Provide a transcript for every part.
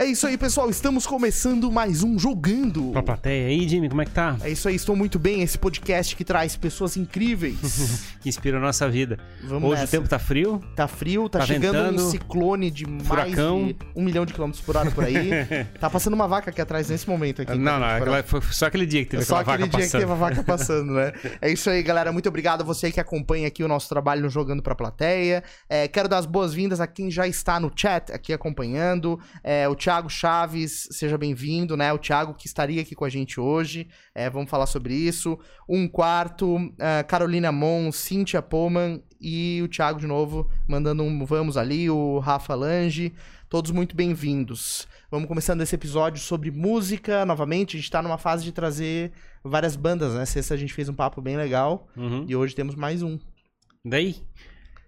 É isso aí, pessoal. Estamos começando mais um Jogando. Pra plateia aí, Jimmy, como é que tá? É isso aí, estou muito bem. Esse podcast que traz pessoas incríveis. que inspira a nossa vida. Vamos Hoje nessa. o tempo tá frio. Tá frio, tá, Tá chegando um ventando. ciclone de Furacão. mais de um milhão de quilômetros por hora por aí. tá passando uma vaca aqui atrás nesse momento aqui. não, não, Por aquela- foi só aquele dia que teve só aquele dia passando. que teve a vaca passando, né? É isso aí, galera. Muito obrigado a você que acompanha aqui o nosso trabalho no Jogando Pra Plateia. É, quero dar as boas-vindas a quem já está no chat aqui acompanhando. É, o Thiago Chaves, seja bem-vindo, né? O Thiago que estaria aqui com a gente hoje. É, vamos falar sobre isso. Um quarto, ah, Carolina Mon, Cíntia Poman e o Thiago de novo mandando um vamos ali, o Rafa Lange. Todos muito bem-vindos. Vamos começando esse episódio sobre música. Novamente, a gente tá numa fase de trazer várias bandas, né? Sexta a gente fez um papo bem legal Uhum. e hoje temos mais um. Daí,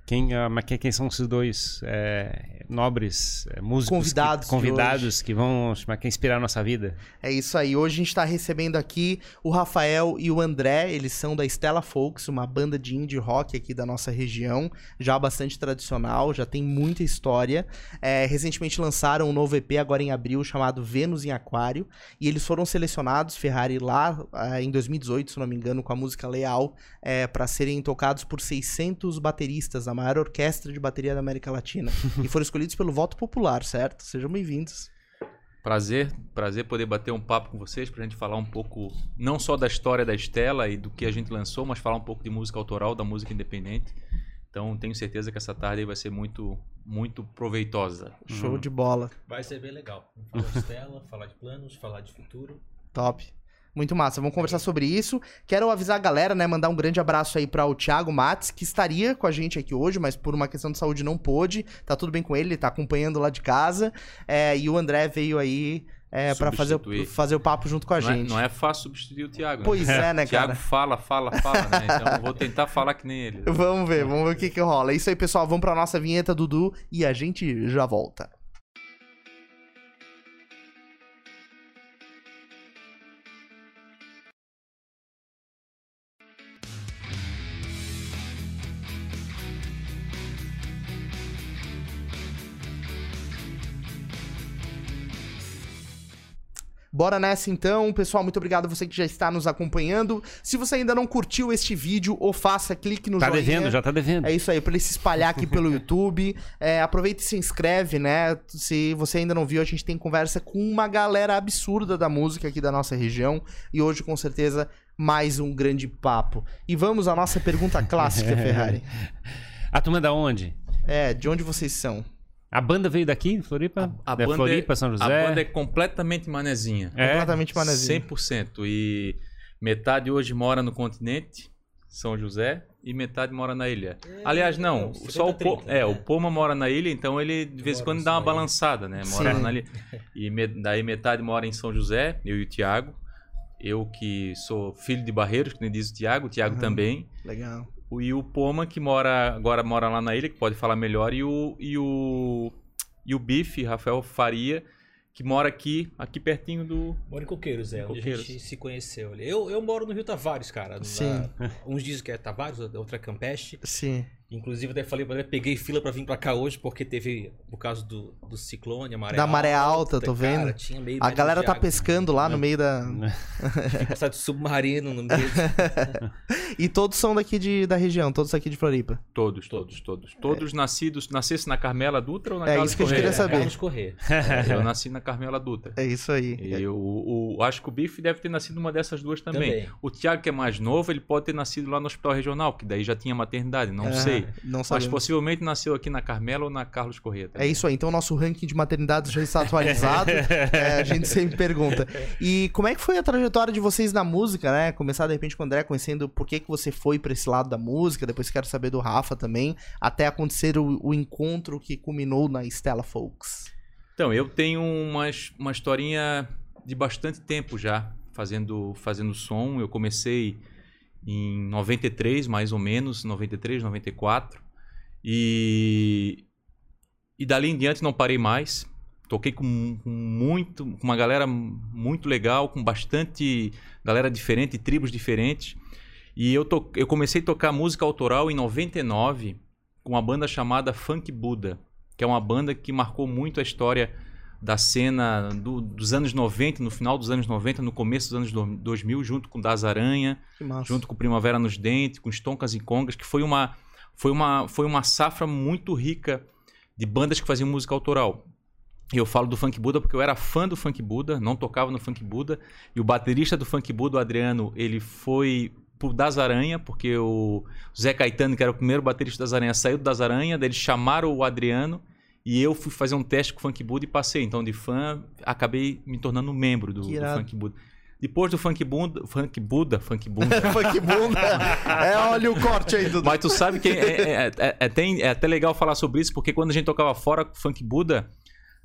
quem, ah, mas quem, quem são esses dois é, nobres é, músicos? Convidados Que, convidados que vão mas, que inspirar a nossa vida. É isso aí. Hoje a gente tá recebendo aqui o Rafael e o André. Eles são da Stella Folks, uma banda de indie rock aqui da nossa região, já bastante tradicional, já tem muita história. É, recentemente lançaram um novo EP agora em abril chamado Vênus em Aquário e eles foram selecionados Ferrari lá ah, em 2018, se não me engano, com a música Leal, é, para serem tocados por 600 bateristas, a maior orquestra de bateria da América Latina. e foram escolhidos pelo voto popular, certo? Sejam bem-vindos. Prazer, prazer poder bater um papo com vocês pra gente falar um pouco não só da história da Estela e do que a gente lançou, mas falar um pouco de música autoral, da música independente. Então tenho certeza que essa tarde aí vai ser muito muito proveitosa. Show de bola. Vai ser bem legal. Vamos falar de Stella, falar de planos, falar de futuro. Top. Muito massa. Vamos conversar sobre isso. Quero avisar a galera, né? Mandar um grande abraço aí para o Thiago Matos, que estaria com a gente aqui hoje, mas por uma questão de saúde não pôde. Tá tudo bem com ele, ele tá acompanhando lá de casa. É, e o André veio aí é, para fazer, o- fazer o papo junto com a Não é, gente. não é fácil substituir o Thiago. Pois é, né, O Thiago cara? fala, fala, fala, né? Então eu vou tentar falar que nem ele. Vamos ver, vamos ver o que que rola. É isso aí, pessoal. Vamos pra nossa vinheta, Dudu, e a gente já volta. Bora nessa então, pessoal. Muito obrigado a você que já está nos acompanhando. Se você ainda não curtiu este vídeo, ou faça clique no Tá joinha. devendo, já tá devendo. É isso aí, pra ele se espalhar aqui pelo YouTube. É, aproveita e se inscreve, né? Se você ainda não viu, a gente tem conversa com uma galera absurda da música aqui da nossa região. E hoje, com certeza, mais um grande papo. E vamos à nossa pergunta clássica, Ferrari. A turma da onde? É, de onde vocês são? A banda veio daqui, Floripa? A Da banda, Floripa, São a José? banda é completamente manezinha. É? Completamente manezinho. 100%. E metade hoje mora no continente, São José, e metade mora na ilha. Aliás, não, então, só o, Po- 50-30, é, né? o Poma mora na ilha, então ele de vez em quando dá uma balançada, né? Mora Sim. na ilha. E me- daí metade mora em São José, eu e o Tiago. Eu que sou filho de Barreiros, que nem diz o Tiago, o Tiago Uhum. também. Legal. O- E o Poma, que mora agora mora lá na ilha, que pode falar melhor, e o e o e o Bife, Rafael Faria, que mora aqui, aqui pertinho do Moro em Coqueiros, é, onde a Coqueiros. gente se conheceu ali. Eu, eu moro no Rio Tavares, cara. Na- Sim. uns dizem que é Tavares, outra é Campeste. Sim. Inclusive, até falei pra ele, peguei fila pra vir pra cá hoje, porque teve, por causa do, do ciclone, a maré Da maré alta, tô cara, vendo. tinha meio A galera tá água. pescando lá no meio da. Tem passar de submarino no meio. E todos são daqui de, da região, todos aqui de Floripa. Todos, todos, todos. Todos nascidos. Nascesse na Carmela Dutra ou na É Carlos isso que eu queria saber. Carlos Correr. Eu nasci na Carmela Dutra. É isso aí. E o, o- acho que o Bife deve ter nascido numa dessas duas também. Também. O Tiago, que é mais novo, ele pode ter nascido lá no Hospital Regional, que daí já tinha maternidade, não É, sei. Não Mas possivelmente nasceu aqui na Carmela ou na Carlos Corrêa. É isso aí. Então, o nosso ranking de maternidades já está atualizado. É, a gente sempre pergunta. E como é que foi a trajetória de vocês na música, né? Começar, de repente, com o André, conhecendo por que, que você foi pra esse lado da música. Depois quero saber do Rafa também. Até acontecer o, o encontro que culminou na Stella Folks. Então, eu tenho uma, uma historinha de bastante tempo já fazendo, fazendo som. Eu comecei em 93, mais ou menos, 93, 94. E, e dali em diante não parei mais. Toquei com, com muito, com uma galera muito legal, com bastante galera diferente, tribos diferentes. E eu, to, eu comecei a tocar música autoral em 99 com uma banda chamada Funk Buda, que é uma banda que marcou muito a história da cena do- dos anos 90, no final dos anos 90, no começo dos anos do- 2000, junto com Das Aranha, junto com Primavera nos Dentes, com Stoncas e Congas, que foi uma, foi uma, foi uma safra muito rica de bandas que faziam música autoral. E eu falo do Funk Buda porque eu era fã do Funk Buda, não tocava no Funk Buda, e o baterista do Funk Buda, o Adriano, ele foi pro Das Aranha, porque o Zé Caetano, que era o primeiro baterista das Aranhas, saiu do Das Aranha, daí eles chamaram o Adriano, e eu fui fazer um teste com o Funk Buda e passei. Então, de fã, acabei me tornando membro do, do. Funk Buda. Depois do Funk Buda, Funk Buda, Funk Buda, Funk bunda. É, olha o corte aí, Dudu. mas tu sabe que é, é- é- é- é até, é até legal falar sobre isso, porque quando a gente tocava fora com funk Buda,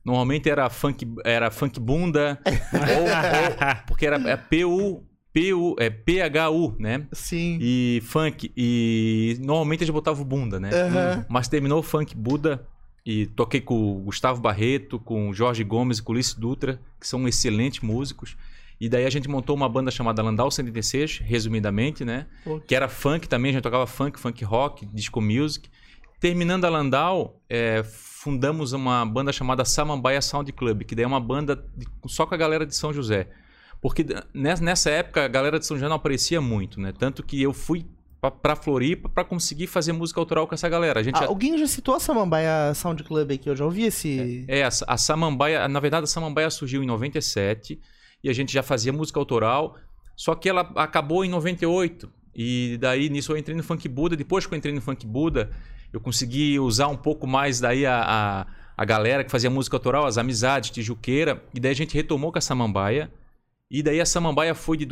normalmente era funk, era funk bunda, ou, ou- porque era é PU, PU, é PHU, né? Sim. E funk, e normalmente a gente botava o bunda, né? Aham. Mas terminou o funk Buda e toquei com o Gustavo Barreto, com o Jorge Gomes e com o Ulisses Dutra, que são excelentes músicos. E daí a gente montou uma banda chamada Landau 76, resumidamente, né? Pô, Que era funk também, a gente tocava funk, funk rock, disco music. Terminando a Landau, é, fundamos uma banda chamada Samambaia Sound Club, que daí é uma banda de- só com a galera de São José. Porque nessa, nessa época a galera de São José não aparecia muito, né? Tanto que eu fui pra, pra Floripa pra conseguir fazer música autoral com essa galera. A gente Ah, alguém já citou a Samambaia Sound Club aqui, eu já ouvi esse... é, a, a Samambaia, na verdade a Samambaia surgiu em 97 e a gente já fazia música autoral, só que ela acabou em 98. E daí nisso eu entrei no Funk Buda, depois que eu entrei no Funk Buda, eu consegui usar um pouco mais daí a, a, a galera que fazia música autoral, as amizades, Tijuqueira, e daí a gente retomou com a Samambaia. E daí a Samambaia foi de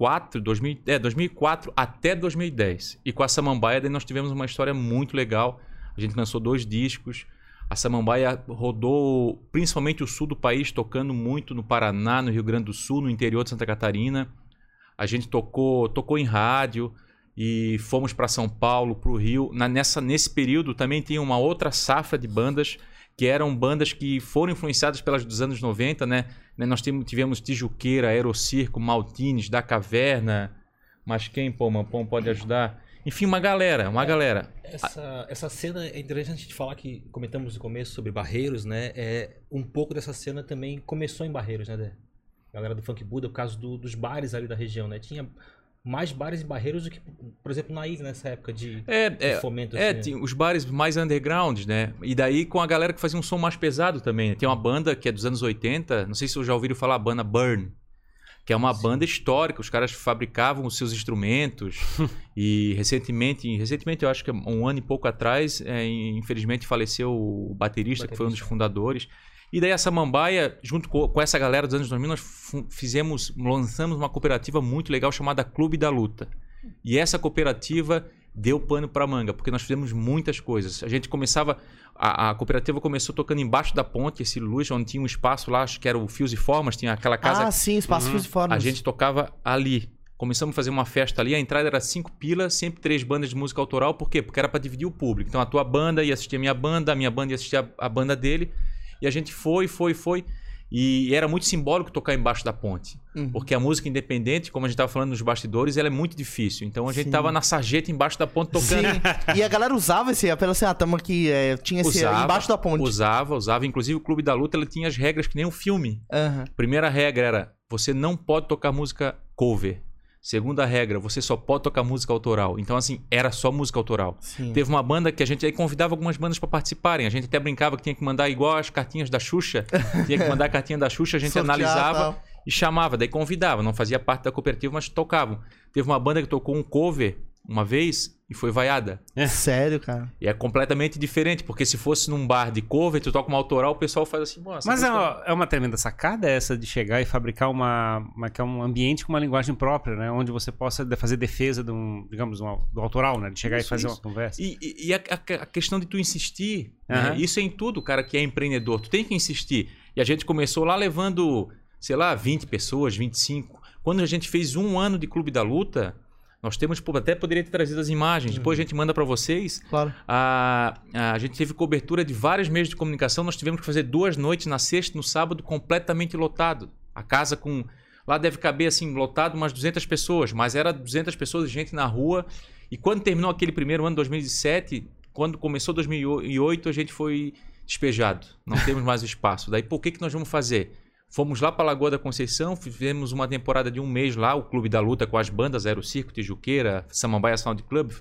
2004, 2000, é, 2004 até 2010. E com a Samambaia nós tivemos uma história muito legal. A gente lançou dois discos. A Samambaia rodou principalmente o sul do país, tocando muito no Paraná, no Rio Grande do Sul, no interior de Santa Catarina. A gente tocou, tocou em rádio e fomos para São Paulo, para o Rio. Na- nessa, nesse período também tinha uma outra safra de bandas que eram bandas que foram influenciadas pelas dos anos 90, né? Né, Nós tivemos, Tijuqueira, Aerocirco, Maltines, Da Caverna. Mas quem, pô, Mampom pode ajudar? Enfim, uma galera, uma galera. Essa, essa cena é interessante a gente falar que comentamos no começo sobre Barreiros, né? É, um pouco dessa cena também começou em Barreiros, né? Dé? Galera do Funk Buda, por causa do- dos bares ali da região, né? Tinha mais bares em Barreiros do que, por exemplo, na ilha nessa época de, É, de é, fomento. É, assim, tinha os bares mais underground, né? E daí com a galera que fazia um som mais pesado também. né? Tem uma banda que é dos anos 80, não sei se vocês já ouviram falar, a banda Burn. Que é uma banda histórica, os caras fabricavam os seus instrumentos. e recentemente, recentemente, eu acho que um ano e pouco atrás, é, infelizmente faleceu o baterista, que foi um dos Baterista. fundadores. E daí a Samambaia, junto co- com, essa galera dos anos 2000, nós fizemos, lançamos uma cooperativa muito legal chamada Clube da Luta. E essa cooperativa deu pano para manga, porque nós fizemos muitas coisas. A gente começava. A, a cooperativa começou tocando embaixo da ponte, esse luz, onde tinha um espaço lá, acho que era o Fios e Formas, tinha aquela casa. Ah, sim, Espaço Uhum. Fios e Formas. a gente tocava ali. Começamos a fazer uma festa ali, a entrada era cinco pilas, sempre três bandas de música autoral. Por quê? Porque era para dividir o público. Então a tua banda ia assistir a minha banda, a minha banda ia assistir a, a banda dele. E a gente foi, foi, foi. E era muito simbólico tocar embaixo da ponte. Uhum. Porque a música independente, como a gente estava falando nos bastidores, ela é muito difícil. Então a gente Sim. tava na sarjeta embaixo da ponte tocando. Sim. E a galera usava esse apelo assim, ah, tamo aqui, é, tinha esse Usava, embaixo da ponte. Usava, usava. Inclusive o Clube da Luta ele tinha as regras que nem um filme. Aham. Primeira regra era: você não pode tocar música cover. Segunda regra, você só pode tocar música autoral. Então, assim, era só música autoral. Sim. Teve uma banda que a gente aí convidava algumas bandas para participarem. A gente até brincava que tinha que mandar igual as cartinhas da Xuxa. tinha que mandar a cartinha da Xuxa, a gente Sortear, analisava tal. e chamava. Daí convidava. Não fazia parte da cooperativa, mas tocavam. Teve uma banda que tocou um cover uma vez e foi vaiada. Sério, cara. E é completamente diferente, porque se fosse num bar de cover, tu toca uma autoral, o pessoal faz assim, nossa. Mas é uma, é uma tremenda sacada essa de chegar e fabricar uma, uma, que é um ambiente com uma linguagem própria, né? Onde você possa fazer defesa de um, digamos, um, do autoral, né? De chegar Isso, e fazer isso. uma conversa. E, e- e a, a- a questão de tu insistir, né? Aham. isso é em tudo, cara, que é empreendedor. Tu tem que insistir. E a gente começou lá levando, sei lá, 20 pessoas, 25. Quando a gente fez um ano de Clube da Luta, nós temos, até poderia ter trazido as imagens, depois a gente manda pra vocês. Claro. A, a gente teve cobertura de vários meios de comunicação. Nós tivemos que fazer duas noites na sexta e no sábado completamente lotado. A casa com. Lá deve caber assim, lotado umas 200 pessoas, mas era 200 pessoas de gente na rua. E quando terminou aquele primeiro ano, 2007, quando começou 2008, a gente foi. despejado. Não temos mais espaço. Daí, por que, que nós vamos fazer? Fomos lá para Lagoa da Conceição, fizemos uma temporada de um mês lá, o Clube da Luta com as bandas, era o Circo Tijuqueira, Samambaia Sound Club,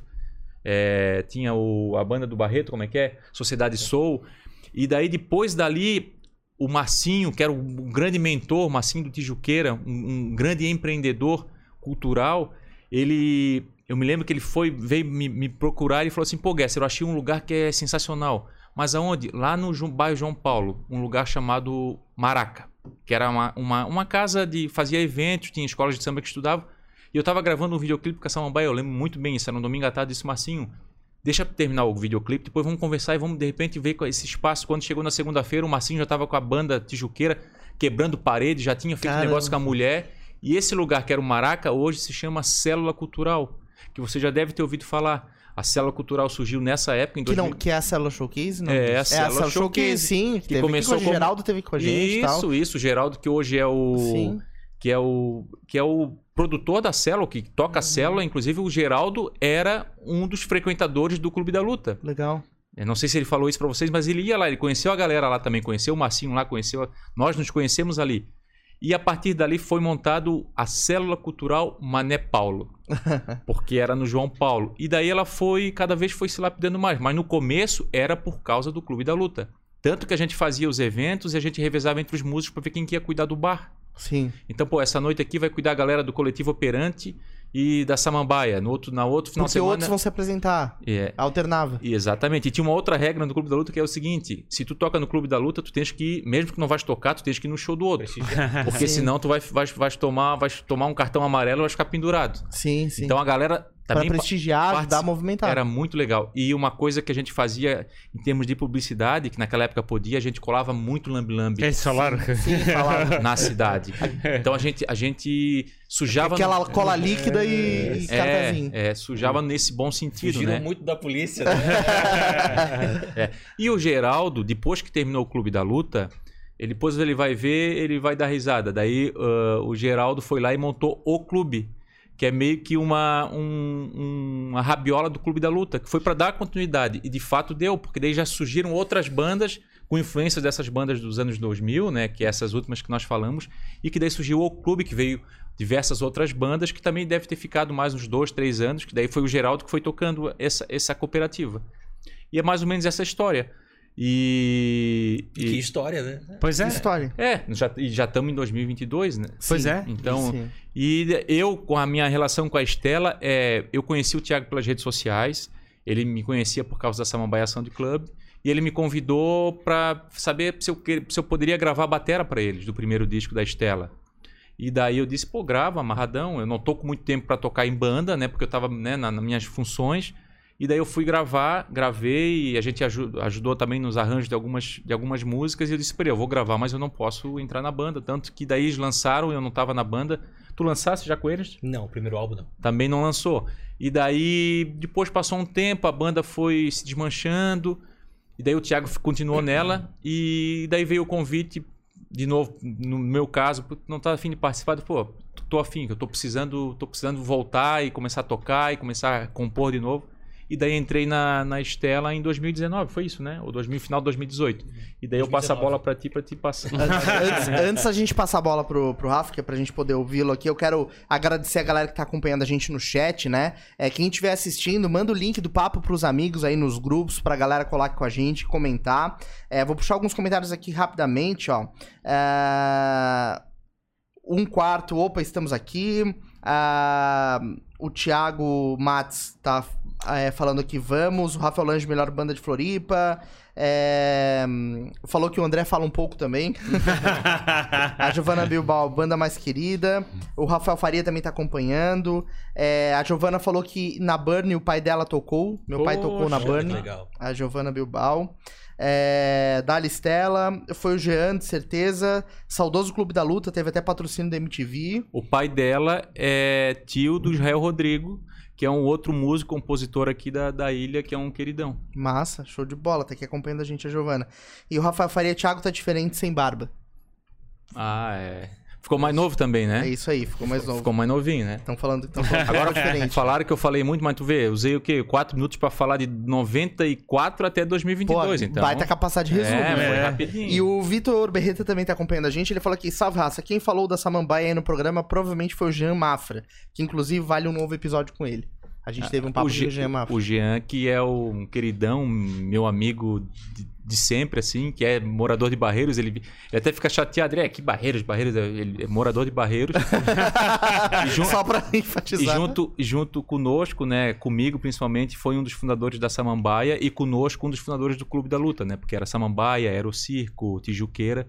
é, tinha o, a banda do Barreto, como é que é? Sociedade Soul. E daí, depois dali, o Marcinho, que era um grande mentor, Marcinho do Tijuqueira, um, um grande empreendedor cultural, ele eu me lembro que ele foi veio me, me procurar e falou assim: pô, Gesser, eu achei um lugar que é sensacional. Mas aonde? Lá no bairro João Paulo, um lugar chamado Maraca, que era uma, uma, uma casa de. fazia eventos, tinha escolas de samba que estudava. E eu tava gravando um videoclipe com a Samambaia, eu lembro muito bem, isso era um domingo à tarde, disse Marcinho, deixa terminar o videoclipe, depois vamos conversar e vamos de repente ver esse espaço. Quando chegou na segunda-feira, o Marcinho já tava com a banda Tijuqueira, quebrando parede, já tinha feito Caramba. negócio com a mulher. E esse lugar que era o Maraca, hoje se chama Célula Cultural que você já deve ter ouvido falar. A célula cultural surgiu nessa época, em Que, 2000. não, que é a Célula Showcase? Não? É, a é a Célula Célula Showcase, Showcase, sim. que começou com o Geraldo teve com a gente e tal. Isso, isso. O Geraldo, que hoje é o. Sim. Que é o. Que é o produtor da célula, que toca Uhum. a célula. Inclusive, o Geraldo era um dos frequentadores do Clube da Luta. Legal. Eu não sei se ele falou isso pra vocês, mas ele ia lá, ele conheceu a galera lá também, conheceu o Marcinho lá, conheceu. Nós nos conhecemos ali. E a partir dali foi montado a Célula Cultural Mané Paulo. porque era no João Paulo. E daí ela foi, cada vez foi se lapidando mais. Mas no começo era por causa do Clube da Luta. Tanto que a gente fazia os eventos e a gente revezava entre os músicos pra ver quem que ia cuidar do bar. Sim. Então, pô, essa noite aqui vai cuidar a galera do coletivo operante e da Samambaia. No outro, na outro final de Porque semana. outros vão se apresentar. É, Alternava. e Exatamente. E tinha uma outra regra no Clube da Luta que é o seguinte: se tu toca no Clube da Luta, tu tens que ir, mesmo que não vais tocar, tu tens que ir no show do outro. Porque Sim. senão tu vai, vai, vais, tomar, vais tomar um cartão amarelo e vais ficar pendurado. Sim, sim. Então a galera pra também pa- prestigiar, ajudar a movimentar. era muito legal. E uma coisa que a gente fazia em termos de publicidade, que naquela época podia, a gente colava muito lambi-lambi Eles falaram. Sim, na cidade. Então a gente, a gente sujava. Aquela cola líquida e, e cartazinho. é, é, sujava nesse bom sentido, Fugiram né? muito da polícia, né? E o Geraldo, depois que terminou o Clube da Luta, ele depois ele vai ver, ele vai dar risada. Daí ah, o Geraldo foi lá e montou o clube, que é meio que uma, um- uma rabiola do Clube da Luta, que foi para dar continuidade. E de fato deu, porque daí já surgiram outras bandas com influência dessas bandas dos anos 2000, né, que é essas últimas que nós falamos, e que daí surgiu o clube, que veio diversas outras bandas, que também deve ter ficado mais uns dois, três anos, que daí foi o Geraldo que foi tocando essa, essa cooperativa. E é mais ou menos essa história. E. Que e- história, né? Pois é. Que história. é, já, já estamos em 2022, né? Pois Sim. é. Então, Sim. e eu, com a minha relação com a Estela, é, eu conheci o Thiago pelas redes sociais. Ele me conhecia por causa da Samambaia Sound Club. E ele me convidou para saber se eu, que- se eu poderia gravar a batera para eles, do primeiro disco da Estela. E daí eu disse, pô, grava, amarradão. Eu não tô com muito tempo para tocar em banda, né? Porque eu tava né, na- nas minhas funções. E daí eu fui gravar, gravei, e a gente aju- ajudou também nos arranjos de algumas, de algumas músicas. E eu disse, peraí, eu vou gravar, mas eu não posso entrar na banda. Tanto que daí eles lançaram, eu não tava na banda. Tu lançaste já com eles? Não, o primeiro álbum não. Também não lançou. E daí, depois passou um tempo, a banda foi se desmanchando. E daí o Thiago continuou nela. E daí veio o convite, de novo, no meu caso, "Pô, não tá afim de participar. Eu, Pô, tô afim, que eu tô precisando, tô precisando voltar e começar a tocar e começar a compor de novo. E daí entrei na, na Estela em 2019, foi isso, né? Ou 2000, final de 2018. E daí eu passo a 2019. bola pra ti, pra ti passar. antes, antes a gente passar a bola pro, pro Rafa, que é pra gente poder ouvi-lo aqui, eu quero agradecer a galera que tá acompanhando a gente no chat, né? É, quem estiver assistindo, manda o link do papo pros amigos aí nos grupos, pra galera colar aqui com a gente, comentar. É, vou puxar alguns comentários aqui rapidamente, ó. É, Um quarto, opa, estamos aqui. Ah, o Thiago Matos tá é, falando aqui, vamos. O Rafael Lange, melhor banda de Floripa. É, falou que o André fala um pouco também. a Giovana Bilbao, banda mais querida. O Rafael Faria também tá acompanhando. É, a Giovana falou que na Burn o pai dela tocou. Meu pai tocou na Poxa, Burn. A Giovana Bilbao. É, Dali Stella. Foi o Jean, de certeza. Saudoso Clube da Luta, teve até patrocínio da MTV. O pai dela é tio do Israel Rodrigo, que é um outro músico, compositor aqui da, da ilha, que é um queridão. Massa, show de bola. Tá aqui acompanhando a gente, a Giovana. E o Rafael Faria, Thiago tá diferente sem barba. Ah, é. Ficou mais novo também, É né? isso aí, ficou mais novo. Ficou mais novinho, né? Estão falando, tão falando agora diferente. falaram que eu falei muito, mas tu vê, usei o quê? Quatro minutos pra falar de 94 até Pô, 2022, então. baita capacidade de resumo, é, né? foi É. rapidinho. E o Vitor Berreta também tá acompanhando a gente. Ele falou aqui: salve raça. Quem falou da Samambaia aí no programa provavelmente foi o Jean Mafra, que inclusive vale um novo episódio com ele. A gente teve um papo o, com Ge- o Jean Mafra. o Jean, que é o um queridão, meu amigo de, de sempre, assim, que é morador de Barreiros, ele, ele até fica chateado, é, que Barreiros, Barreiros, ele é morador de Barreiros. E jun- Só pra E enfatizar. junto, e junto conosco, né, comigo principalmente, foi um dos fundadores da Samambaia e conosco um dos fundadores do Clube da Luta, né, porque era Samambaia, era o Circo, Tijuqueira.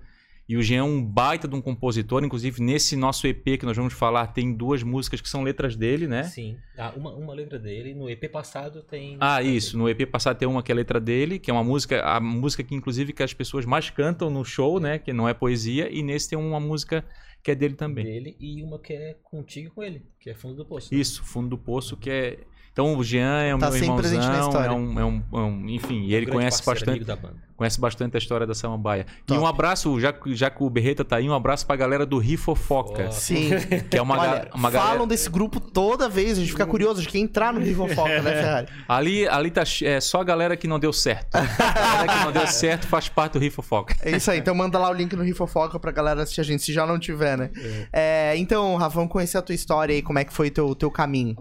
E o Jean é um baita de um compositor, inclusive nesse nosso EP que nós vamos falar, tem duas músicas que são letras dele, né? Sim. Ah, uma, uma letra dele. No EP passado tem. Ah, isso. No EP passado tem uma que é letra dele, que é uma música, a música que inclusive que as pessoas mais cantam no show, né? Que não é poesia. E nesse tem uma música que é dele também. Dele e uma que é contigo e com ele, que é Fundo do Poço. Isso, Fundo do Poço, que é. Então o Jean é o Tá meu sempre presente na irmãozão, história. é um, é um, é um- enfim, e ele Um grande conhece bastante, amigo da banda. conhece bastante a história da Samambaia. E Top. um abraço, já, que- já que o Berreta tá aí, um abraço pra galera do Rifofoca, Ó. Sim. que é uma, Olha, uma falam galera... desse grupo toda vez, a gente fica curioso de quem entrar no Rival Foca, né, Ferrari? Ali, ali tá é, só a galera que não deu certo. A galera que não deu certo faz parte do Rifofoca. É isso aí, então manda lá o link no Rifofoca pra galera assistir a gente, se já não tiver, né? É, então, Rafa, vamos conhecer a tua história aí, como é que foi o teu, teu caminho.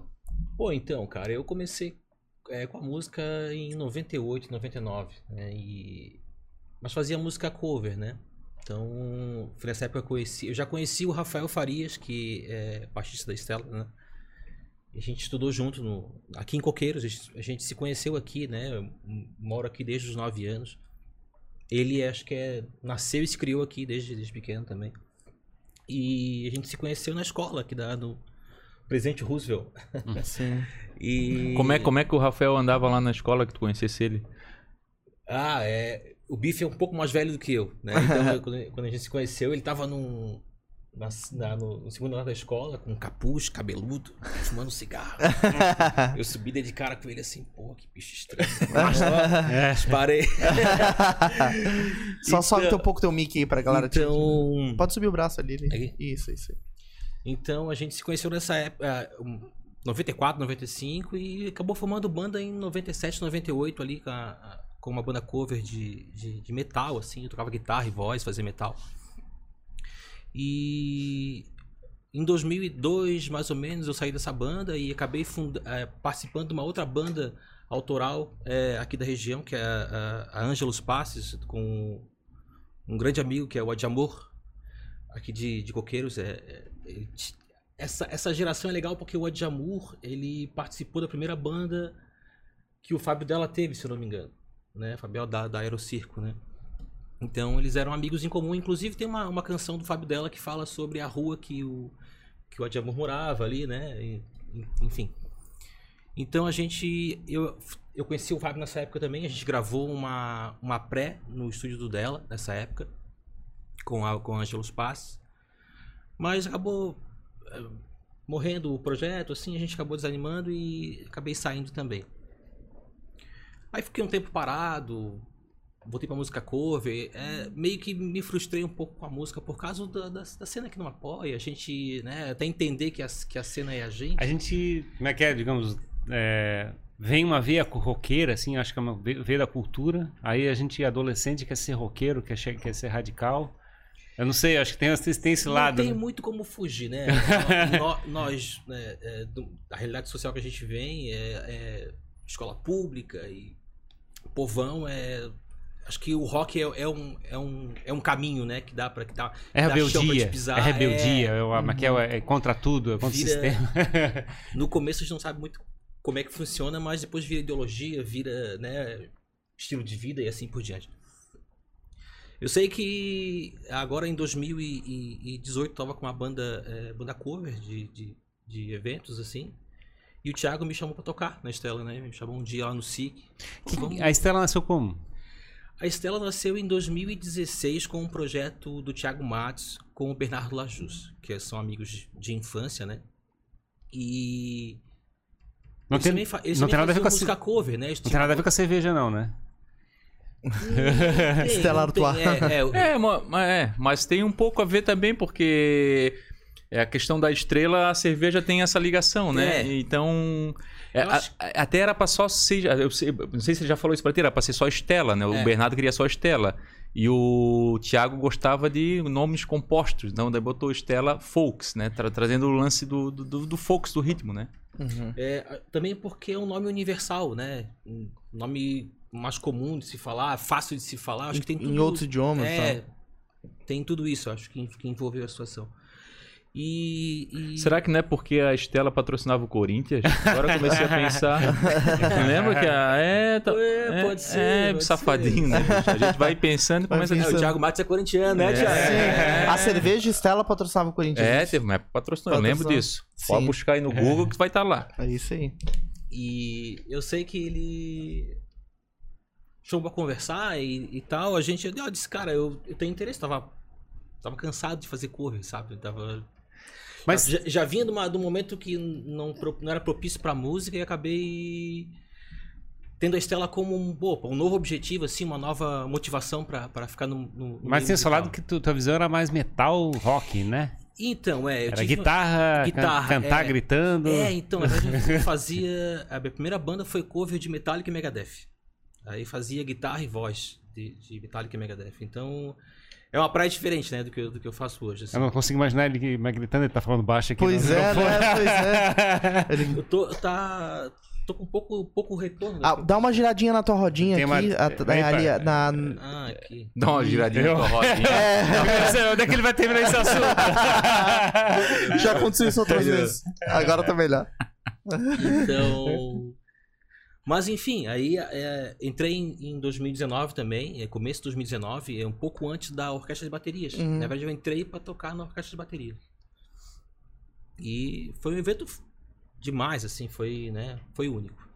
Pô, então, cara, eu comecei é, com a música em 98, 99, né? E... Mas fazia música cover, né? Então, foi nessa época eu conheci. Eu já conheci o Rafael Farias, que é baixista da Estela, né? A gente estudou junto no, aqui em Coqueiros. A gente, a gente se conheceu aqui, né? Eu moro aqui desde os 9 anos. Ele acho que é, nasceu e se criou aqui desde, desde pequeno também. E a gente se conheceu na escola, aqui da, Presidente Roosevelt. Sim. E... Como é, como é que o Rafael andava lá na escola que tu conhecesse ele? Ah, é. O Bife é um pouco mais velho do que eu, né? Então, quando, a gente se conheceu, ele tava num. na- na- no, no segundo ano da escola, com um capuz, cabeludo, fumando cigarro. eu subi de cara com ele assim, pô, que bicho estranho. Mas, É. parei. Só sobe Então- um pouco teu mic aí pra galera te- Então. Pode subir o braço ali. ali. Isso, isso. Então a gente se conheceu nessa época, um, 94, 95 e acabou formando banda em 97, 98 ali com, a- com uma banda cover de, de, de metal, assim, eu tocava guitarra e voz, fazia metal. E em 2002, mais ou menos, eu saí dessa banda e acabei eh, participando de uma outra banda autoral eh, aqui da região, que é a, a, a Angelus Passes, com um grande amigo que é o Adjamor, aqui de, de Coqueiros. É, é- essa, essa geração é legal porque o Adjamur, ele participou da primeira banda que o Fábio dela teve, se eu não me engano. Né? Fábio da, da Aerocirco, né? Então eles eram amigos em comum. Inclusive tem uma, uma canção do Fábio dela que fala sobre a rua que o, que o Adjamur morava ali, né? E- enfim. Então a gente. Eu, eu conheci o Fábio nessa época também. A gente gravou uma, uma pré no estúdio do dela, nessa época. Com a, com a Angelus Paz. Mas acabou eh, morrendo o projeto, assim, a gente acabou desanimando e acabei saindo também. Aí fiquei um tempo parado, voltei pra música cover, é, meio que me frustrei um pouco com a música por causa da, da, da cena que não apoia, a gente, né, até entender que a, que a cena é a gente. A gente, como é que é, digamos, é, vem uma veia roqueira, assim, acho que é uma ve- veia da cultura. Aí a gente, adolescente, quer ser roqueiro, quer, quer ser radical. Eu não sei, acho que tem, tem esse não lado. tem né? muito como fugir, né? Nó- nós, né, é, do- a realidade social que a gente vem é, é escola pública e povão é. Acho que o rock é, é um, é, um, é um caminho, né? Que dá pra. Que dá, É rebeldia. pisar, É rebeldia. é- que é, é contra tudo, é contra Vira- o sistema. No começo a gente não sabe muito como é que funciona, mas depois vira ideologia, vira né, estilo de vida e assim por diante. Eu sei que agora em 2018 tava com uma banda, é, banda cover de, de, de eventos assim. E o Thiago me chamou pra tocar na Estela, né? Me chamou um dia lá no SIC. Que- a Estela nasceu como? A Estela nasceu em 2016 com um projeto do Thiago Matos com o Bernardo Lajus, que são amigos de- de infância, né? E Não tem, eles não tem nada a ver com a cover, né? Não tem nada a ver com a cerveja, não, né? Tem, Stella tem, Artois. É, é, É, ma- ma- é, mas tem um pouco a ver também, porque é a questão da estrela, a cerveja tem essa ligação, né? É. Então. é, acho- a- até era pra só ser. Eu sei- não sei se ele já falou isso pra ti, era pra ser só Estela, né? O É. Bernardo queria só Estela. E o Thiago gostava de nomes compostos, então daí botou Estela Folks, né? Tra- trazendo o lance do, do, do, do folks, do ritmo, né? Uhum. é, também porque é um nome universal, né? Um nome mais comum de se falar, fácil de se falar. Acho que tem tudo. Em outros idiomas, É, tá? tem tudo isso, acho que, que envolveu a situação. E, e- Será que não é porque a Estela patrocinava o Corinthians? Agora eu comecei a pensar. Lembra que a. É, tá- É, é, pode ser, É, pode safadinho, né? bicho? A gente vai pensando e Vai começa a É, o Thiago Matos é corintiano, né, É. Thiago? É. A cerveja Estela patrocinava o Corinthians. É, teve uma época que patrocinou, eu lembro disso. Sim. Pode buscar aí no Google que vai estar lá. É isso aí. E eu sei que ele chamou pra conversar e, e tal. A gente, eu disse, cara, eu, eu tenho interesse. Tava, tava cansado de fazer cover, sabe? Eu tava. Mas já, já vinha de, uma, de um momento que não, não era propício pra música e acabei tendo a Estela como um, pô, um novo objetivo, assim, uma nova motivação pra, pra ficar no. no Mas tinha musical. falado que tu, tua visão era mais metal rock, né? Então, é. Era tive- guitarra, can- guitarra, cantar é. gritando. É, então, verdade, eu fazia. A minha primeira banda foi cover de Metallica e Megadeth. Aí fazia guitarra e voz de, de Metallica e Megadeth. Então, é uma praia diferente, né, do que eu, do que eu faço hoje. assim. Eu não consigo imaginar ele gritando, ele tá falando baixo aqui. Pois é, né? Pois é. Ele- Eu tô, tá, tô com pouco, pouco retorno. Ah, dá uma giradinha na tua rodinha Tem aqui. uma- a- Aí, ali, na... Ah, aqui. Dá uma giradinha Eu- com a rodinha. É, Onde é que ele vai terminar esse assunto? já aconteceu isso outras vezes. Agora tá melhor. Então. Mas enfim, aí é, entrei em, em 2019 também, é, começo de 2019, é um pouco antes da orquestra de baterias. Uhum. Na verdade, eu entrei pra tocar na orquestra de bateria. E foi um evento demais, assim, foi, né, foi único.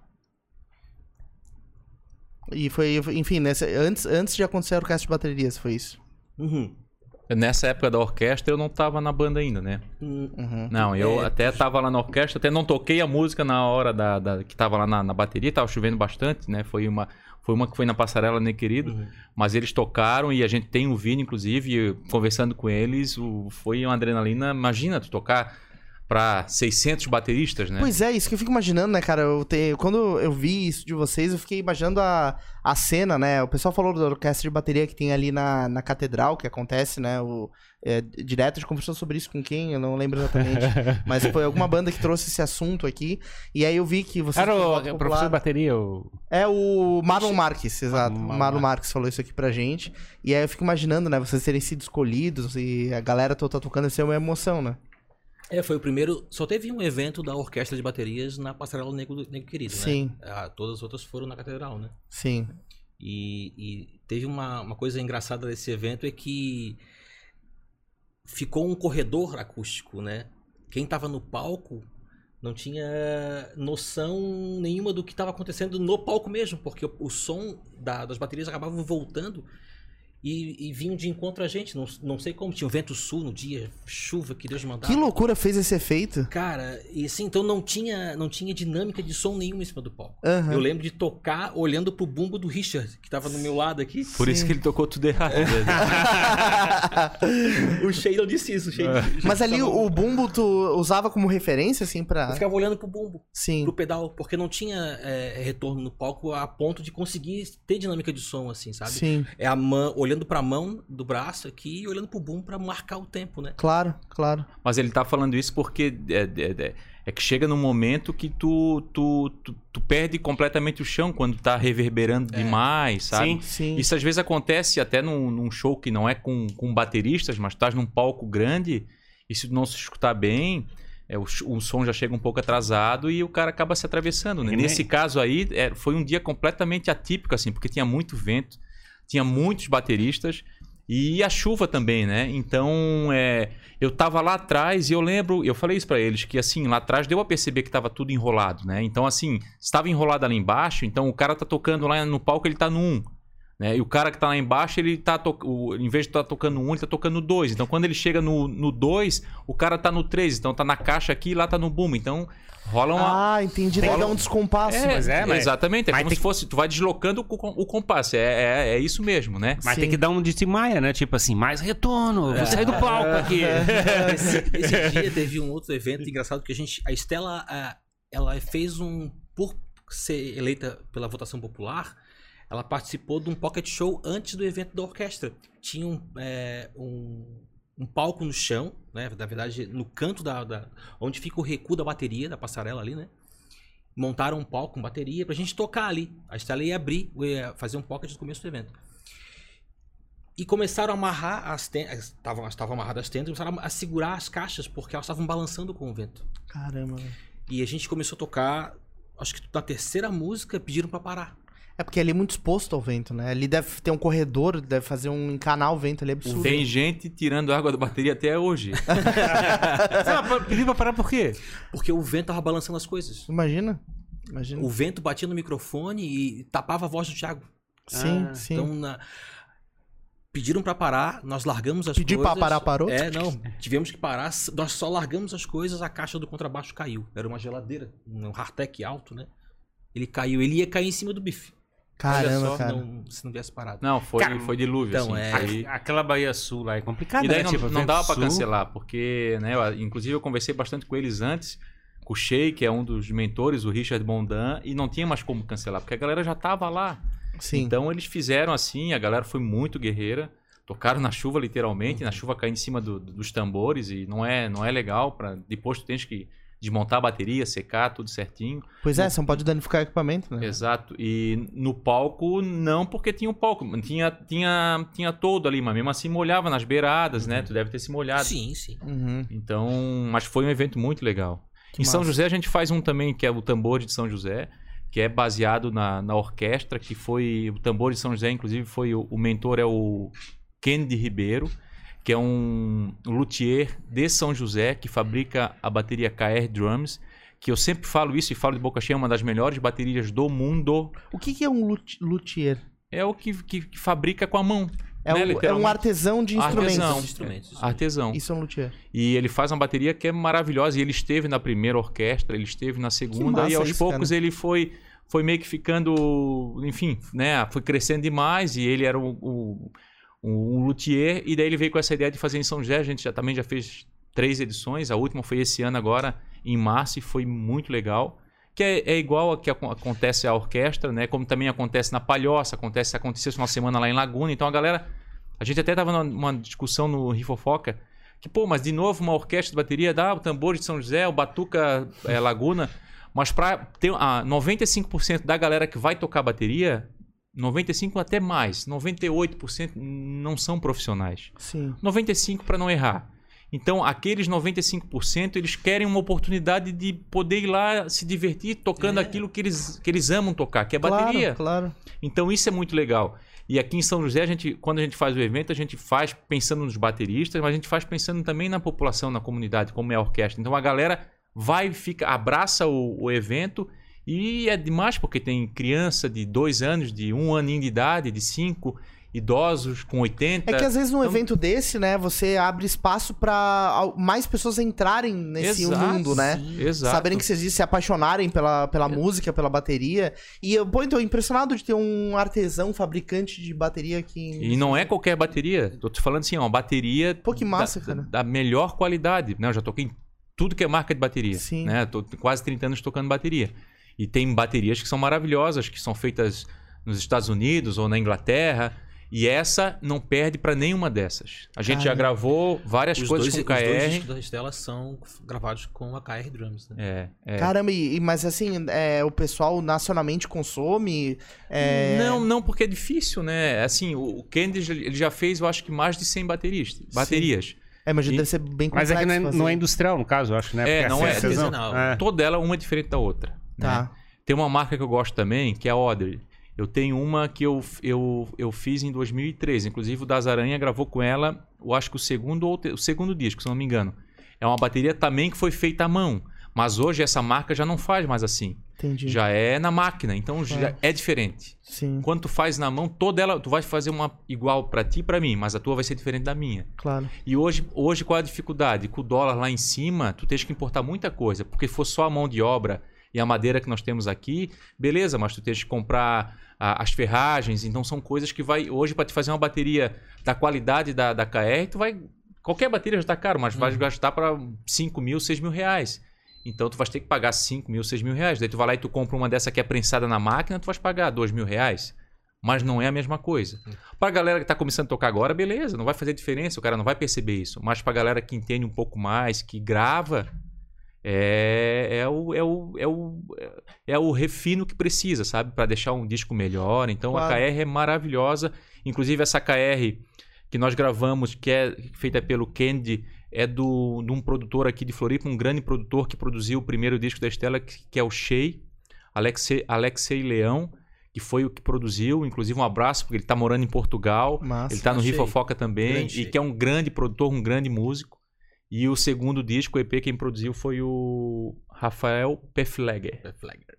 E foi, enfim, nessa, antes, antes de acontecer a orquestra de baterias, foi isso. Uhum. Nessa época da orquestra eu não tava na banda ainda, né? Hum, Uhum. Não, eu É, até tava lá na orquestra, até não toquei a música na hora da, da- que tava lá na, na bateria, tava chovendo bastante, né? Foi uma, foi uma que foi na passarela, né, querido? uhum. Mas eles tocaram e a gente tem o vídeo, inclusive, conversando com eles, o- foi uma adrenalina. Imagina tu tocar pra 600 bateristas, né? Pois é, isso que eu fico imaginando, né, cara? Eu tenho, quando eu vi isso de vocês, eu fiquei imaginando a, a cena, né? O pessoal falou da orquestra de bateria que tem ali na, na catedral, que acontece, né? O, é, direto, a gente conversou sobre isso com quem? Eu não lembro exatamente. mas foi alguma banda que trouxe esse assunto aqui. E aí eu vi que vocês. Era o, o professor de bateria, o... É o Marlon Marques, exato. Marlon O Marlon Marques falou isso aqui pra gente. E aí eu fico imaginando, né? Vocês terem sido escolhidos e a galera toda tocando, isso é uma emoção, né? É, foi o primeiro. Só teve um evento da orquestra de baterias na Passarela Negro, Negro Querido, Sim. né? Ah, todas as outras foram na Catedral, né? Sim. E, e teve uma, uma coisa engraçada desse evento é que ficou um corredor acústico, né? Quem tava no palco não tinha noção nenhuma do que estava acontecendo no palco mesmo, porque o, o som da- das baterias acabava voltando e, e vinham de encontro a gente. Não, não sei como, tinha um vento sul no dia, chuva que Deus mandava. Que loucura fez esse efeito? Cara, e assim, então não tinha, não tinha dinâmica de som nenhuma em cima do palco. Aham. Eu lembro de tocar olhando pro bumbo do Richard, que tava no meu lado aqui. Por isso que ele tocou tudo errado. né? o Sheldon disse isso, o Sheldon. Mas ali o bumbo tu usava como referência, assim, Eu pra. ficava olhando pro bumbo, Sim. pro pedal, porque não tinha é, retorno no palco a ponto de conseguir ter dinâmica de som, assim, sabe? Sim. É a mão, olhando pra mão do braço aqui e olhando pro bumbo pra marcar o tempo, né? Claro, claro. Mas ele tá falando isso porque é, é- é- é que chega num momento que tu, tu, tu, tu perde completamente o chão quando tá reverberando É. demais, sabe? Sim. Sim. Isso às vezes acontece até num, num show que não é com, com bateristas, mas estás num palco grande e se tu não se escutar bem, é, o, o som já chega um pouco atrasado e o cara acaba se atravessando. Né? Nem- Nesse caso aí, é, foi um dia completamente atípico, assim, porque tinha muito vento, tinha muitos bateristas e a chuva também, né? Então, é, eu tava lá atrás e eu lembro, eu falei isso pra eles, que assim, lá atrás deu a perceber que tava tudo enrolado, né? Então, assim, estava enrolado ali embaixo, então o cara tá tocando lá no palco, ele tá no 1. Né? E o cara que tá lá embaixo, ele tá to... o... em vez de estar tá tocando um, ele tá tocando dois. Então quando ele chega no, no dois, o cara tá no três. Então tá na caixa aqui e lá tá no boom. Então rola uma. Ah, entendi. Daí dá um descompasso. É, mas é, mas- exatamente. É mas como tem se fosse. Tu vai deslocando o, com- o compasso. É, é, é isso mesmo, né? Mas Sim. tem que dar um de Timaya, né? Tipo assim, mais retorno, vou sair do palco aqui. esse, esse dia teve um outro evento engraçado que a gente. A Estela, ela fez um. Por ser eleita pela votação popular, ela participou de um pocket show antes do evento da orquestra. Tinha um, é, um, um palco no chão, né? Na verdade, no canto da, da- onde fica o recuo da bateria, da passarela ali, né? Montaram um palco com bateria pra gente tocar ali. A Estela ia abrir, ia fazer um pocket no começo do evento. E começaram a amarrar as tendas. Estavam, estavam amarradas as tendas, começaram a segurar as caixas, porque elas estavam balançando com o vento. Caramba, velho. E a gente começou a tocar, acho que na terceira música, pediram pra parar. É porque ali é muito exposto ao vento, né? Ali deve ter um corredor, deve fazer um encanar o vento ali é absurdo. Tem gente tirando água da bateria até hoje. Pediu pra parar por quê? Porque o vento tava balançando as coisas. Imagina. Imagina. O vento batia no microfone e tapava a voz do Thiago. Sim, Ah, sim. Então, na- pediram pra parar, nós largamos as Pedir coisas. pra parar, parou? É, não. Tivemos que parar. Nós só largamos as coisas, a caixa do contrabaixo caiu. Era uma geladeira, um hardtech alto, né? Ele caiu, ele ia cair em cima do bife. Caramba, só, cara. Não, se não viesse parado. Não, foi, Cara, foi dilúvio, então, assim. é- Aquela Bahia Sul lá é complicada, E daí né? não, Tipo, não dava pra sul. cancelar, porque, né, eu- inclusive eu conversei bastante com eles antes, com o Shea, que é um dos mentores, o Richard Bondan, e não tinha mais como cancelar, porque a galera já tava lá. Sim. Então eles fizeram assim, a galera foi muito guerreira, tocaram na chuva literalmente, na chuva caindo em cima do- do- dos tambores e não é, não é legal para depois tu tens que desmontar a bateria, secar tudo certinho. Pois é, você não pode danificar o equipamento, né? Exato. E no palco não, porque tinha o palco, tinha tinha tinha todo ali, mas mesmo assim molhava nas beiradas, né? Tu deve ter se molhado. Sim, sim. Uhum. Então, mas foi um evento muito legal. Que em São massa. José a gente faz um também que é o tambor de São José, que é baseado na, na orquestra, que foi o tambor de São José, inclusive foi o, o mentor é o Kennedy Ribeiro, que é um luthier de São José que fabrica a bateria KR Drums, que eu sempre falo isso e falo de boca cheia, é uma das melhores baterias do mundo. O que, que é um lut- luthier? É o que, que, que fabrica com a mão. É, né, um, é um artesão de instrumentos. Artesão. Os instrumentos. Artesão. Isso é um luthier. E ele faz uma bateria que é maravilhosa. E ele esteve na primeira orquestra, ele esteve na segunda. E aos isso, poucos cara. ele foi, foi meio que ficando. Enfim, né? Foi crescendo demais. E ele era o, o- um luthier. E daí ele veio com essa ideia de fazer em São José. A gente já, também já fez três edições. A última foi esse ano agora, em março, e foi muito legal. Que é, é igual a que acon- acontece a orquestra, né? Como também acontece na Palhoça, acontece, aconteceu uma semana lá em Laguna. Então a galera. A gente até tava numa, numa discussão no Rifofoca que, pô, mas de novo uma orquestra de bateria, dá o tambor de São José, o Batuca é, Laguna. Mas para ter ah, 95% da galera que vai tocar bateria, 95% até mais, 98% não são profissionais. Sim. 95% para não errar. Então, aqueles 95%, eles querem uma oportunidade de poder ir lá se divertir tocando É. aquilo que eles, que eles amam tocar, que é Claro, bateria. claro. Então isso é muito legal. E aqui em São José, a gente, quando a gente faz o evento, a gente faz pensando nos bateristas, mas a gente faz pensando também na população, na comunidade, como é a orquestra. Então a galera vai, fica, abraça o, o evento e é demais porque tem criança de dois anos, de um aninho de idade, de cinco, idosos com 80. É que às vezes num Então- evento desse, né, você abre espaço al- mais pessoas entrarem nesse Exato, mundo, né? Exato. Saberem que você existe, se apaixonarem pela, pela música, pela bateria. E eu, pô, então, impressionado de ter um artesão, fabricante de bateria aqui. em- E não é qualquer bateria. Tô te falando assim, ó, uma bateria Pô, que massa, da, cara. da melhor qualidade. Né? Eu já toquei em tudo que é marca de bateria. Sim. Né? Tô quase 30 anos tocando bateria. E tem baterias que são maravilhosas, que são feitas nos Estados Unidos ou na Inglaterra. E essa não perde pra nenhuma dessas. A gente já gravou várias Os coisas dois, com os dois KR. discos da Estela são gravados com a KR Drums, né? É, é. Caramba, e, mas assim, é, o pessoal nacionalmente consome. é, Não, não, porque é difícil, né? Assim, o o Kennedy ele já fez, eu acho que mais de 100 bateristas, baterias. É, mas E- deve ser bem Mas complexo. é que não é, não é industrial, no caso, eu acho, né? É, Porque não é artesão. artesanal. É. Toda ela uma diferente da outra. Né? Tá. Tem uma marca que eu gosto também, que é a Audrey. Eu tenho uma que eu, eu, eu fiz em 2013. Inclusive o Das Aranha gravou com ela, eu acho que o segundo ou o segundo disco, se não me engano. É uma bateria também que foi feita à mão. Mas hoje essa marca já não faz mais assim. Entendi. Já é na máquina, então já Claro. é diferente. Sim, Quando tu faz na mão, toda ela, tu vai fazer uma igual pra ti e pra mim, mas a tua vai ser diferente da minha. claro. E hoje, hoje qual é a dificuldade? Com o dólar lá em cima, tu tens que importar muita coisa, porque se for só a mão de obra e a madeira que nós temos aqui, beleza, mas tu tens que comprar a- as ferragens, então são coisas que vai hoje para te fazer uma bateria da qualidade da, da KR, tu vai qualquer bateria já tá caro, mas vai gastar para 5 mil, 6 mil reais. Então tu vai ter que pagar 5 mil, 6 mil reais. Daí tu vai lá e tu compra uma dessa que é prensada na máquina, tu vai pagar 2 mil reais. Mas não é a mesma coisa. Pra galera que tá começando a tocar agora, beleza, não vai fazer diferença, o cara não vai perceber isso. Mas pra galera que entende um pouco mais, que grava, é, é, o, é, o, é, o, é o refino que precisa, sabe? Pra deixar um disco melhor. Então a Claro. KR é maravilhosa. Inclusive essa KR que nós gravamos, que é feita pelo Candy, é do, de um produtor aqui de Floripa, um grande produtor que produziu o primeiro disco da Estela, que, que é o Shea, Alexei, Alexei Leão, que foi o que produziu. Inclusive um abraço, porque ele tá morando em Portugal. Massa. Ele tá no. Rifofoca também, Grande e Shea. que é um grande produtor, um grande músico. E o segundo disco, o EP, quem produziu foi o Rafael Pefleger.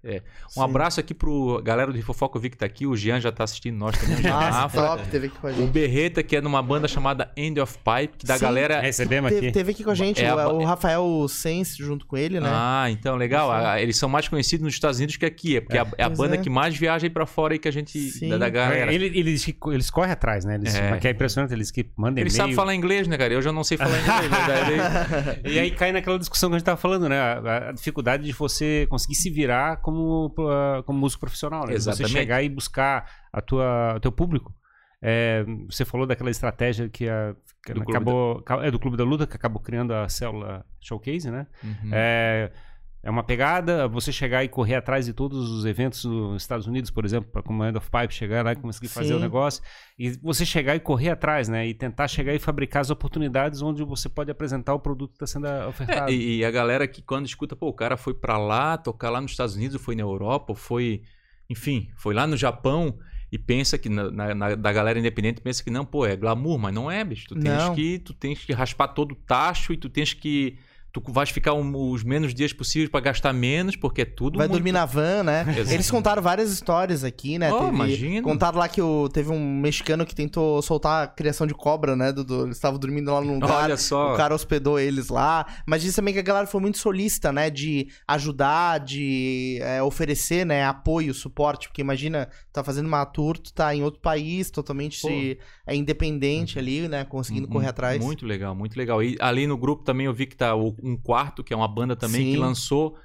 Um Sim. abraço aqui pro galera do Rifofoca, eu vi que tá aqui, o Jean já tá assistindo nós também, o Mafra. top, teve aqui com a O gente. Berreta, que é numa banda chamada End of Pipe, que da Sim. galera... Recebemos Teve, aqui. teve aqui com a gente É a o, ba- o Rafael Sens junto com ele, né? Ah, então, legal. Ah, eles são mais conhecidos nos Estados Unidos que aqui. É porque é, a- é a banda é. que mais viaja aí pra fora aí que a gente... Sim. Da, da galera. Ele- eles, eles correm atrás, né? Eles, É. Que é impressionante, eles que mandam Ele e-mail. sabe falar inglês, né, cara? Eu já não sei falar inglês. né? Daí- E aí cai naquela discussão que a gente tava falando, né? A, a dificuldade de você conseguir se virar como, ah, como músico profissional, né? De Você Exatamente. chegar e buscar a tua, o teu público. É, você falou daquela estratégia que, a, que acabou. É do Clube da Luta, que acabou criando a célula Showcase, né? Uhum. É, é uma pegada você chegar e correr atrás de todos os eventos nos Estados Unidos, por exemplo, para como End of Pipe chegar lá e conseguir fazer Sim. o negócio. E você chegar e correr atrás, né? E tentar chegar e fabricar as oportunidades onde você pode apresentar o produto que está sendo ofertado. É, e, a galera que quando escuta, pô, o cara foi pra lá, tocar lá nos Estados Unidos, foi na Europa, ou foi, enfim, foi lá no Japão e pensa que na, na- na- da galera independente pensa que não, pô, é glamour, mas não é, bicho. Tu tens Não. que tu tens que raspar todo o tacho e tu tens que tu vais ficar um- os menos dias possíveis pra gastar menos, porque é tudo Vai muito... dormir na van, né? Exato. Eles contaram várias histórias aqui, né? Oh, Teve- imagina. Contaram lá que o, teve um mexicano que tentou soltar a criação de cobra, né? Dudu? Eles estavam dormindo lá num lugar. Olha só. O cara hospedou eles lá. Mas diz também que a galera foi muito solista, né? De ajudar, de é, oferecer, né? Apoio, suporte. Porque imagina, tá fazendo uma tour, tu tá em outro país, totalmente Pô. é, independente ali, né? Conseguindo Mu- correr atrás. Muito legal, muito legal. E ali no grupo também eu vi que tá o- um quarto, que é uma banda também Sim. que lançou,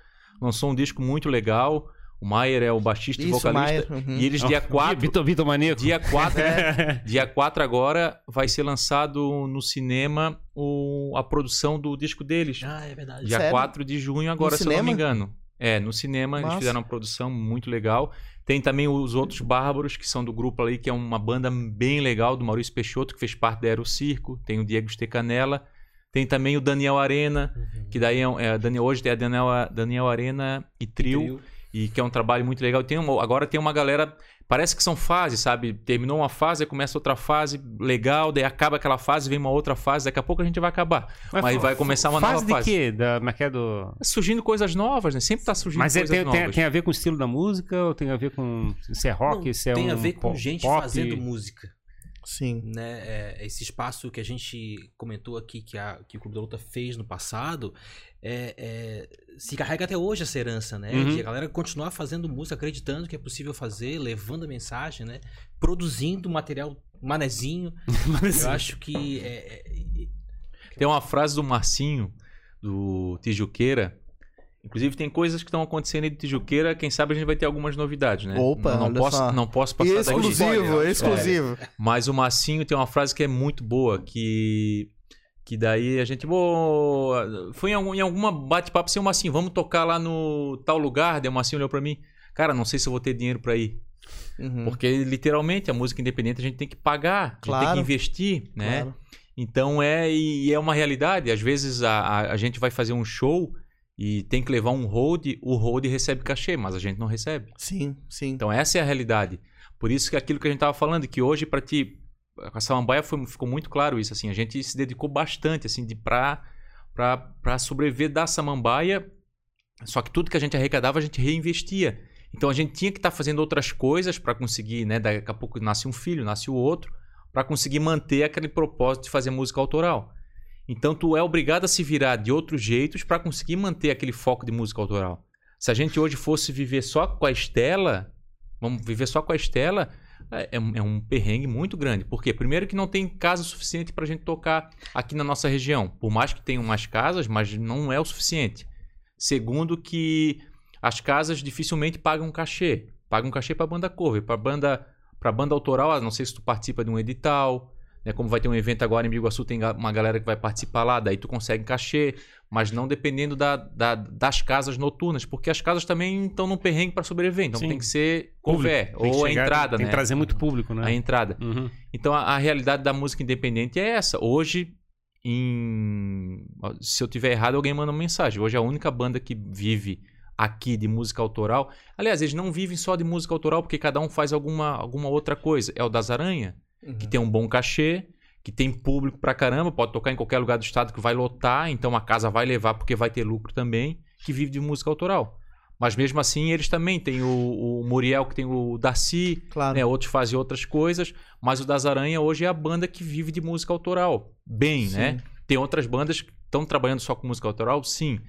lançou um disco muito legal. O Maier é o baixista e Isso, vocalista. Maier, uhum. E eles dia 4, Vitor, Vitor Maníaco. dia 4, dia 4 agora vai ser lançado no cinema o- a produção do disco deles. Ah, é verdade. Dia Sério? 4 de junho agora, No se eu não me engano. É, no cinema Massa. eles fizeram uma produção muito legal. Tem também os outros Bárbaros, que são do grupo ali, que é uma banda bem legal, do Maurício Peixoto, que fez parte da Aero Circo. Tem o Diego Stecanella. Tem também o Daniel Arena, Uhum. Que daí é, um- é, Daniel, hoje tem a Daniel, Daniel Arena e Trio, e que é um trabalho muito legal. Tem uma- agora tem uma galera, parece que são fases, sabe? Terminou uma fase, aí começa outra fase legal, daí acaba aquela fase, vem uma outra fase, daqui a pouco a gente vai acabar. Mas, fa- vai começar uma fase nova de fase. quê? Da, como é que é do... Surgindo coisas novas, né? Sempre tá surgindo Mas coisas tem, tem, novas. tem a ver com o estilo da música ou tem a ver com se é rock, Não, se é tem um a ver com po- gente pop? fazendo música. Sim. né, é, esse espaço que a gente comentou aqui que, a, que o Clube da Luta fez no passado é, é, se carrega até hoje essa herança, né? Uhum. De a galera continuar fazendo música, acreditando que é possível fazer, levando a mensagem, né? Produzindo material manezinho. Eu acho que é, é, Tem uma frase do Marcinho, do Tijuqueira. Inclusive, tem coisas que estão acontecendo aí de Tijuqueira. Quem sabe a gente vai ter algumas novidades, né? Opa, não, não olha posso, só. não posso passar daqui. Exclusivo, exclusivo. Mas o Massinho tem uma frase que é muito boa, que que daí a gente pô, foi em, algum, em alguma bate-papo assim, o Massinho, vamos tocar lá no tal lugar, daí o Massinho olhou pra mim, cara, não sei se eu vou ter dinheiro pra ir, Uhum. porque literalmente a música independente a gente tem que pagar, a gente tem Claro. que investir, né? Claro. Então é e é uma realidade. Às vezes a, a, a gente vai fazer um show e tem que levar um hold, o hold recebe cachê, mas a gente não recebe. Sim, sim. Então essa é a realidade. Por isso que aquilo que a gente tava falando, que hoje para ti, com a Samambaia foi, ficou muito claro isso, assim, a gente se dedicou bastante, assim, de pra, pra, pra sobreviver da Samambaia Só que tudo que a gente arrecadava, a gente reinvestia. Então a gente tinha que estar tá fazendo outras coisas para conseguir, né? Daqui a pouco nasce um filho, nasce o outro, para conseguir manter aquele propósito de fazer música autoral. Então tu é obrigado a se virar de outros jeitos para conseguir manter aquele foco de música autoral. Se a gente hoje fosse viver só com a Estela, vamos viver só com a Estela, é, é, é um perrengue muito grande. Por quê? Primeiro que não tem casa suficiente para a gente tocar aqui na nossa região. Por mais que tenham mais casas, mas não é o suficiente. Segundo que as casas dificilmente pagam cachê. Pagam cachê para banda cover, para banda para banda autoral, não sei se tu participa de um edital, né? Como vai ter um evento agora em Biguaçu, tem uma galera que vai participar lá, daí tu consegue cachê, mas não dependendo da, da, das casas noturnas, porque as casas também estão num perrengue para sobreviver, então Sim. tem que ser cover, ou a entrada, tem né? que trazer muito público, né? A entrada. Uhum. Então a, a realidade da música independente é essa. Hoje, em... se eu tiver errado, alguém manda uma mensagem. Hoje a única banda que vive aqui de música autoral. Aliás, eles não vivem só de música autoral, porque cada um faz alguma, alguma outra coisa. É o das Aranha, uhum. que tem um bom cachê, que tem público pra caramba, pode tocar em qualquer lugar do estado que vai lotar, então a casa vai levar porque vai ter lucro também, que vive de música autoral. Mas mesmo assim, eles também têm o, o Muriel, que tem o Darcy, claro. né? outros fazem outras coisas, mas o Das Aranha hoje é a banda que vive de música autoral. Bem, né? Sim. né? Tem outras bandas que estão trabalhando só com música autoral, sim.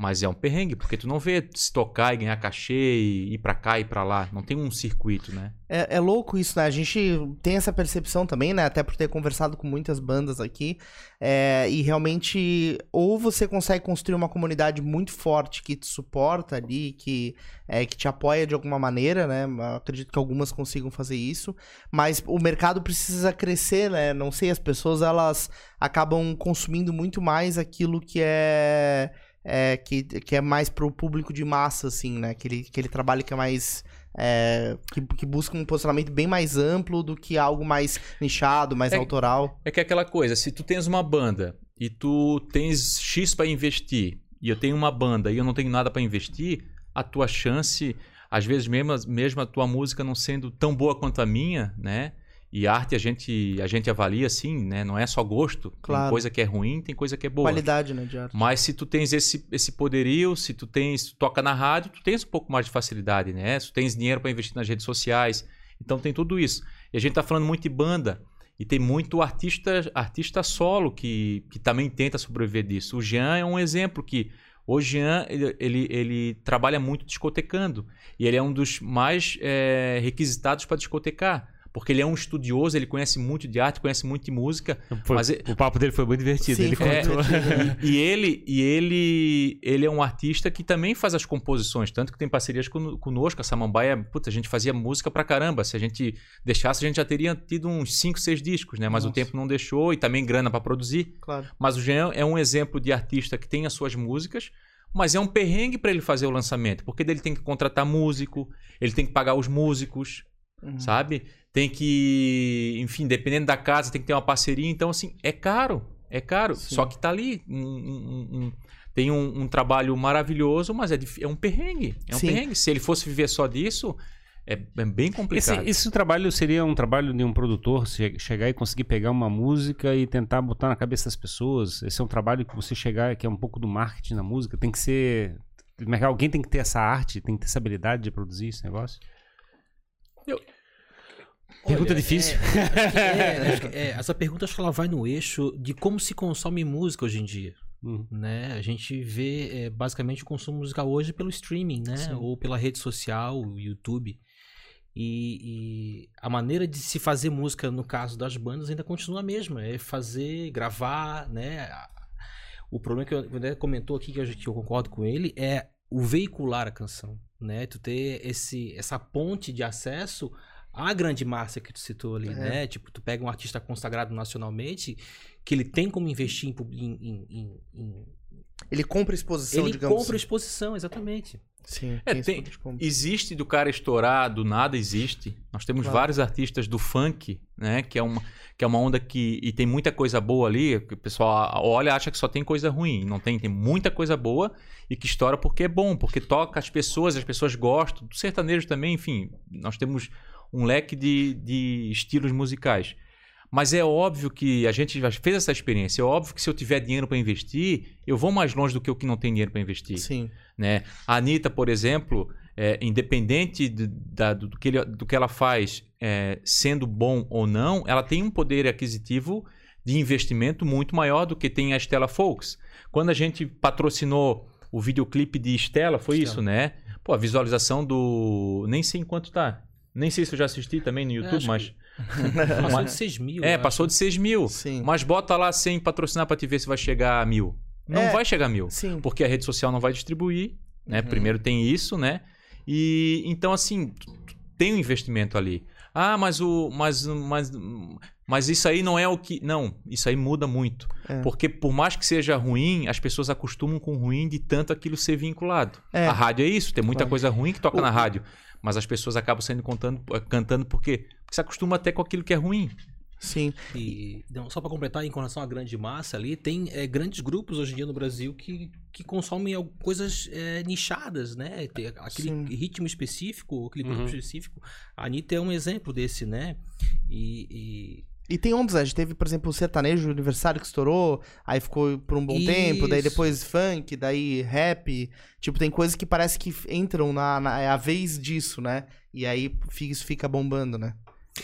Mas é um perrengue, porque tu não vê se tocar e ganhar cachê e ir pra cá e pra lá. Não tem um circuito, né? É, é, louco isso, né? A gente tem essa percepção também, né? Até por ter conversado com muitas bandas aqui. É, e realmente, ou você consegue construir uma comunidade muito forte que te suporta ali, que, é, que te apoia de alguma maneira, né? acredito que algumas consigam fazer isso. Mas o mercado precisa crescer, né? Não sei, as pessoas elas acabam consumindo muito mais aquilo que é é, que, que é mais pro público de massa, assim, né? Aquele, aquele trabalho que é mais. É, que, que, busca um posicionamento bem mais amplo do que algo mais nichado, mais é, autoral. É que é aquela coisa, se tu tens uma banda e tu tens X para investir, e eu tenho uma banda e eu não tenho nada para investir, a tua chance, às vezes mesmo, mesmo a tua música não sendo tão boa quanto a minha, né? E arte a gente, a gente avalia assim, né? Não é só gosto. Claro. Tem coisa que é ruim, tem coisa que é boa. Qualidade, né, de arte. Mas se tu tens esse, esse poderio, se tu tens, tu toca na rádio, tu tens um pouco mais de facilidade, né? Se tu tens dinheiro para investir nas redes sociais. Então tem tudo isso. E a gente tá falando muito de banda. E tem muito artista, artista solo que, que também tenta sobreviver disso. O Jean é um exemplo que o Jean, ele, ele, ele, trabalha muito discotecando. E ele é um dos mais é, requisitados para discotecar porque ele é um estudioso, ele conhece muito de arte, conhece muito de música. Foi, mas o papo dele foi muito divertido. Sim, ele contou. e, e, ele, e ele, ele é um artista que também faz as composições, tanto que tem parcerias conosco. A Samambaia, puta, a gente fazia música pra caramba. Se a gente deixasse, a gente já teria tido uns 5, 6 discos, né? Mas Nossa. o tempo não deixou e também grana para produzir. Claro. Mas o Jean é um exemplo de artista que tem as suas músicas, mas é um perrengue para ele fazer o lançamento, porque ele tem que contratar músico, ele tem que pagar os músicos, uhum. sabe? Tem que, enfim, dependendo da casa, tem que ter uma parceria. Então, assim, é caro. É caro. Sim. Só que tá ali. Um, um, um, tem um, trabalho maravilhoso, mas é, é um perrengue. É um Sim. perrengue. Se ele fosse viver só disso, é, é bem complicado. Esse, esse, trabalho seria um trabalho de um produtor chegar e conseguir pegar uma música e tentar botar na cabeça das pessoas. Esse é um trabalho que você chegar, que é um pouco do marketing na música. Tem que ser. Alguém tem que ter essa arte, tem que ter essa habilidade de produzir esse negócio. Eu, Pergunta Olha, difícil. É, é, é, essa pergunta acho que ela vai no eixo de como se consome música hoje em dia. Uhum. Né? A gente vê é, basicamente o consumo musical hoje pelo streaming, né? Sim. Ou pela rede social, o YouTube. E, e, a maneira de se fazer música, no caso das bandas, ainda continua a mesma. É fazer, gravar, né? O problema que o André comentou aqui, que eu, que eu concordo com ele, é o veicular a canção. Né? Tu ter esse, essa ponte de acesso a grande massa que tu citou ali, é. né? Tipo, tu pega um artista consagrado nacionalmente, que ele tem como investir em. em, em, em... ele compra exposição, ele digamos compra assim. exposição, exatamente. Sim, é, tem, existe do cara estourar, do nada existe. Nós temos claro. vários artistas do funk, né? Que é, uma, que é uma onda que. E tem muita coisa boa ali. Que o pessoal olha acha que só tem coisa ruim. Não tem, tem muita coisa boa e que estoura porque é bom, porque toca as pessoas, as pessoas gostam. Do sertanejo também, enfim. Nós temos um leque de, de estilos musicais. Mas é óbvio que a gente já fez essa experiência. É óbvio que se eu tiver dinheiro para investir, eu vou mais longe do que o que não tem dinheiro para investir. Sim. Né? A Anitta, por exemplo, é, independente de- da- do, que ele- do que ela faz, é, sendo bom ou não, ela tem um poder aquisitivo de investimento muito maior do que tem a Stella Folks. Quando a gente patrocinou o videoclipe de Stella, foi isso, né? Pô, a visualização do. Nem sei em quanto tá. Nem sei se eu já assisti também no YouTube, acho mas. que- Passou de 6 mil. É, passou acho. de 6 mil. Sim. Mas bota lá sem patrocinar pra te ver se vai chegar a mil. Não É. vai chegar a mil Sim. porque a rede social não vai distribuir, né? Uhum. Primeiro tem isso, né? E então assim, tem um investimento ali. Ah, mas o mas mas mas isso aí não é o que, não, isso aí muda muito. É. Porque por mais que seja ruim, as pessoas acostumam com o ruim de tanto aquilo ser vinculado. É. A rádio é isso, tem muita Claro. coisa ruim que toca O- na rádio, mas as pessoas acabam saindo contando, cantando porque, porque se acostuma até com aquilo que é ruim. Sim. E não, só para completar, em relação à grande massa ali, tem é, grandes grupos hoje em dia no Brasil que, que consomem coisas é, nichadas, né? Tem aquele Sim. ritmo específico, aquele grupo Uhum. específico. A Anitta é um exemplo desse, né? E, E tem ondas, né? A gente teve, por exemplo, o sertanejo o aniversário que estourou, aí ficou por um bom Isso. tempo, daí depois funk, daí rap. Tipo, tem coisas que parece que entram na, na é a vez disso, né? E aí isso fica bombando, né?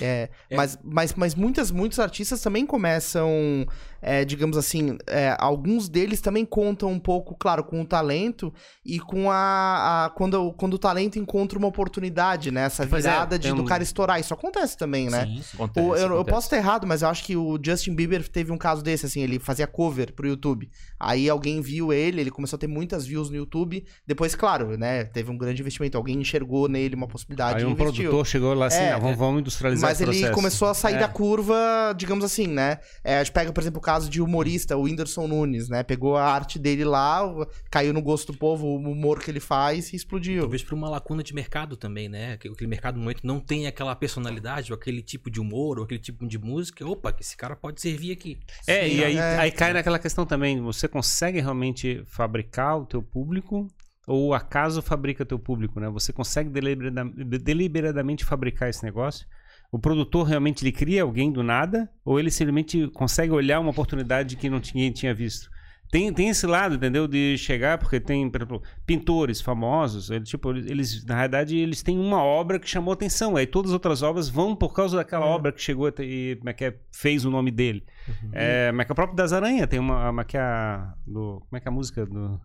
É, É. Mas, mas, mas muitas, muitos artistas também começam, é, digamos assim, é, alguns deles também contam um pouco, claro, com o talento e com a. a- quando, quando o talento encontra uma oportunidade, né? Essa é, virada de, tem do um- cara estourar. Isso acontece também, né? sim, sim. Acontece, O- eu, eu acontece. posso estar errado, mas eu acho que o Justin Bieber teve um caso desse, assim, ele fazia cover pro YouTube. Aí alguém viu ele, ele começou a ter muitas views no YouTube. Depois, claro, né, teve um grande investimento. Alguém enxergou nele uma possibilidade Aí um investiu. produtor chegou lá assim, É, "Ah, vamos, vamos industrializar Mas esse ele processo." começou a sair É. da curva, digamos assim, né? É, a gente pega, por exemplo, o caso de humorista, o Whindersson Nunes, né? Pegou a arte dele lá, caiu no gosto do povo, o humor que ele faz e explodiu. Talvez por uma lacuna de mercado também, né? Aquele mercado no momento não tem aquela personalidade, ou aquele tipo de humor, ou aquele tipo de música. Opa, que esse cara pode servir aqui. É, Sim, e aí, é. aí cai naquela questão também, você consegue realmente fabricar o teu público ou o acaso fabrica teu público, né? Você consegue deliberada- deliberadamente fabricar esse negócio? O produtor realmente ele cria alguém do nada ou ele simplesmente consegue olhar uma oportunidade que não ninguém tinha visto? Tem, tem esse lado, entendeu? De chegar, porque tem, por exemplo, pintores famosos, eles, tipo, eles, na realidade, eles têm uma obra que chamou atenção. Aí todas as outras obras vão por causa daquela obra que chegou até- e como é que é, fez o nome dele. É, mas que é o próprio das Aranha tem uma, uma que é a, do, como é que é a música do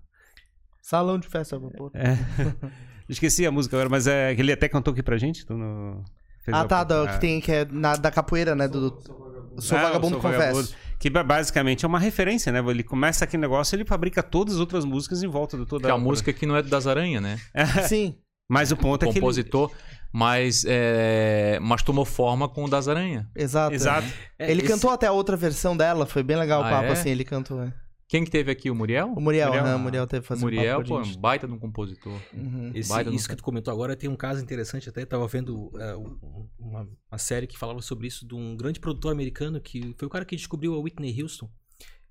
Salão de festa, vapor. é, esqueci a música agora, mas é que ele até cantou aqui pra gente, no, fez Ah, tá, da- a- que tem, que é na, da capoeira, né? Do, Sou Ah, Vagabundo, Sou confesso. Vagabundo, que ba- basicamente é uma referência, né? Ele começa aquele negócio, ele fabrica todas as outras músicas em volta de toda Que é a uma música que não é das Aranha, né? Sim. Mas o ponto é que ele... Compositor, mas, é, mas tomou forma com o das Aranha. Exato. Exato. É, Ele esse- cantou até a outra versão dela, foi bem legal o Ah, papo, é? assim, ele cantou. É. Quem que teve aqui? O Muriel? O Muriel, Muriel. né? O Muriel teve fazer Muriel, um papo pô, é um gente. baita de um compositor. Uhum. Esse- Baita isso que tu comentou agora tem um caso interessante até. Tava vendo é, um- uma, uma série que falava sobre isso de um grande produtor americano que foi o cara que descobriu a Whitney Houston.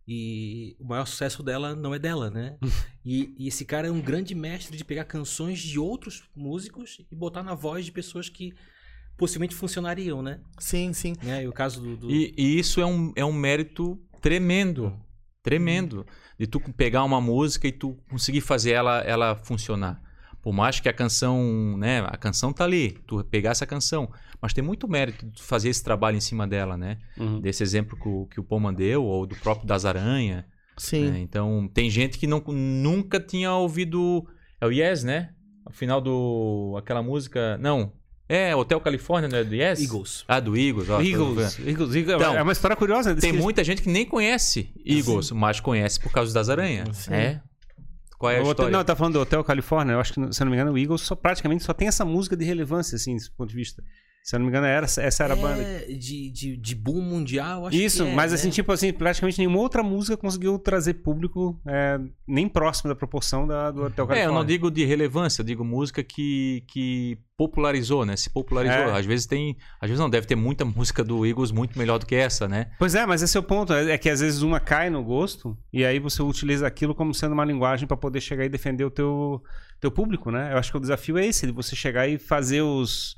E o maior sucesso dela não é dela, né? e, e esse cara é um grande mestre de pegar canções de outros músicos e botar na voz de pessoas que possivelmente funcionariam, né? Sim, sim. né? E o caso do. do- E, e isso é um, é um mérito tremendo. Tremendo. De tu pegar uma música e tu conseguir fazer ela, ela funcionar. Por mais que a canção, né? A canção tá ali. Tu pegar essa canção. Mas tem muito mérito de tu fazer esse trabalho em cima dela, né? Uhum. Desse exemplo que o, que o Poman deu, ou do próprio Das Aranha. Sim. né? Então, tem gente que não, nunca tinha ouvido. É o Yes, né? O final do. aquela música. Não. É, Hotel Califórnia, não é do Yes? Eagles. Ah, do Eagles. ó, Eagles. Eagles, Eagles, Então, é uma história curiosa. Tem que- muita gente que nem conhece Eagles, mas conhece por causa das aranhas. Sim. É. Qual é a O hotel, história? não, tá falando do Hotel Califórnia. Eu acho que, se eu não me engano, o Eagles só, praticamente só tem essa música de relevância, assim, desse ponto de vista. Se eu não me engano, era, essa era a banda. É, de, de, de boom mundial, acho Isso, que é, mas né? assim, tipo assim, praticamente nenhuma outra música conseguiu trazer público é, nem próximo da proporção da, do Hotel É, Califórnia. eu não digo de relevância, eu digo música que, que popularizou, né? Se popularizou. É. Às vezes tem. Às vezes não, deve ter muita música do Eagles muito melhor do que essa, né? Pois é, mas esse é o ponto. É é que às vezes uma cai no gosto e aí você utiliza aquilo como sendo uma linguagem para poder chegar e defender o teu, teu público, né? Eu acho que o desafio é esse, de você chegar e fazer os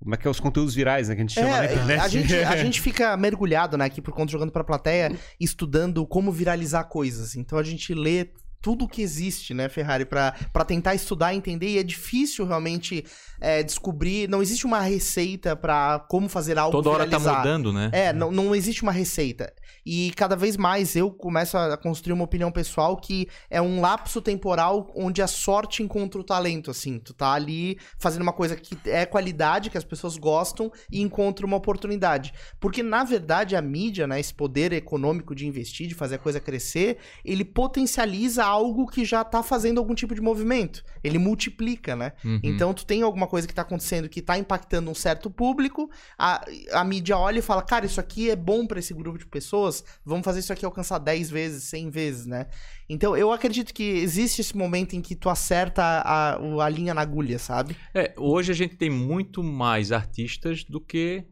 Como é que é os conteúdos virais, né? Que a gente chama na É, internet. a gente, a gente fica mergulhado, né, aqui por conta jogando pra plateia, estudando como viralizar coisas. Então a gente lê tudo que existe, né, Ferrari, pra pra tentar estudar, entender, e é difícil realmente é, descobrir. Não existe uma receita pra como fazer algo Toda hora tá mudando, né? É, não, não existe uma receita. E cada vez mais eu começo a construir uma opinião pessoal que é um lapso temporal onde a sorte encontra o talento, assim. Tu tá ali fazendo uma coisa que é qualidade, que as pessoas gostam e encontra uma oportunidade. Porque, na verdade, a mídia, né, esse poder econômico de investir, de fazer a coisa crescer, ele potencializa algo que já tá fazendo algum tipo de movimento. Ele multiplica, né? Uhum. Então, tu tem alguma coisa que tá acontecendo que tá impactando um certo público, a, a mídia olha e fala, cara, isso aqui é bom pra esse grupo de pessoas, vamos fazer isso aqui alcançar 10 vezes, 100 vezes, né? Então, eu acredito que existe esse momento em que tu acerta a, o- a linha na agulha, sabe? É, hoje a gente tem muito mais artistas do que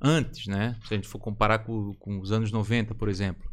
antes, né? Se a gente for comparar com, com os anos 90, por exemplo.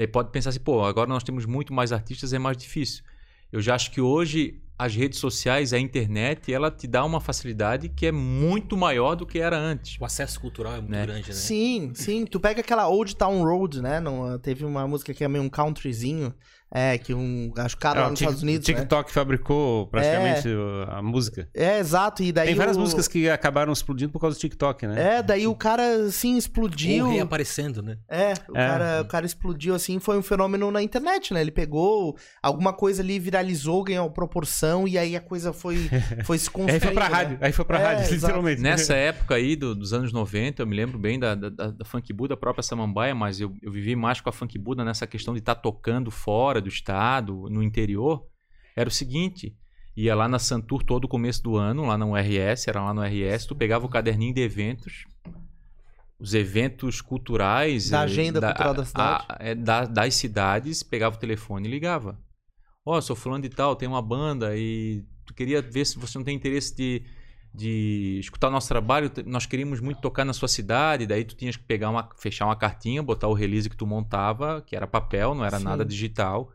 Daí pode pensar assim, pô, agora nós temos muito mais artistas, é mais difícil. Eu já acho que hoje as redes sociais, a internet, ela te dá uma facilidade que é muito maior do que era antes. O acesso cultural é muito Né? grande, né? Sim, sim. Tu pega aquela Old Town Road, né? Não, teve uma música que é meio um countryzinho, é, que um, acho que o cara É, lá nos Tik- Estados Unidos, o né? TikTok fabricou praticamente a música. É, exato, e daí Tem várias o- músicas que acabaram explodindo por causa do TikTok, né? É, daí o cara, assim, explodiu... Ou reaparecendo, né? É, o, É. Cara, o cara explodiu assim, foi um fenômeno na internet, né? Ele pegou alguma coisa ali, viralizou, ganhou proporção e aí a coisa foi, foi se Aí construindo. foi pra né? rádio, aí foi pra É, rádio, exato. literalmente. Nessa época aí do- dos anos 90, eu me lembro bem da, da, da- da Funk Buda, da própria Samambaia, mas eu, eu vivi mais com a Funk Buda nessa questão de estar tocando fora do estado, no interior. Era o seguinte, ia lá na Santur todo o começo do ano, lá no RS, era lá no RS, tu pegava o caderninho de eventos, os eventos culturais... Da eh, agenda cultural da cidade. a- é, da- das cidades, pegava o telefone e ligava. Ó, sou fulano de tal, tem uma banda e tu queria ver se você não tem interesse de, de escutar o nosso trabalho. Nós queríamos muito tocar na sua cidade, daí tu tinhas que pegar uma, fechar uma cartinha, botar o release que tu montava, que era papel, não era Sim. nada digital,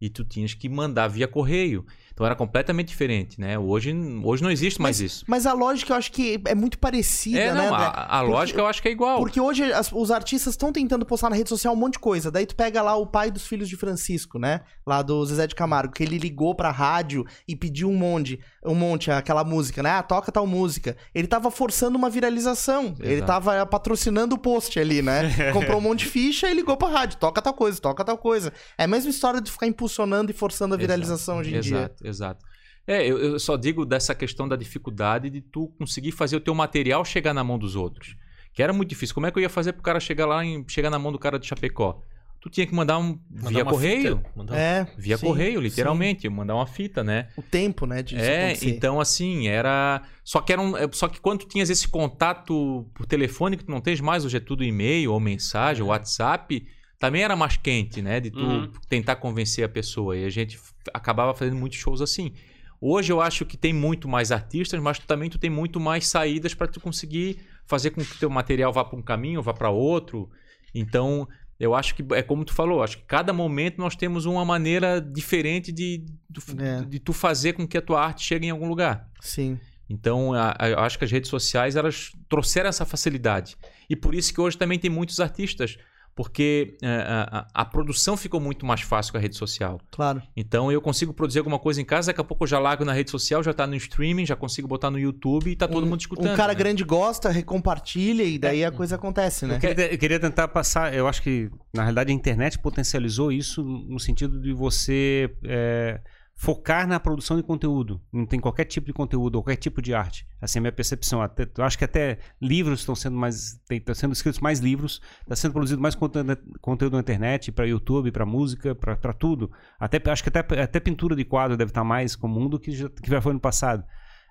e tu tinhas que mandar via correio. Então era completamente diferente, né? Hoje, hoje não existe mais isso. Mas a lógica eu acho que é muito parecida, É, né? não, a, a Porque- lógica eu acho que é igual. Porque hoje as- os artistas estão tentando postar na rede social um monte de coisa. Daí tu pega lá o pai dos filhos de Francisco, né? Lá do Zezé de Camargo, que ele ligou pra rádio e pediu um monte, um monte, aquela música, né? Ah, toca tal música. Ele tava forçando uma viralização. Ele Exato. tava patrocinando o post ali, né? Comprou um monte de ficha e ligou pra rádio. Toca tal coisa, toca tal coisa. É a mesma história de ficar impulsionando e forçando a viralização hoje em dia. Exato, exato. É, eu, eu só digo dessa questão da dificuldade de tu conseguir fazer o teu material chegar na mão dos outros. Que era muito difícil. Como é que eu ia fazer pro cara chegar lá e chegar na mão do cara de Chapecó? Tu tinha que mandar um Mandar via correio. fita, mandar- É. Via sim, correio, sim. literalmente, mandar uma fita, né? O tempo, né? De É, acontecer. então assim, era. Só que era um... é, Só que quando tu tinhas esse contato por telefone, que tu não tens mais, hoje é tudo e-mail ou mensagem, ou WhatsApp, também era mais quente, né? De tu Uhum. tentar convencer a pessoa. E a gente acabava fazendo muitos shows assim. Hoje eu acho que tem muito mais artistas, mas também tu tem muito mais saídas para tu conseguir fazer com que teu material vá para um caminho, vá para outro. Então, eu acho que é como tu falou, acho que cada momento nós temos uma maneira diferente de, de, É. de tu fazer com que a tua arte chegue em algum lugar. Sim. Então, a- a- eu acho que as redes sociais elas trouxeram essa facilidade. E por isso que hoje também tem muitos artistas, porque é, a, a- a produção ficou muito mais fácil com a rede social. Claro. Então, eu consigo produzir alguma coisa em casa, daqui a pouco eu já largo na rede social, já tá no streaming, já consigo botar no YouTube e tá todo um, mundo escutando. Um cara né? grande gosta, recompartilha e daí a coisa acontece, né? Eu queria, eu queria tentar passar. Eu acho que, na realidade, a internet potencializou isso no sentido de você é, focar na produção de conteúdo. Não tem qualquer tipo de conteúdo, qualquer tipo de arte. Assim, é a minha percepção. Até, eu acho que até livros estão sendo mais. Estão sendo escritos mais livros, está sendo produzido mais conteúdo, conteúdo na internet, para YouTube, para música, para tudo. Até, acho que até, até pintura de quadro deve estar mais comum do que já, que já foi no passado.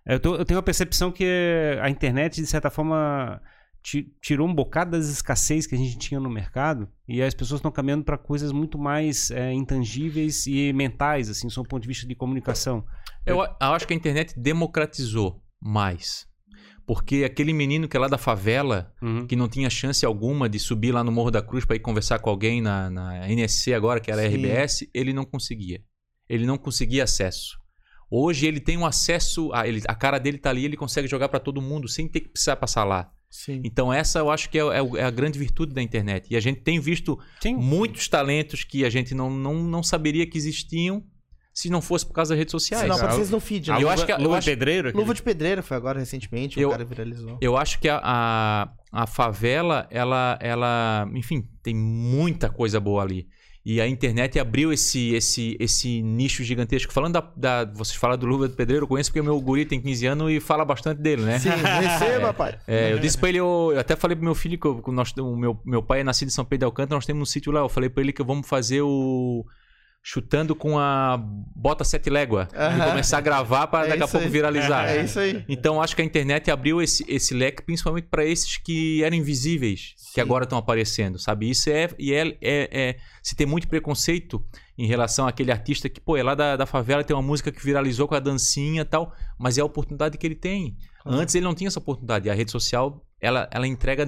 Eu, tô- eu tenho a percepção que a internet, de certa forma, tirou um bocado das escassez que a gente tinha no mercado e as pessoas estão caminhando para coisas muito mais é, intangíveis e mentais, assim, sob o ponto de vista de comunicação. Eu, eu acho que a internet democratizou mais. Porque aquele menino que é lá da favela, Uhum. que não tinha chance alguma de subir lá no Morro da Cruz para ir conversar com alguém na, na NSC agora, que era a Sim. RBS, ele não conseguia. Ele não conseguia acesso. Hoje ele tem um acesso, a, ele, a cara dele tá ali, ele consegue jogar para todo mundo sem ter que precisar passar lá. Sim. Então essa eu acho que é, é é a grande virtude da internet. E a gente tem visto Sim. muitos talentos que a gente não, não, não saberia que existiam se não fosse por causa das redes sociais. Se não aparecesse no feed, A né? Eu luva, acho que- eu luva acho- pedreiro. aquele- Luva de pedreiro foi agora recentemente, Eu- o cara viralizou. Eu acho que a, a, a favela, ela, ela, enfim, tem muita coisa boa ali. E a internet abriu esse, esse, esse nicho gigantesco. Falando da, da. Vocês falam do Luva de Pedreiro, eu conheço porque meu guri tem 15 anos e fala bastante dele, né? Sim, receba, pai. É, eu disse pra ele, eu, eu até falei pro meu filho que eu- nós, o meu, meu pai é nascido em São Pedro de Alcântara, nós temos um sítio lá. Eu falei pra ele que vamos fazer o. chutando com a bota sete légua. E começar a gravar para É daqui a pouco aí. viralizar. É isso aí. Então acho que a internet abriu esse, esse leque principalmente para esses que eram invisíveis, Sim. que agora estão aparecendo, sabe? Isso é e é, é, é- se tem muito preconceito em relação àquele artista que pô é lá da, da favela tem uma música que viralizou com a dancinha e tal, mas é a oportunidade que ele tem. Claro. Antes ele não tinha essa oportunidade. A rede social ela, ela entrega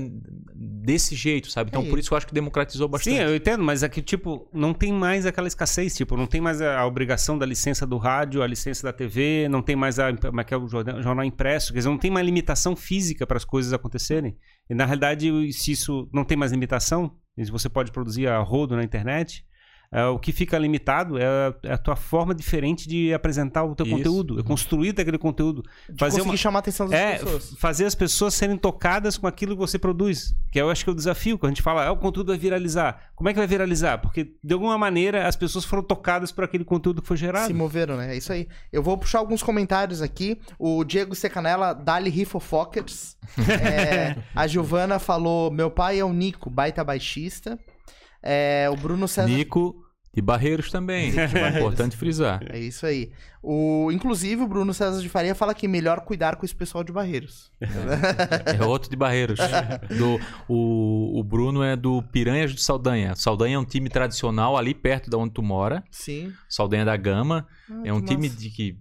desse jeito, sabe? Então É por isso que eu acho que democratizou bastante. Sim, eu entendo, mas é que, tipo, não tem mais aquela escassez, tipo, não tem mais a, obrigação da licença do rádio, a licença da TV, não tem mais a, como é que é o jornal, jornal impresso, quer dizer, não tem mais limitação física para as coisas acontecerem. E, na realidade, se isso não tem mais limitação, se você pode produzir a rodo na internet, é, o que fica limitado é a, é a tua forma diferente de apresentar o teu Isso. conteúdo, é construir daquele conteúdo. De Fazer conseguir uma- chamar a atenção das É, pessoas. fazer as pessoas serem tocadas com aquilo que você produz. Que eu acho que é o desafio. Quando a gente fala, ah, o conteúdo vai viralizar. Como é que vai viralizar? Porque, de alguma maneira, as pessoas foram tocadas por aquele conteúdo que foi gerado. Se moveram, né? É isso aí. Eu vou puxar alguns comentários aqui. O Diego Secanella, Dali Rifofokers. É, a Giovana falou: Meu pai é o Nico, baita baixista. É, o Bruno César. Nico de Barreiros também. É importante frisar. É isso aí. O, inclusive, o Bruno César de Faria fala que melhor cuidar com esse pessoal de Barreiros. É outro de Barreiros. Do, o, o Bruno é do Piranhas de Saldanha. Saldanha é um time tradicional ali perto da onde tu mora. Sim. Saldanha da Gama. Ah, é um time massa. de que.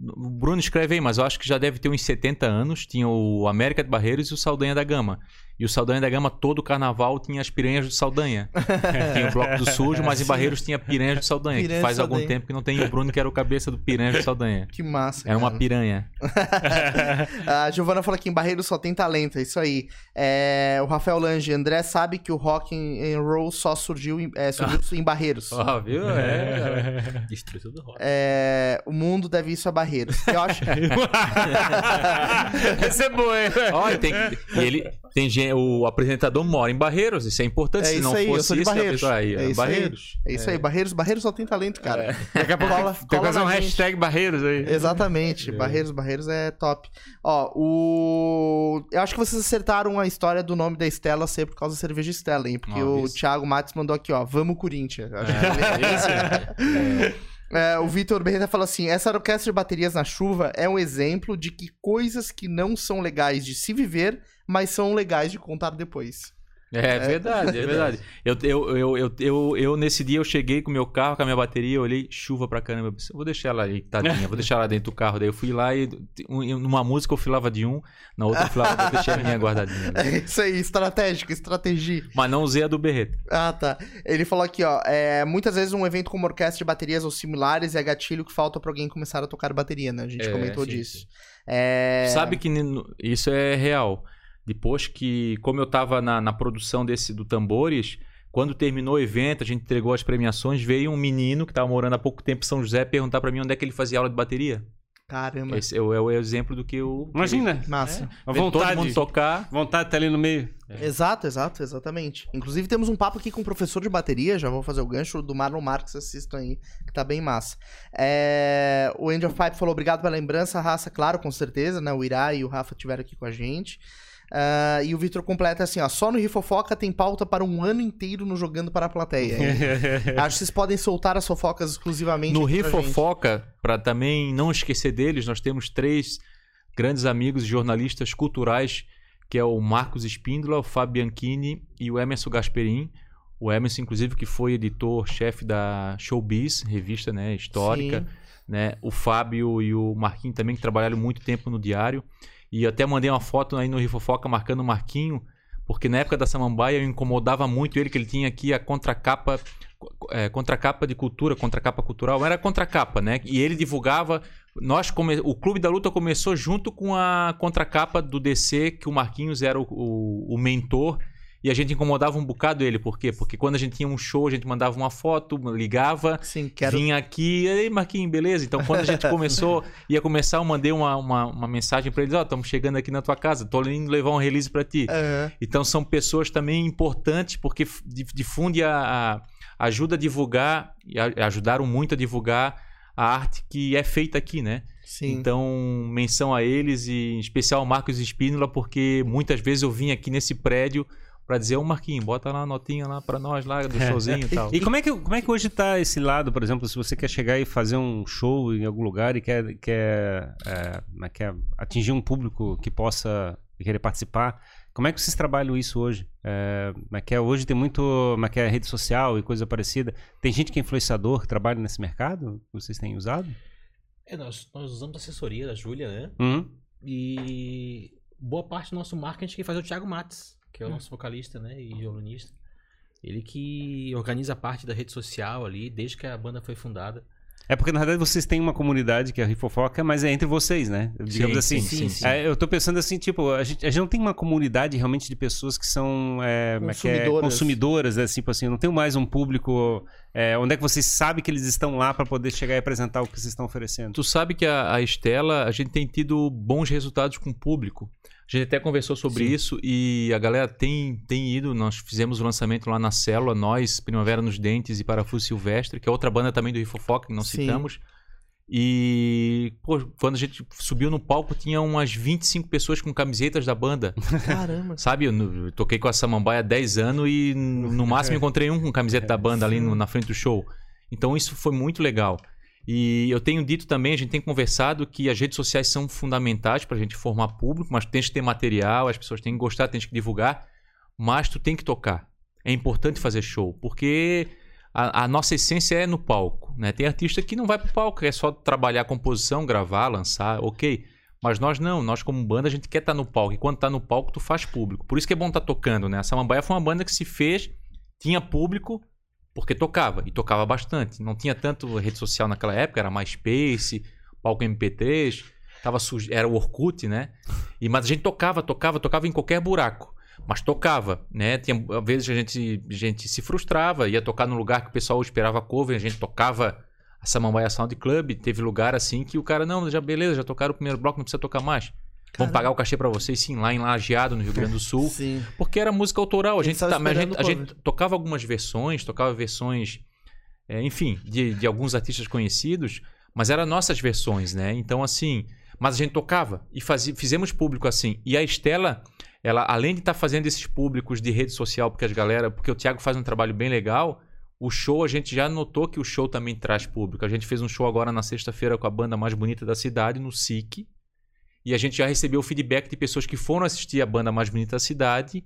O Bruno escreve aí, mas eu acho que já deve ter uns 70 anos. Tinha o América de Barreiros e o Saldanha da Gama. E o Saldanha da Gama, todo carnaval, tinha as piranhas do Saldanha. tinha o Bloco do Sujo, mas em Barreiros tinha piranhas do Saldanha. Que faz do algum Saldanha. tempo que não tem. O Bruno que era o cabeça do Piranhas do Saldanha. Que massa. Era uma cara. piranha. A Giovana fala que em Barreiros só tem talento, é isso aí. É, o Rafael Lange, André sabe que o rock and roll só surgiu em, é, surgiu em Barreiros. Ó, viu? É. Destruição do rock. É, o mundo deve isso a Barreiros. Eu acho. Esse é bom, hein? Olha, tem, ele tem o apresentador mora em Barreiros, isso é importante. É Se isso não aí, eu fosse sou de isso, Barreiros. pessoa aí, É é isso aí. Barreiros. É isso aí, Barreiros, Barreiros só tem talento, cara. Daqui a pouco Cola- tem que cola fazer um gente. Hashtag Barreiros aí. Exatamente, Barreiros, Barreiros é top. Ó, o. Eu acho que vocês acertaram a história do nome da Estela ser por causa da cerveja Estela, hein? Porque o isso. Thiago Matos mandou aqui, ó, vamos Corinthians. Eu acho que- É, o Vitor Berreta fala assim: essa orquestra de baterias na chuva é um exemplo de que coisas que não são legais de se viver, mas são legais de contar depois. É verdade, é verdade. Eu, eu, eu, eu, eu, nesse dia, eu cheguei com o meu carro, com a minha bateria, eu olhei chuva pra caramba. Vou deixar ela aí, tadinha, vou deixar ela dentro do carro. Daí eu fui lá e um- numa música eu filava de um, na outra eu filava, eu deixei a minha guardadinha. É isso aí, estratégico, estratégia. Mas não usei a do Berreto. Ah, tá. Ele falou aqui, ó. é, muitas vezes um evento como orquestra de baterias ou similares é gatilho que falta pra alguém começar a tocar bateria, né? A gente É, comentou disso. É... Sabe que isso é real. Depois que, como eu tava na, na produção desse do Tambores, quando terminou o evento, a gente entregou as premiações, veio um menino que tava morando há pouco tempo em São José perguntar pra mim onde é que ele fazia aula de bateria. Caramba. Esse é o, é o exemplo do que eu. Imagina. Massa. A Ver todo vontade. mundo tocar. Vontade tá ali no meio. Exato, exato, exatamente. Inclusive temos um papo aqui com o professor de bateria, já vou fazer o gancho do Marlon Marques, assistam aí, que tá bem massa. É, O Angel Pipe falou obrigado pela lembrança, raça, claro, com certeza, né? O Irá e o Rafa estiveram aqui com a gente. Ah, e o Vitor completa assim, ó, só no Rifofoca tem pauta para um ano inteiro no Jogando para a Plateia. Acho que vocês podem soltar as fofocas exclusivamente No aqui Rio pra gente. Fofoca, para também não esquecer deles, nós temos três grandes amigos e jornalistas culturais, que é o Marcos Espíndola, o Fábio Bianchini e o Emerson Gasperin. O Emerson, inclusive, que foi editor-chefe da Showbiz, revista né, histórica. Sim. né? O Fábio e o Marquinho também, que trabalharam muito tempo no diário. E até mandei uma foto aí no Rio Fofoca marcando o Marquinho, porque na época da Samambaia eu incomodava muito ele, que ele tinha aqui a contracapa, é, contracapa de cultura, contracapa cultural, era contracapa, né? E ele divulgava Nós come... O Clube da Luta começou junto com a contracapa do DC, que o Marquinhos era o, o, o mentor. E a gente incomodava um bocado ele. Por quê? Porque quando a gente tinha um show, a gente mandava uma foto, ligava, Sim, quero. vinha aqui, e aí, Marquinhos, beleza? Então, quando a gente começou, ia começar, eu mandei uma, uma, uma mensagem pra eles: Ó, estamos chegando aqui na tua casa, tô indo levar um release pra ti. Aham. Então são pessoas também importantes porque difunde a, a- ajuda a divulgar e ajudaram muito a divulgar a arte que é feita aqui, né? Sim. Então menção a eles e em especial ao Marcos Espínola porque muitas vezes eu vim aqui nesse prédio pra dizer ô Marquinhos, bota lá a notinha lá pra nós lá do showzinho e tal. E como é, que, como é que hoje tá esse lado, por exemplo, se você quer chegar e fazer um show em algum lugar e quer, quer, é, é que é, atingir um público que possa querer participar, como é que vocês trabalham isso hoje? É, é que é, hoje tem muito é que é, rede social e coisa parecida. Tem gente que é influenciador, que trabalha nesse mercado? que Vocês têm usado? É, nós, nós usamos a assessoria da Júlia, né? Uhum. E boa parte do nosso marketing quem faz é o Thiago Matos, que é o nosso vocalista, né? E violonista. Ele que organiza a parte da rede social ali, desde que a banda foi fundada. É porque, na verdade, vocês têm uma comunidade que é a Rifofoca, mas é entre vocês, né? Digamos assim. sim, sim. É, eu tô pensando assim, tipo, a gente, a gente não tem uma comunidade realmente de pessoas que são é, como é que é? Consumidoras. consumidoras, né? Tipo assim, eu não tenho mais um público. é, onde é que vocês sabem que eles estão lá para poder chegar e apresentar o que vocês estão oferecendo? Tu sabe que a, a Estela, a gente tem tido bons resultados com o público. A gente até conversou sobre Sim. isso e a galera tem, tem ido. Nós fizemos o lançamento lá na Célula, nós, Primavera nos Dentes e Parafuso Silvestre, que é outra banda também do Rifofoca que não Sim. citamos. E pô, quando a gente subiu no palco, tinha umas 25 pessoas com camisetas da banda. Caramba. Sabe, eu, toquei com a Samambaia há 10 anos e no no máximo encontrei um com camiseta da banda ali no- na frente do show. Então isso foi muito legal. E eu tenho dito também, a gente tem conversado que as redes sociais são fundamentais para a gente formar público, mas tem que ter material, as pessoas têm que gostar, tem que divulgar, mas tu tem que tocar. É importante fazer show, porque a, a nossa essência é no palco. Né? Tem artista que não vai pro palco, é só trabalhar a composição, gravar, lançar, ok. Mas nós não, nós como banda a gente quer estar no palco. E quando tá no palco, tu faz público. Por isso que é bom estar tocando, né? A Samambaia foi uma banda que se fez, tinha público, porque tocava. E tocava bastante. Não tinha tanto rede social naquela época, era mais Space, palco MP3, tava sujo, era o Orkut, né? E, mas a gente tocava, tocava, tocava em qualquer buraco. Mas tocava, né? Tinha, às vezes a gente, a gente se frustrava, ia tocar num lugar que o pessoal esperava cover, a gente tocava a Samambaia Sound Club, teve lugar assim que o cara, não, já beleza, já tocaram o primeiro bloco, não precisa tocar mais. Vamos pagar o cachê pra vocês, sim, lá em Lajeado, no Rio Grande do Sul. Sim. Porque era música autoral. A gente, tá- a gente, a gente tocava algumas versões, tocava versões, é, enfim, de, de alguns artistas conhecidos, mas eram nossas versões, né? Então, assim, mas a gente tocava e fazia, fizemos público assim. E a Estela, ela, além de estar fazendo esses públicos de rede social, porque as galera, porque o Thiago faz um trabalho bem legal. O show, a gente já notou que o show também traz público. A gente fez um show agora na sexta-feira com a banda mais bonita da cidade, no SIC. E a gente já recebeu feedback de pessoas que foram assistir a banda mais bonita da cidade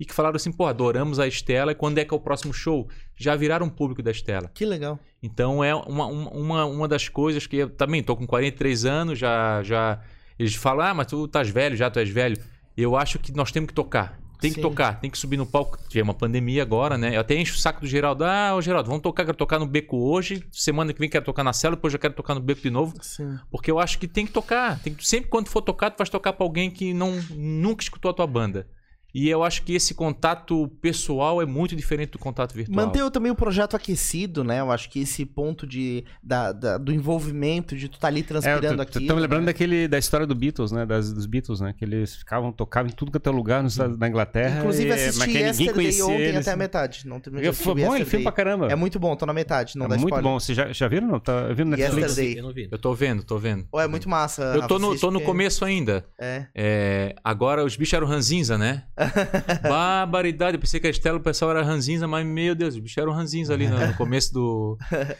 e que falaram assim, pô, adoramos a Estela e quando é que é o próximo show? Já viraram público da Estela. Que legal. Então é uma, uma, uma, das coisas que eu também tô com 43 anos, já, já eles falam, ah, mas tu estás velho, já tu és velho. Eu acho que nós temos que tocar. Tem que Sim. tocar, tem que subir no palco. Tiver uma pandemia agora, né? Eu até encho o saco do Geraldo. Ah, ô Geraldo, vamos tocar, quero tocar no beco hoje. Semana que vem quero tocar na cela, depois já quero tocar no beco de novo. Sim. Porque eu acho que tem que tocar. Tem que- sempre quando for tocar, tu vais tocar pra alguém que não, nunca escutou a tua banda. E eu acho que esse contato pessoal é muito diferente do contato virtual. Manter também o projeto aquecido, né? Eu acho que esse ponto de, da, da- do envolvimento, de tu tá ali transpirando aqui. Estamos lembrando daquele, da história do Beatles, né? Das, dos Beatles, né? Que eles ficavam, tocavam em tudo quanto é lugar nos Estados- na Inglaterra. Inclusive e- mas assisti ninguém Yesterday conhecia ontem eles. até a metade. Não terminei Eu- Foi bom, ele filme pra caramba. É muito bom, tô na metade, não É dá muito spoiler. bom. Vocês já, já viram? Não? Tá vindo no Netflix? Yesterday. Eu não vi. Eu tô vendo, tô vendo. Ou é muito massa. Eu tô no, tô no começo ainda. É. É, agora os bichos eram ranzinza, né? Barbaridade. Eu pensei que a Estela o pessoal era ranzinza, mas meu Deus, os bichos eram ranzinza ali no, no começo do.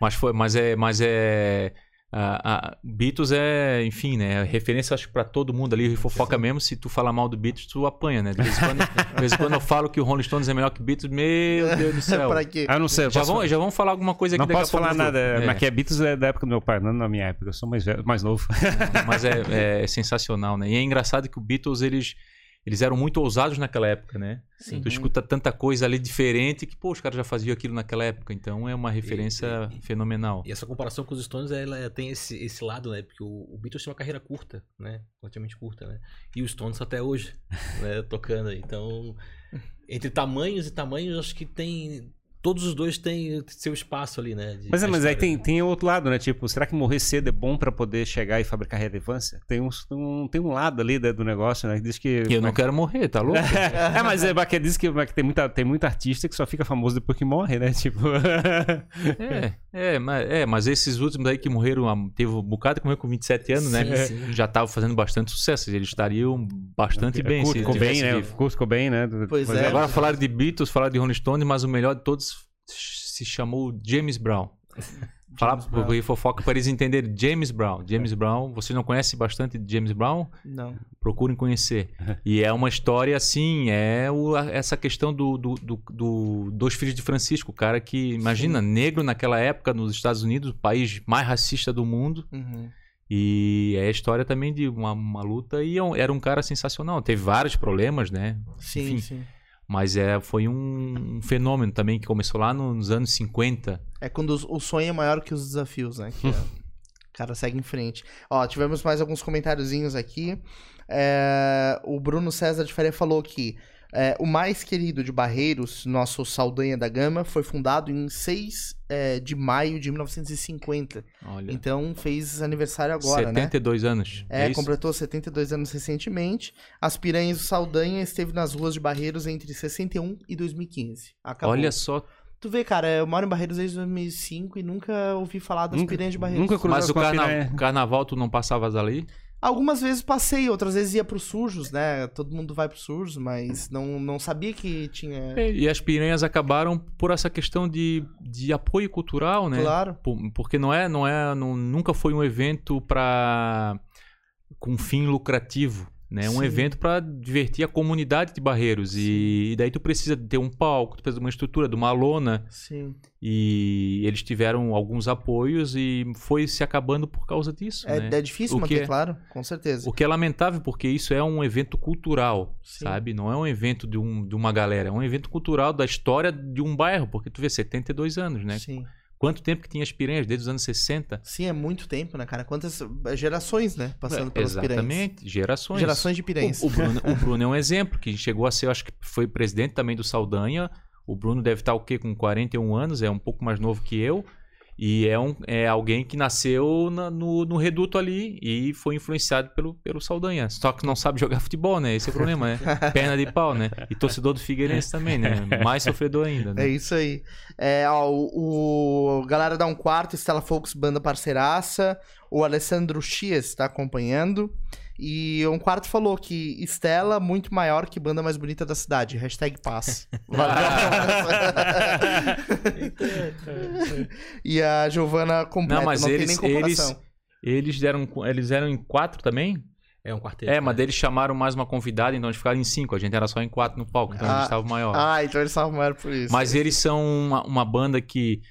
Mas foi, mas é. Mas é a, a- Beatles é, enfim, né? é Referência, acho, pra todo mundo ali. Fofoca mesmo. Se tu falar mal do Beatles, tu apanha, né? De vez em quando, de vez em quando eu falo que o Rolling Stones é melhor que Beatles, meu Deus do céu. pra quê? Ah, não sei. Já vão, já vão falar alguma coisa aqui Não posso falar nada. É. Mas que é Beatles é da época do meu pai, não na minha época. Eu sou mais, velho, mais novo. Mas é, é sensacional, né? E é engraçado que o Beatles, eles, eles eram muito ousados naquela época, né? Sim. Tu escuta tanta coisa ali diferente que, pô, os caras já faziam aquilo naquela época. Então é uma referência e- fenomenal. E essa comparação com os Stones, ela tem esse, esse lado, né? Porque o, o Beatles tem uma carreira curta, né? Relativamente curta, né? E os Stones até hoje, né? Tocando aí. Então, entre tamanhos e tamanhos, acho que tem... Todos os dois têm seu espaço ali, né? de- Mas, é, mas aí tem, tem o outro lado, né? Tipo, será que morrer cedo é bom pra poder chegar e fabricar relevância? Tem um, um- tem um lado ali né, do negócio, né? Que diz que. Eu não quero morrer, tá louco? é, mas é, que diz que, mas que tem, muita, tem muito artista que só fica famoso depois que morre, né? Tipo. É, é, mas, é, mas esses últimos aí que morreram, teve um bocado que morreu com 27 anos, né? Sim, sim. Já estavam fazendo bastante sucesso. Eles estariam bastante bem Kurt se Cobain, tivesse né? Kurt Cobain, né? Pois Mas é. Agora falaram de Beatles, falaram de Rolling Stone, mas o melhor de todos se chamou James Brown. Falar porque fofoca para eles entenderem. James Brown. James Brown, vocês não conhecem bastante James Brown? Não. Procurem conhecer. E é uma história assim, é o- essa questão do, do, do- do- dos filhos de Francisco, o cara que, imagina, negro naquela época nos Estados Unidos, o país mais racista do mundo. Uhum. E é a história também de uma, uma luta e é era um cara sensacional. Teve vários problemas, né? Sim, Enfim, sim. Mas é, foi um, um fenômeno também que começou lá nos anos 50. É quando o sonho é maior que os desafios, né? Que é- o cara segue em frente. Ó, tivemos mais alguns comentáriozinhos aqui. É, o Bruno César de Faria falou que é, o mais querido de Barreiros, nosso Saldanha da Gama, foi fundado em 6 é, de maio de 1950. Olha, Então fez aniversário agora, né? 72 anos. É, isso? completou 72 anos recentemente. As Piranhas do Saldanha esteve nas ruas de Barreiros entre 61 e 2015. Acabou. Olha só. Tu vê, cara, eu moro em Barreiros desde 2005 e nunca ouvi falar das Nunca- Piranhas de Barreiros. nunca cruzou Mas o carna- piranha. carnaval tu não passavas ali? Algumas vezes passei, outras vezes ia pros sujos, né? Todo mundo vai pros sujos, mas não, não sabia que tinha... É, E as piranhas acabaram por essa questão de, de apoio cultural, né? Claro. Por- Porque não é, não é, não- nunca foi um evento para com fim lucrativo, né? É um Sim. evento para divertir a comunidade de Barreiros e, e daí tu precisa ter um palco, tu precisa de uma estrutura, de uma lona Sim. e eles tiveram alguns apoios e foi se acabando por causa disso, É, né? é difícil O manter, é- claro, com certeza. O que é lamentável porque isso é um evento cultural, Sim. sabe? Não é um evento de, um, de uma galera, é um evento cultural da história de um bairro, porque tu vê 72 anos, né? Sim. Quanto tempo que tinha as piranhas? Desde os anos 60? Sim, é muito tempo, né, cara? Quantas gerações, né? Passando pelas piranhas. É, Exatamente, gerações. Gerações de piranhas. O, o Bruno, o Bruno é um exemplo, que chegou a ser, eu acho que foi presidente também do Saldanha. O Bruno deve estar o quê? Com 41 anos, é um pouco mais novo que eu. E é, um, é alguém que nasceu na- no, no reduto ali e foi influenciado pelo, pelo Saldanha. Só que não sabe jogar futebol, né? Esse é o problema, né? Perna de pau, né? E torcedor do Figueirense também, né? Mais sofredor ainda, É né? isso aí. É, ó, o, o Galera dá um quarto, Stella Folks, banda parceiraça. O Alessandro Chies tá acompanhando. E um quarto falou que Estela, muito maior que banda mais bonita da cidade. Hashtag paz. Valeu. e a Giovana completa, Não, mas não eles, tem nem eles, comparação. eles, deram, eles eram em quatro também? É um quarteto. É, mas né? eles chamaram mais uma convidada, então eles ficaram em cinco. A gente era só em quatro no palco, então a Ah, gente estava maior. Ah, então eles estavam maior por isso. Mas eles são uma, uma banda que,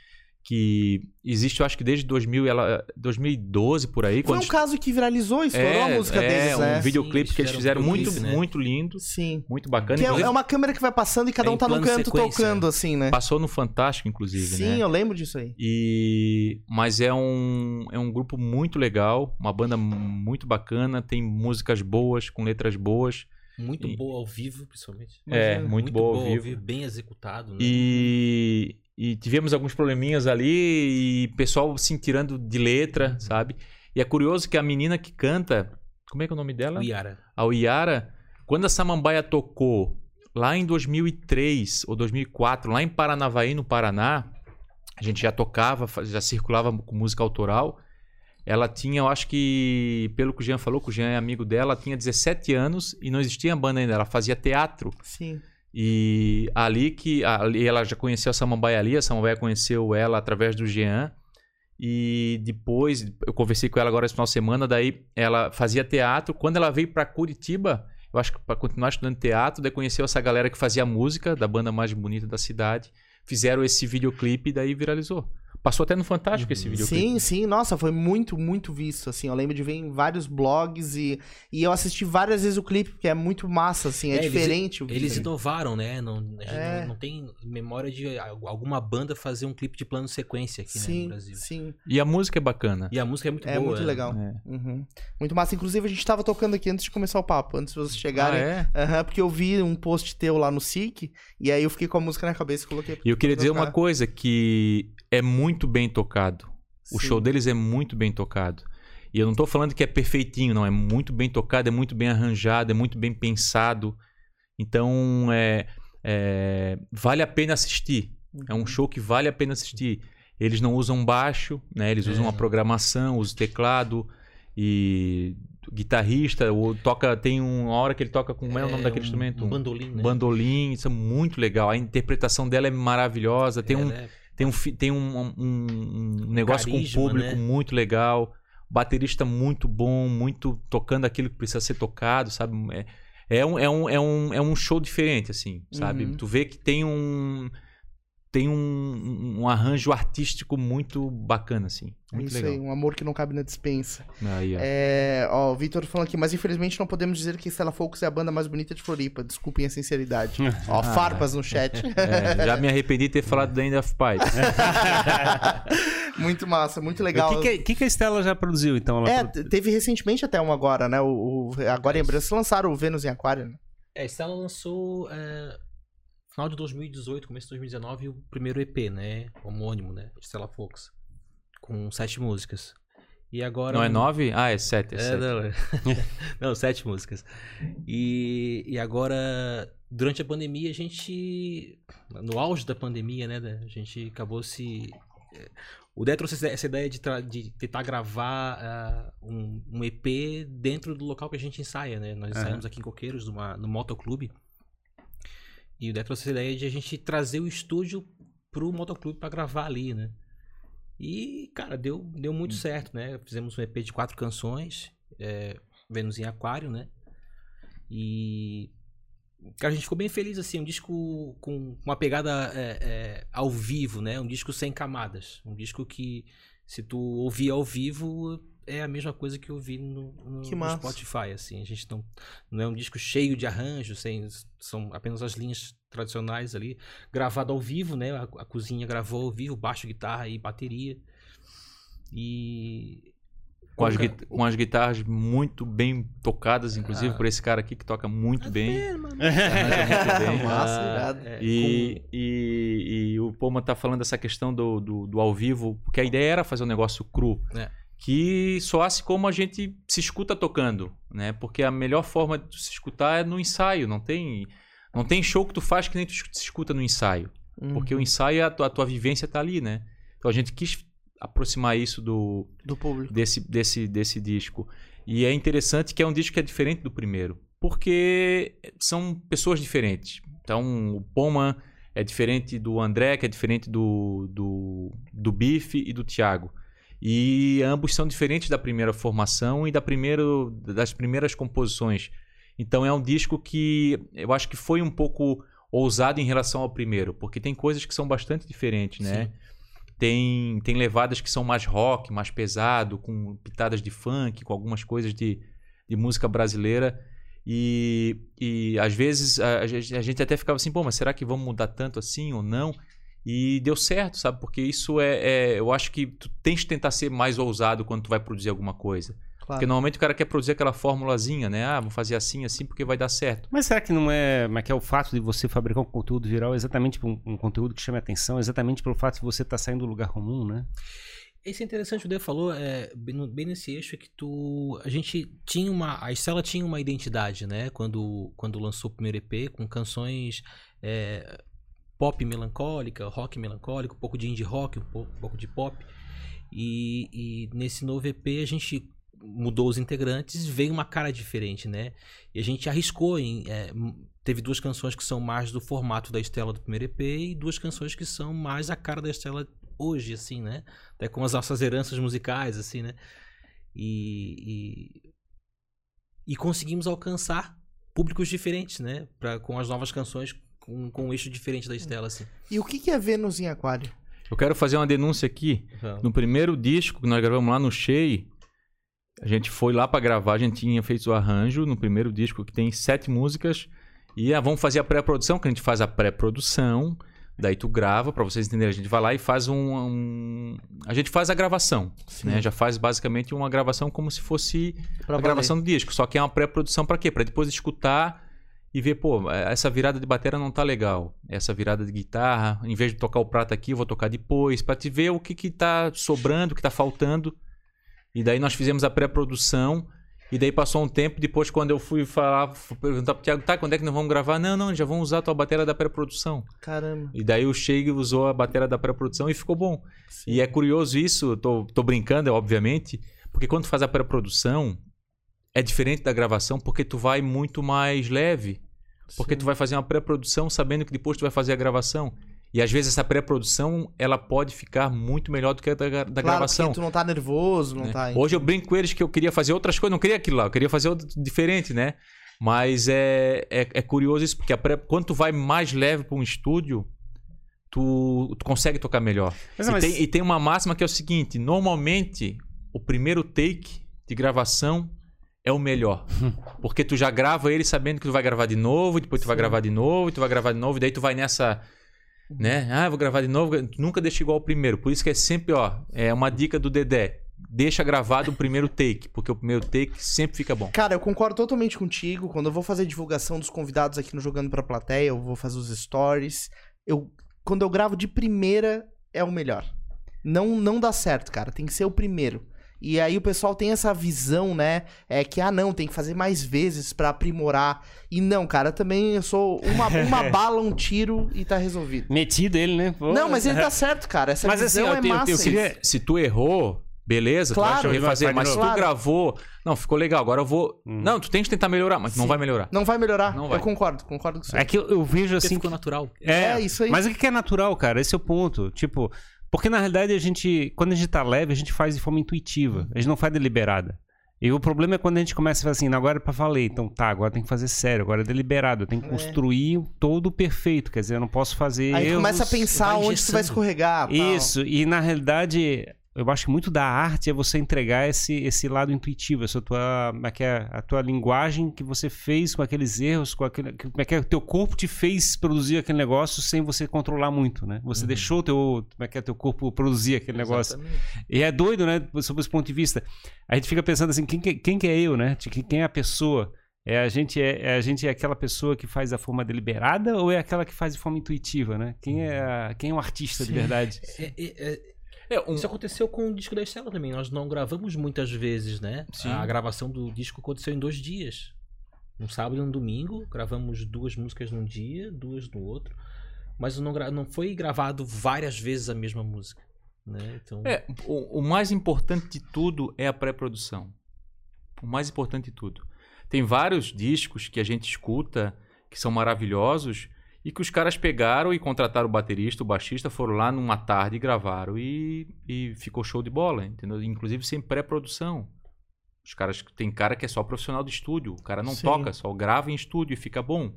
que existe, eu acho que desde 2000, ela, 2012 por aí. Foi um caso que viralizou, estourou é, a música é, deles, um né? videoclipe Sim, que eles fizeram um muito, né? muito lindo, Sim. muito bacana. Que é, Inclusive, é uma câmera que vai passando e cada É um tá plano canto tocando, assim, né? Passou no Fantástico, inclusive, Sim, né? eu lembro disso aí. E mas é um é um grupo muito legal, uma banda muito bacana, tem músicas boas, com letras boas. Muito E- boa ao vivo, principalmente. É, Imagina. muito, boa ao vivo. Bem executado, né? E, e tivemos alguns probleminhas ali e pessoal se tirando de letra, sabe? E é curioso que a menina que canta, como é que é o nome dela? O Yara. A Yara, quando a Samambaia tocou lá em 2003 ou 2004, lá em Paranavaí, no Paraná, a gente já tocava, já circulava com música autoral. Ela tinha, eu acho que, pelo que o Jean falou, que o Jean é amigo dela, ela tinha 17 anos e não existia banda ainda, ela fazia teatro. Sim. E ali que ali ela já conheceu a Samambaia ali, a Samambaia conheceu ela através do Jean. E depois eu conversei com ela agora esse final de semana, daí ela fazia teatro. Quando ela veio para Curitiba, eu acho que para continuar estudando teatro, daí conheceu essa galera que fazia música da banda mais bonita da cidade. Fizeram esse videoclipe e daí viralizou. Passou até no Fantástico esse vídeo. Sim, sim, nossa, foi muito, muito visto, assim. Eu lembro de ver em vários blogs e, e eu assisti várias vezes o clipe, porque é muito massa, assim, é, É, eles- diferente o Eles vídeo. inovaram, né? Não, a gente É. não, não tem memória de al- alguma banda fazer um clipe de plano sequência aqui né, Sim, no Brasil. sim. E a música é bacana. E a música é muito É boa. muito né? legal. É. Uhum. Muito massa. Inclusive, a gente tava tocando aqui antes de começar o papo, antes de vocês Ah, chegarem. é? Aham, porque eu vi um post teu lá no SIC, e aí eu fiquei com a música na cabeça e coloquei. E eu queria dizer uma tocar. coisa, que é muito bem tocado. O Sim. show deles é muito bem tocado. E eu não tô falando que é perfeitinho, não. É muito bem tocado, é muito bem arranjado, é muito bem pensado. Então, é, é, vale a pena assistir. É um show que vale a pena assistir. Eles não usam baixo, né? Eles usam É. a programação, usam teclado e o guitarrista, o toca tem um- uma hora que ele toca com como é o nome daquele um, instrumento? Um bandolim, né? bandolim, isso é muito legal. A interpretação dela é maravilhosa. Tem um, é- tem um, tem um, um- um negócio carisma, com o público né? muito legal. Baterista muito bom, muito tocando aquilo que precisa ser tocado, sabe? É, é, um, é, um, é, um, é um show diferente, assim, sabe? Uhum. Tu vê que tem um. Tem um, um arranjo artístico muito bacana, assim. É Muito isso legal. aí, um amor que não cabe na dispensa. Aí, ó. É, ó, o Vitor falando aqui, mas infelizmente não podemos dizer que Stella Focus é a banda mais bonita de Floripa. Desculpem a sinceridade. ó, farpas no chat. É, já me arrependi de ter falado da End of Pies. muito massa, muito O legal. que, que, que que a Estela já produziu, então? Ela É, produ- te- teve recentemente até um agora, né? O, o- agora em Brasília lançaram o Vênus em Aquário. Né? É, Stella lançou é, final de 2018, começo de 2019, o primeiro EP, né? Homônimo, né? Stella Fox. Com sete músicas. E agora. Não é nove? Ah, é sete. É, É, sete. não, é. não, sete músicas. E, e agora, durante a pandemia, a gente. No auge da pandemia, né? A gente acabou se. O Dé trouxe essa- ideia de, de tentar gravar ah, um, um EP dentro do local que a gente ensaia, né? Nós ensaiamos aqui em Coqueiros, numa, no motoclube. E o Dé trouxe essa ideia de a gente trazer o estúdio pro motoclube pra gravar ali, né? E, cara, deu, deu muito certo, né? Fizemos um EP de quatro canções, é, Vênus em Aquário, né? E. Cara, a gente ficou bem feliz, assim, um disco com uma pegada é, é, ao vivo, né? Um disco sem camadas. Um disco que, se tu ouvir ao vivo, é a mesma coisa que ouvir no, no, Que no massa. Spotify, assim. A gente não, não é um disco cheio de arranjos, sem, são apenas as linhas tradicionais ali. Gravado ao vivo, né? A, a cozinha gravou ao vivo, baixo, guitarra e bateria. E... Com as, com as guitarras muito bem tocadas, inclusive, Ah. por esse cara aqui que toca muito bem. É, mano. Muito bem. Massa, Ah, é, E, e, e o Poma tá falando dessa questão do, do, do ao vivo, porque a ideia era fazer um negócio cru. É. Que soasse como a gente se escuta tocando, né? Porque a melhor forma de se escutar é no ensaio. Não tem, não tem show que tu faz que nem tu se escuta no ensaio. Porque o Uhum. ensaio, a tua, a tua vivência tá ali, né? Então a gente quis aproximar isso do, Do público. desse, desse, desse disco. E é interessante que é um disco que é diferente do primeiro, porque são pessoas diferentes. Então, o Poma é diferente do André, que é diferente do, do, do Bife e do Thiago. E ambos são diferentes da primeira formação e da primeiro, das primeiras composições. Então, é um disco que eu acho que foi um pouco ousado em relação ao primeiro, porque tem coisas que são bastante diferentes, né? Tem, tem levadas que são mais rock, mais pesado, com pitadas de funk, com algumas coisas de, de música brasileira. E, e às vezes a, a gente a gente até ficava assim, pô, mas será que vamos mudar tanto assim ou não? E deu certo, sabe? Porque isso é, é- Eu acho que tu tens que tentar ser mais ousado quando tu vai produzir alguma coisa. Claro. Porque normalmente o cara quer produzir aquela formulazinha, né? Ah, vou fazer assim, assim, porque vai dar certo. Mas será que não é, mas que é o fato de você fabricar um conteúdo viral exatamente por um, um conteúdo que chame a atenção, exatamente pelo fato de você estar saindo do lugar comum, né? Esse é interessante, o Dê falou, é, bem nesse eixo, é que tu. A gente tinha uma. A Estela tinha uma identidade, né? Quando, quando lançou o primeiro EP, com canções é, pop melancólica, rock melancólico, um pouco de indie rock, um pouco, um pouco de pop. E, e nesse novo EP a gente mudou os integrantes, veio uma cara diferente, né? E a gente arriscou em. é, teve duas canções que são mais do formato da Estela do primeiro EP e duas canções que são mais a cara da Estela hoje, assim, né? Até com as nossas heranças musicais, assim, né? E, e, e conseguimos alcançar públicos diferentes, né? Pra, com as novas canções com, com um eixo diferente da Estela, assim. E o que que é Vênus em Aquário? Eu quero fazer uma denúncia aqui. No primeiro disco que nós gravamos lá no Shea, a gente foi lá pra gravar, a gente tinha feito o arranjo no primeiro disco que tem sete músicas. E ah, vamos fazer a pré-produção, que a gente faz a pré-produção. Daí tu grava, pra vocês entenderem, a gente vai lá e faz um. um- a gente faz a gravação. Né? Já faz basicamente uma gravação como se fosse Pra a valer. gravação do disco. Só que é uma pré-produção pra quê? Pra depois escutar e ver, pô, essa virada de bateria não tá legal. Essa virada de guitarra, em vez de tocar o prato aqui, eu vou tocar depois, pra te ver o que que tá sobrando, o que tá faltando. E daí nós fizemos a pré-produção. E daí passou um tempo, depois quando eu fui falar, fui perguntar pro Thiago, tá, quando é que nós vamos gravar? Não, não, já vamos usar a tua bateria da pré-produção. Caramba. E daí o Sheik usou a bateria da pré-produção e ficou bom. E é curioso isso, tô, tô brincando, é, obviamente, porque quando tu faz a pré-produção, é diferente da gravação, porque tu vai muito mais leve. Porque tu vai fazer uma pré-produção sabendo que depois tu vai fazer a gravação. E às vezes essa pré-produção, ela pode ficar muito melhor do que a da, da Claro, gravação. porque tu não tá nervoso, não né? tá... Hoje eu brinco com eles que eu queria fazer outras coisas, não queria aquilo lá, eu queria fazer outro diferente, né? Mas é, é, é curioso isso, porque a pré- quando tu vai mais leve para um estúdio, tu, tu consegue tocar melhor. Mas, e, mas- tem, e tem uma máxima que é o seguinte: normalmente o primeiro take de gravação é o melhor. Porque tu já grava ele sabendo que tu vai gravar de novo, e depois tu vai gravar de novo, e tu vai gravar de novo, e daí tu vai nessa. Né? Ah, vou gravar de novo. Tu nunca deixa igual ao primeiro. Por isso que é sempre, ó, é uma dica do Dedé. Deixa gravado o primeiro take, porque o primeiro take sempre fica bom. Cara, eu concordo totalmente contigo. Quando eu vou fazer divulgação dos convidados aqui no Jogando Pra Plateia, eu vou fazer os stories. Eu, quando eu gravo de primeira, é o melhor. Não, não dá certo, cara. Tem que ser o primeiro. E aí o pessoal tem essa visão, né? É que, ah, não, tem que fazer mais vezes pra aprimorar. E não, cara, também eu sou uma, uma bala, um tiro e tá resolvido. Metido ele, né? Pô. Não, mas ele tá certo, cara. Essa Mas assim, visão eu é tenho- eu massa. queria- Se tu errou, beleza, Claro, tu vai refazer. Mas se tu gravou, não, ficou legal, agora eu vou. Não, tu tem que tentar melhorar, mas não Sim. vai melhorar. Não vai melhorar. Não vai. Eu concordo, concordo com você. É que eu, eu vejo Porque assim. ficou natural. É, É, isso aí. Mas o que é natural, cara? Esse é o ponto. Tipo, porque na realidade a gente, quando a gente tá leve, a gente faz de forma intuitiva. A gente não faz deliberada. E o problema é quando a gente começa a falar assim, "Não, agora é pra valer. Então tá, agora tem que fazer sério, agora é deliberado. Eu tenho que É. construir todo perfeito. Quer dizer, eu não posso fazer. Aí erros. começa a pensar onde tu vai escorregar. tal. Isso, e na realidade, eu acho que muito da arte é você entregar esse, esse lado intuitivo, essa tua, como é que é, a tua linguagem que você fez com aqueles erros, com aquele, como é que é, o teu corpo te fez produzir aquele negócio sem você controlar muito, né? Você deixou o teu, como é que é, teu corpo produzir aquele negócio. E é doido, né, sob esse ponto de vista. A gente fica pensando assim, quem que, quem que é eu, né? Quem é a pessoa? É a gente é, a gente é aquela pessoa que faz da forma deliberada ou é aquela que faz de forma intuitiva, né? Quem é a- quem é o artista de verdade? É, é, é, É, um- Isso aconteceu com o disco da Estela também. Nós não gravamos muitas vezes, né? Sim. A gravação do disco aconteceu em dois dias. Um sábado e um domingo. Gravamos duas músicas num dia, duas no outro. Mas não, gra- não foi gravado várias vezes a mesma música. Né? Então, É, o, o mais importante de tudo é a pré-produção. O mais importante de tudo. Tem vários discos que a gente escuta que são maravilhosos e que os caras pegaram e contrataram o baterista, o baixista, foram lá numa tarde e gravaram e, e ficou show de bola, entendeu? Inclusive sem pré-produção. Os caras tem cara que é só profissional de estúdio, o cara não Sim. toca, só grava em estúdio e fica bom.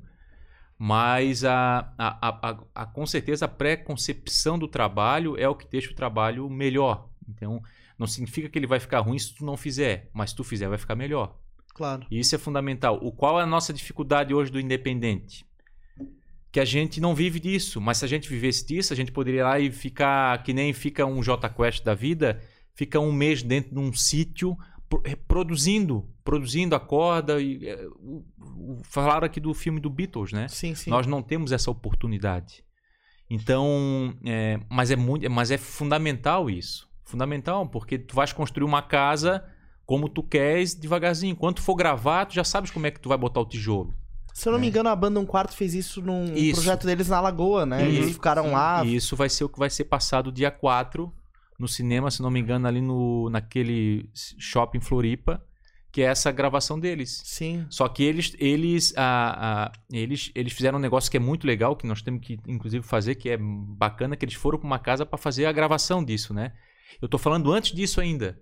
Mas a, a, a, a- com certeza a pré-concepção do trabalho é o que deixa o trabalho melhor. Então, não significa que ele vai ficar ruim se tu não fizer, mas se tu fizer, vai ficar melhor. Claro. E isso é fundamental. O qual é a nossa dificuldade hoje do independente? Que a gente não vive disso, mas se a gente vivesse disso, a gente poderia ir lá e ficar que nem fica um J Quest da vida, fica um mês dentro de um sítio eh, produzindo, produzindo a corda e eh, o- o- falaram aqui do filme do Beatles, né? Sim, sim. Nós não temos essa oportunidade. Então, é, mas é muito, mas é fundamental isso. Fundamental, porque tu vais construir uma casa como tu queres devagarzinho. Tu for gravar, tu já sabes como é que tu vai botar o tijolo. Se eu não me engano, a banda Um Quarto fez isso num É. Isso. projeto deles na Lagoa, né? E- Eles ficaram lá. E isso vai ser o que vai ser passado dia 4 no cinema, se não me engano, ali no naquele shopping Floripa, que é essa gravação deles. Sim. Só que eles eles, ah, ah, eles eles fizeram um negócio que é muito legal, que nós temos que inclusive fazer, que é bacana, que eles foram para uma casa para fazer a gravação disso, né? Eu tô falando antes disso ainda.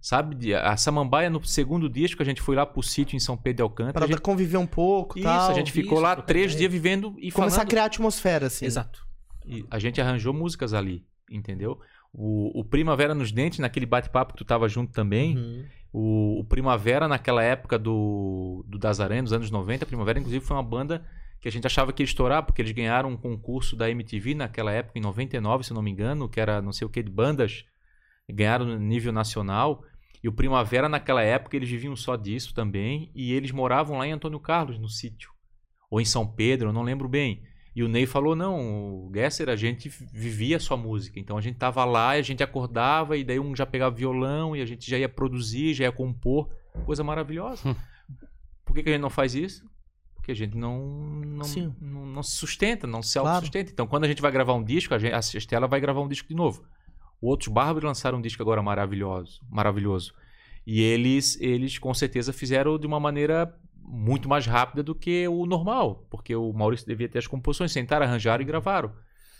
Sabe, a Samambaia no segundo disco a gente foi lá pro sítio em São Pedro de Alcântara. Pra a gente, conviver um pouco e isso, tal. a gente ficou isso, lá três dias vivendo e Começar a falando. criar atmosfera, assim. Exato. E a gente arranjou músicas ali. entendeu? O, o Primavera nos Dentes, naquele bate-papo que tu tava junto também, Uhum. o, o Primavera, naquela época do, do Dazaré, nos anos 90, a Primavera, inclusive, foi uma banda que a gente achava que ia estourar, porque eles ganharam um concurso da MTV naquela época, em 99, se não me engano, que era não sei o que de bandas, ganharam no nível nacional. E o Primavera, naquela época, eles viviam só disso também, e eles moravam lá em Antônio Carlos, no sítio. Ou em São Pedro, eu não lembro bem. E o Ney falou: não, o Gesser, a gente vivia só música. Então a gente tava lá e a gente acordava, e daí um já pegava violão e a gente já ia produzir, já ia compor. Coisa maravilhosa. Por que, que a gente não faz isso? Porque a gente não, não, não, não se sustenta, não se Claro. autossustenta. Então quando a gente vai gravar um disco, a, gente, a Estela vai gravar um disco de novo. O Outros Bárbaros lançaram um disco agora maravilhoso. maravilhoso. E eles, eles com certeza fizeram de uma maneira muito mais rápida do que o normal, porque o Maurício devia ter as composições, sentaram, arranjaram e gravaram.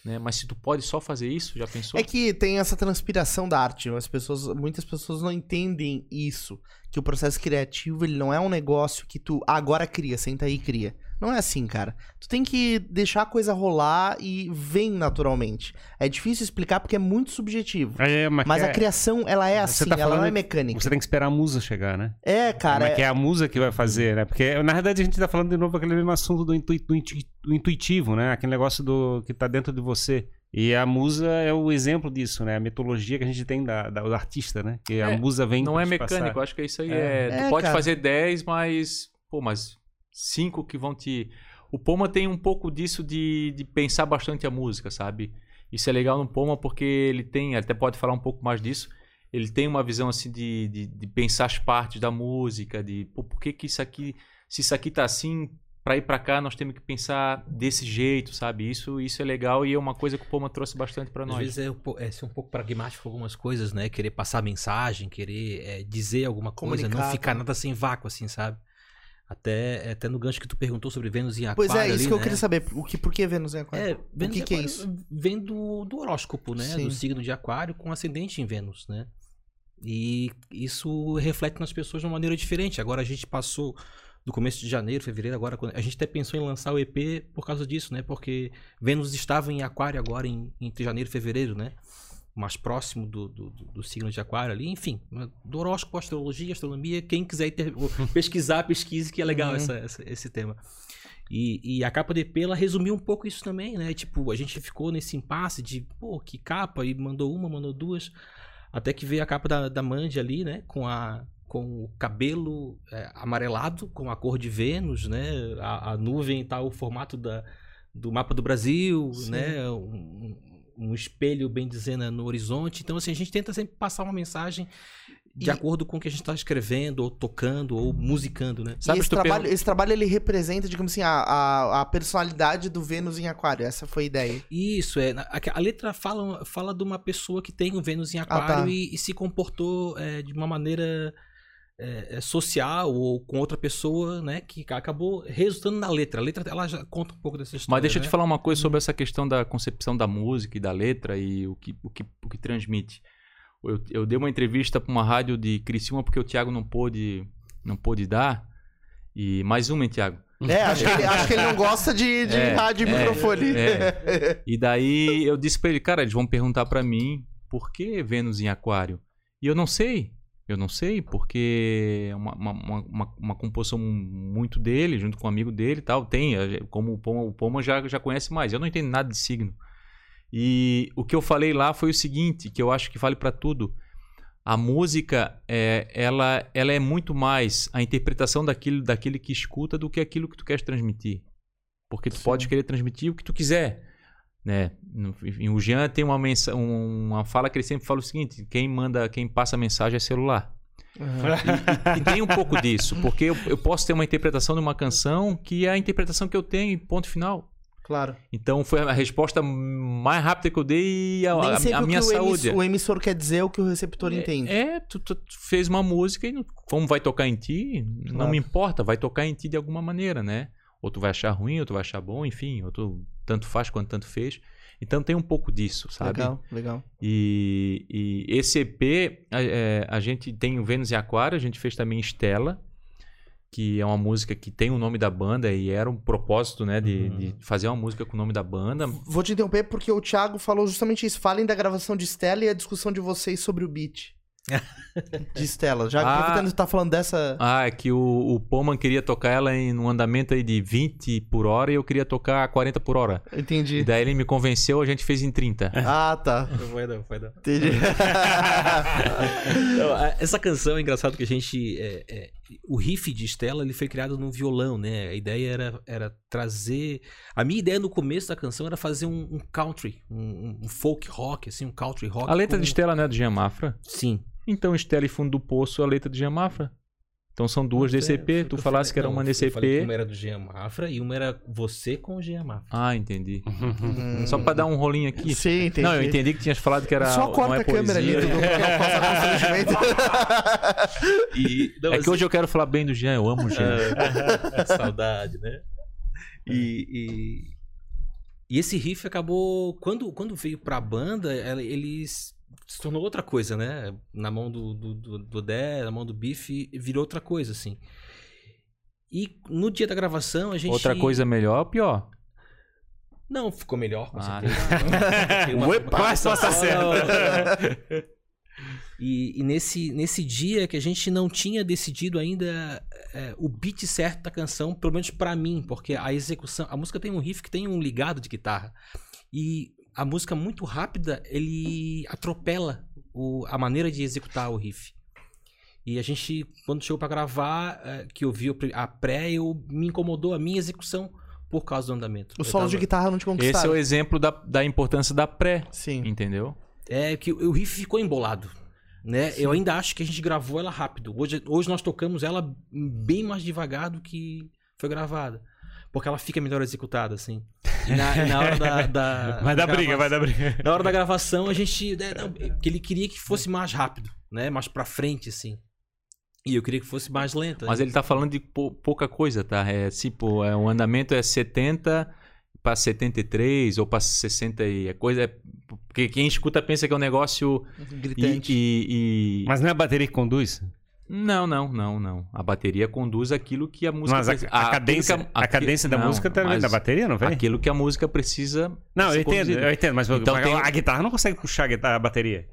Né? Mas se tu pode só fazer isso, já pensou? É que tem essa transpiração da arte. As pessoas, muitas pessoas não entendem isso. Que o processo criativo ele não é um negócio que tu agora cria, senta aí e cria. Não é assim, cara. Tu tem que deixar a coisa rolar e vem naturalmente. É difícil explicar porque é muito subjetivo. É, mas Mas que a é- criação, ela é Você assim, tá ela não falando é mecânica. Você tem que esperar a musa chegar, né? É, cara. Mas é- que é a musa que vai fazer, né? Porque, na verdade, a gente tá falando de novo aquele mesmo assunto do, intui- do intu- do intuitivo, né? Aquele negócio do que tá dentro de você. E a musa é o exemplo disso, né? A mitologia que a gente tem da, da- do artista, né? Que a É, musa vem Não é mecânico, acho que é isso aí. É. É, tu É, pode cara. fazer 10, mas. Pô, mas 5 que vão te. O Poma tem um pouco disso de, de pensar bastante a música, sabe? Isso é legal no Poma porque ele tem, até pode falar um pouco mais disso. Ele tem uma visão assim de, de, de pensar as partes da música, de pô, por que, que isso aqui, se isso aqui tá assim, pra ir pra cá nós temos que pensar desse jeito, sabe? Isso, isso é legal e é uma coisa que o Poma trouxe bastante pra Às nós. vezes é, um é ser um pouco pragmático com algumas coisas, né? Querer passar mensagem, querer é, dizer alguma coisa, não ficar tá? nada sem vácuo, assim, sabe? Até, até no gancho que tu perguntou sobre Vênus em Aquário Pois é, isso ali, que eu né? queria saber. O que, por que Vênus em Aquário? É, Vênus que em que é isso? Vem do, do horóscopo, né? Sim. Do signo de Aquário com ascendente em Vênus, né? E isso reflete nas pessoas de uma maneira diferente. Agora a gente passou do começo de janeiro, fevereiro, agora a gente até pensou em lançar o EP por causa disso, né? Porque Vênus estava em Aquário agora em, entre janeiro e fevereiro, né? Mais próximo do, do, do- signo de Aquário ali, enfim, né? do horóscopo, astrologia, astronomia, quem quiser pesquisar, pesquise, que é legal Uhum. essa- essa- esse tema. E, e a capa do EP, ela resumiu um pouco isso também, né? Tipo, a gente ficou nesse impasse de, pô, que capa, e mandou uma, mandou duas, até que veio a capa da, da Mandy ali, né? Com a com o cabelo é, amarelado, com a cor de Vênus, né? A, a nuvem tá o formato da, do mapa do Brasil, Sim. né? Um, um espelho, bem dizendo, no horizonte. Então, assim, a gente tenta sempre passar uma mensagem de E- acordo com o que a gente está escrevendo, ou tocando, ou musicando, né? Sabe esse trabalho, esse trabalho ele representa, digamos assim, a, a, a personalidade do Vênus em Aquário. Essa foi a ideia. Isso, é. A, a letra fala, fala de uma pessoa que tem o Vênus em tá. Aquário e, e se comportou é, de uma maneira é, é, social ou com outra pessoa, né? Que acabou resultando na letra. A letra ela já conta um pouco dessa história. Mas deixa eu né? te falar uma coisa sobre essa questão da concepção da música e da letra e o que, o que, o que transmite. Eu, eu dei uma entrevista para uma rádio de Criciúma porque o Thiago não pôde, não pôde dar. E mais uma, hein, Thiago? É, acho que ele, acho que ele não gosta de, de É, rádio e é, microfone. é. E daí eu disse para ele, cara, eles vão perguntar para mim por que Vênus em Aquário. E eu não sei. Eu não sei, porque é uma, uma, uma, uma- composição muito dele, junto com um amigo dele e tal. Tem, como o Poma, o Poma já, já conhece mais. Eu não entendo nada de signo. E o que eu falei lá foi o seguinte, que eu acho que vale para tudo. A música, é, ela, ela é muito mais a interpretação daquilo, daquele que escuta do que aquilo que tu queres transmitir. Porque tu Sim. pode querer transmitir o que tu quiser. Né? O Jean tem uma, mensa, um- uma fala que ele sempre fala o seguinte: quem manda, quem passa a mensagem é celular. Uhum. E tem um pouco disso, porque eu, eu posso ter uma interpretação de uma canção que é a interpretação que eu tenho, e ponto final. Claro. Então foi a resposta mais rápida que eu dei e a, Nem a- sempre a o minha que o, saúde. emiss- o emissor quer dizer é o que o receptor entende. É, é, tu, tu fez uma música e como vai tocar em ti, Claro. não me importa, vai tocar em ti de alguma maneira, né? Ou tu vai achar ruim, ou tu vai achar bom, enfim, ou tu tanto faz quanto tanto fez. Então tem um pouco disso, sabe? Legal, legal. E, e esse EP, a, é, a gente tem o Vênus e Aquário, a gente fez também Estela. que é uma música que tem o nome da banda e era um propósito, né, de, Uhum. de fazer uma música com o nome da banda. Vou te interromper porque o Thiago falou justamente isso. Falem da gravação de Stella e a discussão de vocês sobre o beat. de Stella. Já Ah. aproveitando que você tá falando dessa. Ah, é que o, o Poman queria tocar ela em um andamento aí de 20 por hora e eu queria tocar a 40 por hora. E Entendi. daí ele me convenceu, a gente fez em 30. Ah, tá. Não vai dar, vai dar. Entendi. Não, a- essa canção é engraçado que a gente. é, é, o riff de Stella ele foi criado no violão, né? A ideia era, era trazer. A minha ideia no começo da canção era fazer um, um country, um, um folk rock, assim, um country rock. A letra com- de Estela não é do Jean Mafra? Sim. Então Estela e Fundo do Poço é a letra do Jean Mafra. Então são duas DCP, tu falasse falei. que era Não, uma eu falei que DCP. Uma era do Jean Mafra e uma era você com o Jean Mafra. Ah, entendi. Hum. Só pra dar um rolinho aqui. Sim, entendi. Não, eu entendi que tinhas falado que era. Só não corta é a câmera ali, poesia. Passar constrangimento. E, não, É que hoje eu quero falar bem do Jean, eu amo o Jean. É, saudade, né? E, e, e esse riff acabou. Quando, quando veio pra banda, ela- ele s- se tornou outra coisa, né? Na mão do, do, do, do Dé, na mão do Biff, virou outra coisa, assim. E no dia da gravação, a gente. Outra coisa melhor ou pior? Não, ficou melhor, com Ah, certeza. Uma- Uepa, uma- resposta certa. E, e nesse, nesse dia que a gente não tinha decidido ainda é, o beat certo da canção, pelo menos pra mim, porque a execução, a música tem um riff que tem um ligado de guitarra. E a música muito rápida, ele atropela o- a maneira de executar o riff. E a gente, quando chegou pra gravar, é, que eu vi a pré, eu, me incomodou a minha execução por causa do andamento. Os solos de tava- guitarra não te Esse é conquistaram. o exemplo da, da importância da pré, Sim. entendeu? É que o o riff ficou embolado. Né? Eu ainda acho que a gente gravou ela rápido. Hoje, hoje nós tocamos ela bem mais devagar do que foi gravada. Porque ela fica melhor executada, assim. E na, e na hora da, da- Vai dar da briga, vai dar briga. Na hora da gravação, a gente. né, não, que ele queria que fosse mais rápido, né? Mais pra frente, assim. E eu queria que fosse mais lenta. Mas ele tá falando de pou- pouca coisa, tá? É tipo, é, o andamento é 70 para 73 ou para 60 e é coisa. É, porque quem escuta pensa que é um negócio. E, Gritante. e- e- Mas não é a bateria que conduz? Não, não, não, não. A bateria conduz aquilo que a música Mas a, precisa- a aquilo cadência, que a cadência da não, música tá mas da bateria, não vem? Aquilo que a música precisa. Não, eu entendo, eu entendo, mas Então mas tem- a guitarra não consegue puxar a, guitarra, a bateria.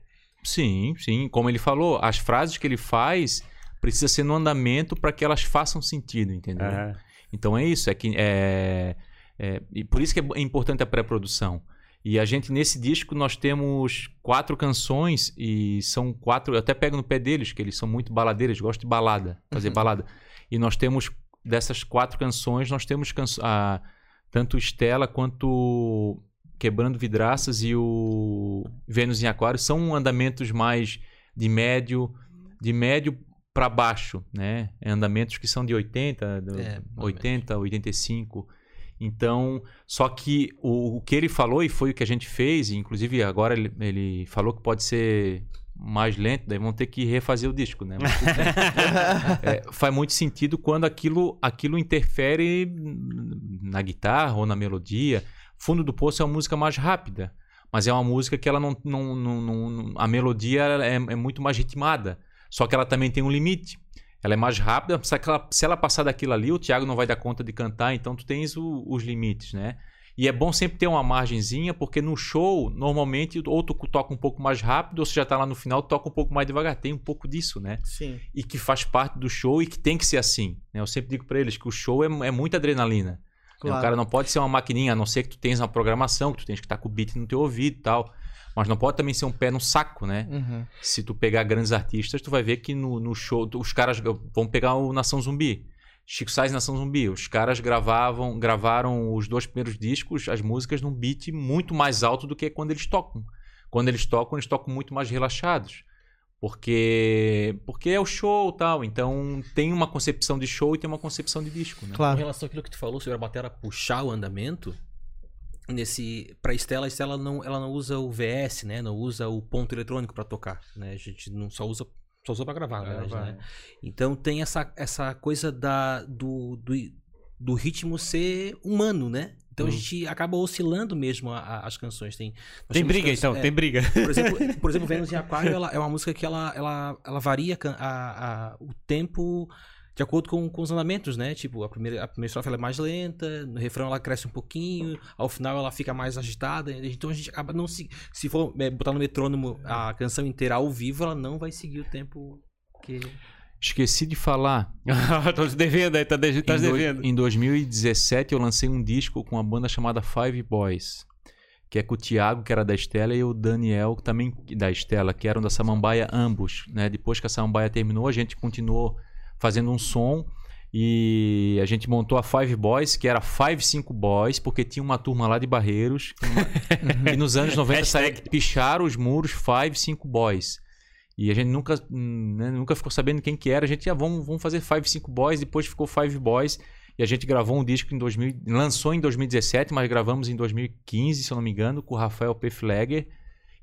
Sim, sim. Como ele falou, as frases que ele faz precisa ser no andamento para que elas façam sentido, entendeu? Aham. Então é isso, é que é, é- e por isso que é importante a pré-produção. E a gente nesse disco nós temos quatro canções e são quatro, eu até pego no pé deles que eles são muito baladeiros, gostam de balada, fazer balada. E nós temos dessas quatro canções, nós temos canso- a, tanto Estela quanto Quebrando Vidraças e o Vênus em Aquário são andamentos mais de médio, de médio para baixo, né? Andamentos que são de 80, do- É, mais ou 80, 85. Então, só que o, o que ele falou e foi o que a gente fez, e inclusive agora ele, ele falou que pode ser mais lento, daí vão ter que refazer o disco, né? Mas. É, faz muito sentido quando aquilo, aquilo interfere na guitarra ou na melodia. Fundo do Poço é uma música mais rápida, mas é uma música que ela não, não, não, não- a melodia é, é muito mais ritmada, só que ela também tem um limite. Ela é mais rápida, só que ela- se ela passar daquilo ali, o Thiago não vai dar conta de cantar, então tu tens o- os limites, né? E é bom sempre ter uma margenzinha, porque no show, normalmente, ou tu toca um pouco mais rápido, ou se já tá lá no final, toca um pouco mais devagar. Tem um pouco disso, né? Sim. e que faz parte do show e que tem que ser assim. né? Eu sempre digo pra eles que o show é, é muita adrenalina. né? Claro. O cara não pode ser uma maquininha, a não ser que tu tenhas uma programação, que tu tens que estar com o beat no teu ouvido e tal. Mas não pode também ser um pé no saco, né? Uhum. Se tu pegar grandes artistas, tu vai ver que no, no show, os caras vão pegar o Nação Zumbi. Chico Sainz e Nação Zumbi. Os caras gravavam, gravaram os dois primeiros discos, as músicas num beat muito mais alto do que quando eles tocam. Quando eles tocam, eles tocam muito mais relaxados. Porque porque é o show tal. Então tem uma concepção de show e tem uma concepção de disco, né? Claro. relação àquilo que tu falou sobre a bateria puxar o andamento, nesse para Estela, a Estela não, ela não usa o VS, né? Não usa o ponto eletrônico para tocar, né? A gente não só usa só usa para gravar, verdade, né? Então tem essa, essa coisa da, do, do, do ritmo ser humano, né? Então a gente acaba oscilando mesmo a- a- as canções. Tem, Hum. Tem briga, canções- então, é, tem briga. por exemplo, por exemplo, Vênus em Aquário ela, é uma música que ela, ela, ela varia a- o tempo de acordo com, com os andamentos, né? Tipo, a primeira, a primeira estrofe ela é mais lenta, no refrão ela cresce um pouquinho, ao final ela fica mais agitada. Então a gente acaba não se. Se for é, botar no metrônomo a canção inteira ao vivo, ela não vai seguir o tempo que. Esqueci de falar. Tô te devendo aí, tá, de, tá em, do- devendo. em 2017 eu lancei um disco com uma banda chamada Five Boys. Que é com o Thiago, que era da Estela, e o Daniel, que também da Estela, que eram da Samambaia ambos. Né? Depois que a Samambaia terminou, a gente continuou fazendo um som. E a gente montou a Five Boys, que era Five Cinco Boys, porque tinha uma turma lá de Barreiros. Que, que nos anos 90 saiu, Hashtag. picharam os muros Five Cinco Boys. E a gente nunca, né, nunca ficou sabendo quem que era. A gente, ah, vamos, vamos fazer Five Cinco Boys, depois ficou Five Boys. E a gente gravou um disco em 2000, lançou em 2017, mas gravamos em 2015, se eu não me engano, com o Rafael P. Flegger.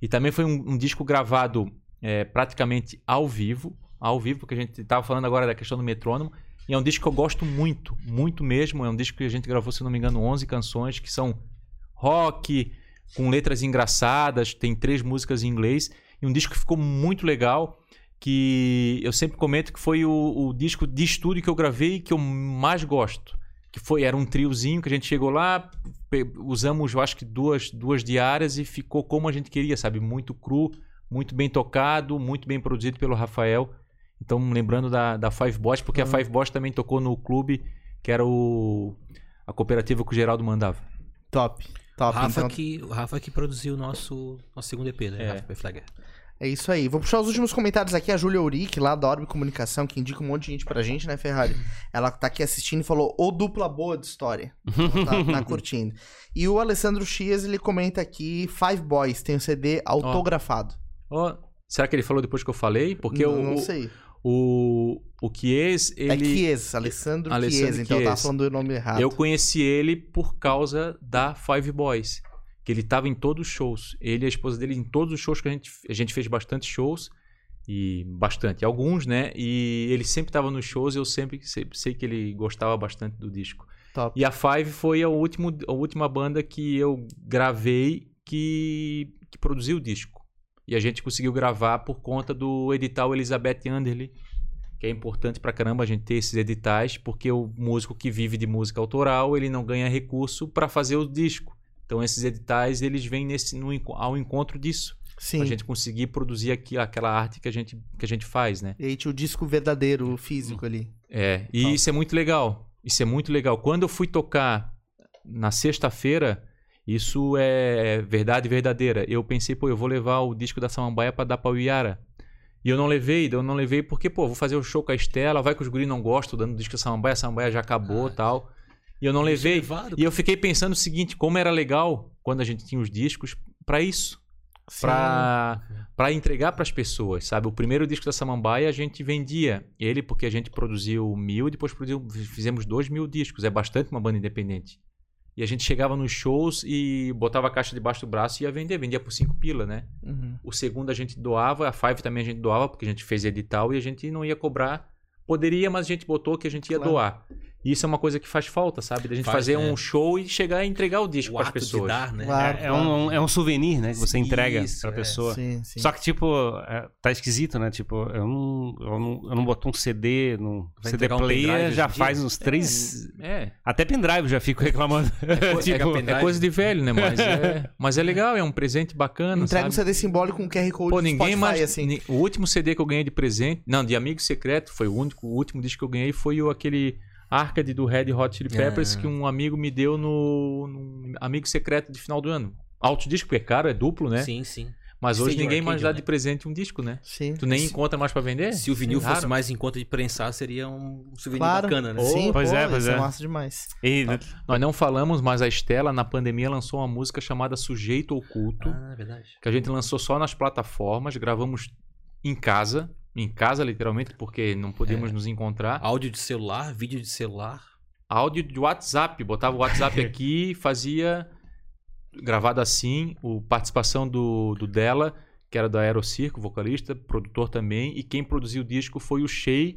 E também foi um, um disco gravado é, praticamente ao vivo, ao vivo, porque a gente estava falando agora da questão do metrônomo. E é um disco que eu gosto muito, muito mesmo. É um disco que a gente gravou, se não me engano, 11 canções, que são rock, com letras engraçadas, tem três músicas em inglês. E um disco que ficou muito legal, que eu sempre comento que foi o, o disco de estúdio que eu gravei que eu mais gosto. Que foi, era um triozinho que a gente chegou lá, usamos, eu acho que duas, duas diárias e ficou como a gente queria, sabe? Muito cru, muito bem tocado, muito bem produzido pelo Rafael. Então, lembrando da, da Five Boys, porque a Five Boys também tocou no clube, que era o a cooperativa que o Geraldo mandava. Top. O Top. Rafa, então, que, o Rafa que produziu o nosso, nosso segundo EP, né? É. Rafa P. Flagger. É isso aí. Vou puxar os últimos comentários aqui. A Júlia Uric, lá da Orbe Comunicação, que indica um monte de gente pra gente, né, Ferrari? Ela tá aqui assistindo e falou, ô dupla boa de história. Tá, tá curtindo. E o Alessandro Chias, ele comenta aqui, Five Boys, tem o CD autografado. Ó, será que ele falou depois que eu falei? Porque não, o, não o, sei. O, o Chies, É ele... Chies, Alessandro, Alessandro Chies, então eu tava Chies. falando o nome errado. Eu conheci ele por causa da Five Boys. Que ele tava em todos os shows. Ele e a esposa dele em todos os shows que a gente, a gente fez bastante shows. E bastante, alguns, né? E ele sempre tava nos shows e eu sempre sei, sei que ele gostava bastante do disco. Top. E a Five foi a, último, a última banda que eu gravei que, que produziu o disco. E a gente conseguiu gravar por conta do edital Elizabeth Anderley, que é importante pra caramba a gente ter esses editais, porque o músico que vive de música autoral, ele não ganha recurso para fazer o disco. Então esses editais, eles vêm nesse, no, ao encontro disso. Sim. Pra gente conseguir produzir aqui, aquela arte que a, gente, que a gente faz, né? E aí tinha o disco verdadeiro, o físico ali. É, e isso é muito legal. Isso é muito legal. Quando eu fui tocar na sexta-feira, isso é verdade verdadeira. Eu pensei, pô, eu vou levar o disco da Samambaia pra dar pra Iara. E eu não levei, eu não levei porque, pô, vou fazer o show com a Estela, vai que os guris não gostam dando disco da Samambaia, a Samambaia já acabou e tal. E eu não levei. Levado, E eu fiquei pensando o seguinte, como era legal quando a gente tinha os discos pra isso pra, pra entregar pras pessoas, sabe? O primeiro disco da Samambaia a gente vendia ele porque a gente produziu mil e depois produziu, fizemos dois mil discos. É bastante uma banda independente. E a gente chegava nos shows e botava a caixa debaixo do braço e ia vender. Vendia por cinco pila, né? Uhum. O segundo a gente doava, a Five também a gente doava porque a gente fez edital e a gente não ia cobrar. Poderia, mas a gente botou que a gente ia Claro. doar. E isso é uma coisa que faz falta, sabe? Da gente Faz, fazer né? um show e chegar e entregar o disco para as pessoas. dar, né? Claro. É, é um, é um souvenir, né? Que você entrega Isso, pra é. pessoa. Sim, sim. Só que, tipo, é, tá esquisito, né? Tipo, eu não, eu não, eu não boto um CD no Vai CD um player, hoje já faz uns três. É, Até pendrive já fico reclamando. co- Tipo, é, é coisa de velho, né? Mas é, mas é legal, é um presente bacana. Entrega um sabe? CD simbólico com QR Code Pô, ninguém Spotify, mais. assim. O último CD que eu ganhei de presente. Não, de Amigo Secreto, foi o único. O último disco que eu ganhei foi o, aquele Arcade do Red Hot Chili Peppers Ah. que um amigo me deu no, no Amigo Secreto de final do ano. Alto disco, porque é caro, é duplo, né? Sim, sim. Mas hoje Stadium ninguém mais Arcade, dá né? de presente um disco, né? Sim. Tu nem Sim. encontra mais pra vender? Se o vinil É fosse raro. mais em conta de prensar, seria um souvenir Claro. bacana, né? Ô, Sim, Pois pô, é, pois é é. massa demais. E, Nós não falamos, mas a Estela, na pandemia, lançou uma música chamada Sujeito Oculto. Ah, é verdade. que a gente lançou só nas plataformas, gravamos em casa, em casa literalmente, porque não podíamos É. nos encontrar. Áudio de celular, vídeo de celular. Áudio de WhatsApp, botava o WhatsApp aqui, fazia gravado assim, o participação do, do dela, que era da Aerocirco, vocalista, produtor também, e quem produziu o disco foi o Shea,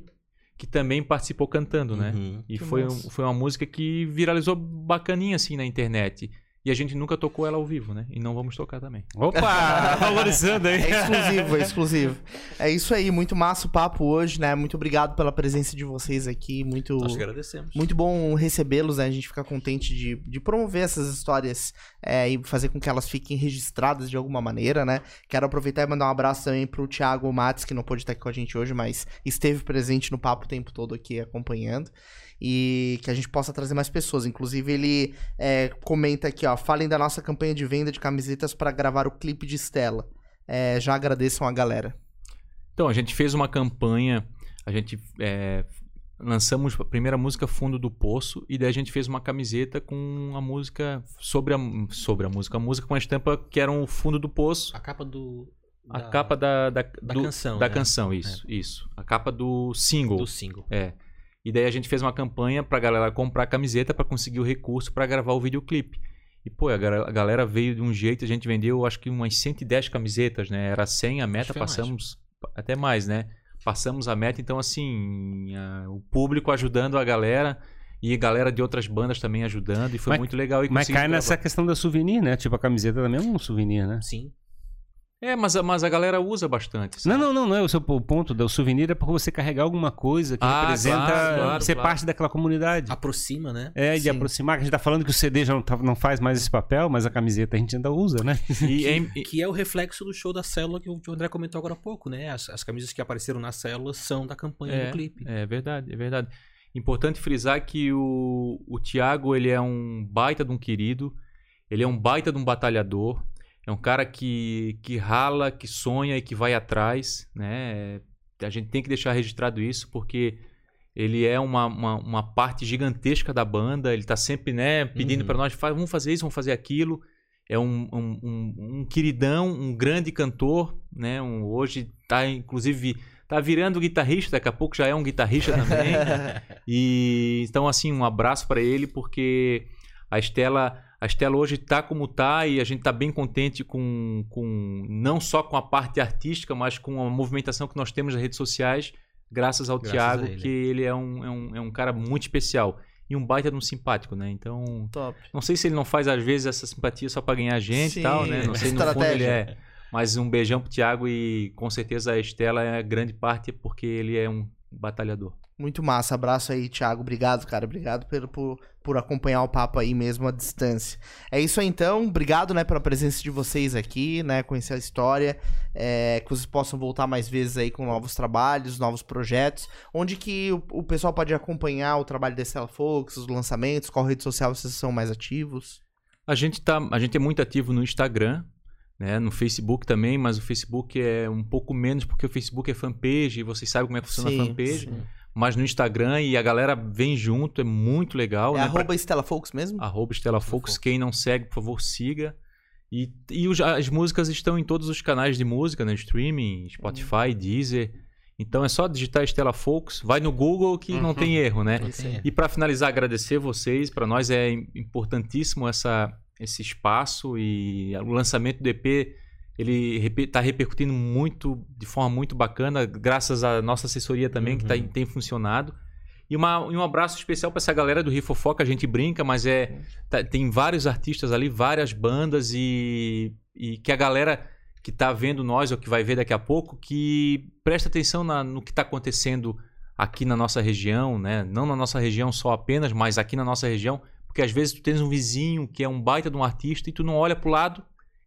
que também participou cantando, né? Uhum. E Que foi, um- foi uma música que viralizou bacaninha assim na internet. E a gente nunca tocou ela ao vivo, né? E não vamos tocar também. Opa! Valorizando aí. É exclusivo, é exclusivo. É isso aí, muito massa o papo hoje, né? Muito obrigado pela presença de vocês aqui. Muito, Nós que agradecemos. muito bom recebê-los, né? A gente fica contente de, de promover essas histórias é, e fazer com que elas fiquem registradas de alguma maneira, né? Quero aproveitar e mandar um abraço também pro Thiago Matos, que não pôde estar aqui com a gente hoje, mas esteve presente no papo o tempo todo aqui acompanhando. E que a gente possa trazer mais pessoas. Inclusive, ele é, comenta aqui, ó. Falem da nossa campanha de venda de camisetas para gravar o clipe de Estela. É, já agradeçam a galera. Então, a gente fez uma campanha, a gente é, lançamos a primeira música Fundo do Poço, e daí a gente fez uma camiseta com a música sobre a, sobre a música, a música com a estampa que era o Fundo do Poço, A capa do. a da- capa da, da, da do- canção, Da né? canção, isso, isso. A capa do single. do single. É. E daí a gente fez uma campanha pra galera comprar a camiseta pra conseguir o recurso pra gravar o videoclipe. E, pô, a galera, veio de um jeito, a gente vendeu acho que umas 110 camisetas, né? Era 100 a meta, foi mais. passamos até mais, né? Passamos a meta, então assim, a- o público ajudando a galera e a galera de outras bandas também ajudando e foi Mas- muito legal. E Mas cai nessa gravar. questão da souvenir, né? Tipo, a camiseta também é um souvenir, né? Sim. É, mas a, mas a galera usa bastante. sabe? Não, não, não, não é o seu o ponto do souvenir é porque você carregar alguma coisa que Ah, representa claro, claro, ser claro. parte daquela comunidade. Aproxima, né? É, de Sim. aproximar, que a gente tá falando que o CD já não, tá- não faz mais esse papel, mas a camiseta a gente ainda usa, né? E, é- e- Que é o reflexo do show da célula que o André comentou agora há pouco, né? As, as camisas que apareceram na célula são da campanha do clipe. É verdade, é verdade. Importante frisar que o, o Thiago, ele é um baita de um querido, ele é um baita de um batalhador, é um cara que, que rala, que sonha e que vai atrás, né? A gente tem que deixar registrado isso porque ele é uma, uma, uma parte gigantesca da banda, ele tá sempre, né, pedindo Uhum. pra nós, "Fa- vamos fazer isso, vamos fazer aquilo. É um, um, um, um queridão, um grande cantor, né? Um, hoje tá, inclusive, tá virando guitarrista, daqui a pouco já é um guitarrista também. E então assim, um abraço para ele porque a Estela, a Estela hoje tá como tá e a gente tá bem contente com, com não só com a parte artística, mas com a movimentação que nós temos nas redes sociais, graças ao Graças Thiago, a ele. que ele é um, é, um, é um cara muito especial e um baita de um simpático, né? Então, Top. não sei se ele não faz às vezes essa simpatia só para ganhar gente Sim, e tal, né? Não sei no fundo ele é. Mas um beijão pro Thiago e com certeza a Estela é grande parte porque ele é um batalhador. Muito massa. Abraço aí, Thiago. Obrigado, cara. Obrigado pelo, por, por acompanhar o papo aí mesmo à distância. É isso aí, então. Obrigado, né, pela presença de vocês aqui, né? Conhecer a história. É, que vocês possam voltar mais vezes aí com novos trabalhos, novos projetos. Onde que o, o pessoal pode acompanhar o trabalho da Stella Folks, os lançamentos, qual rede social vocês são mais ativos? A gente, tá, a gente é muito ativo no Instagram, né? no Facebook também, mas o Facebook é um pouco menos porque o Facebook é fanpage e vocês sabem como é que funciona Sim, a fanpage. sim. Mas no Instagram e a galera vem junto, é muito legal. É né? Pra- arroba Stella Folks mesmo? Arroba Estela Fox. Fox. Quem não segue, por favor, siga. E, e os- as músicas estão em todos os canais de música, né? Streaming, Spotify, Deezer. Então é só digitar Estela Fox, vai no Google que não tem erro, né? Tem- E para finalizar, agradecer vocês. Para nós é im- importantíssimo essa, esse espaço e o lançamento do EP ele está repercutindo muito, de forma muito bacana, graças à nossa assessoria também, que tá, Uhum. tem funcionado. E, uma, e um abraço especial para essa galera do Rifofoca, a gente brinca, mas é tá- tem vários artistas ali, várias bandas e, e que a galera que tá vendo nós ou que vai ver daqui a pouco, que presta atenção na- no que está acontecendo aqui na nossa região, né? Não na nossa região só apenas, mas aqui na nossa região, porque às vezes tu tens um vizinho que é um baita de um artista e tu não olha pro lado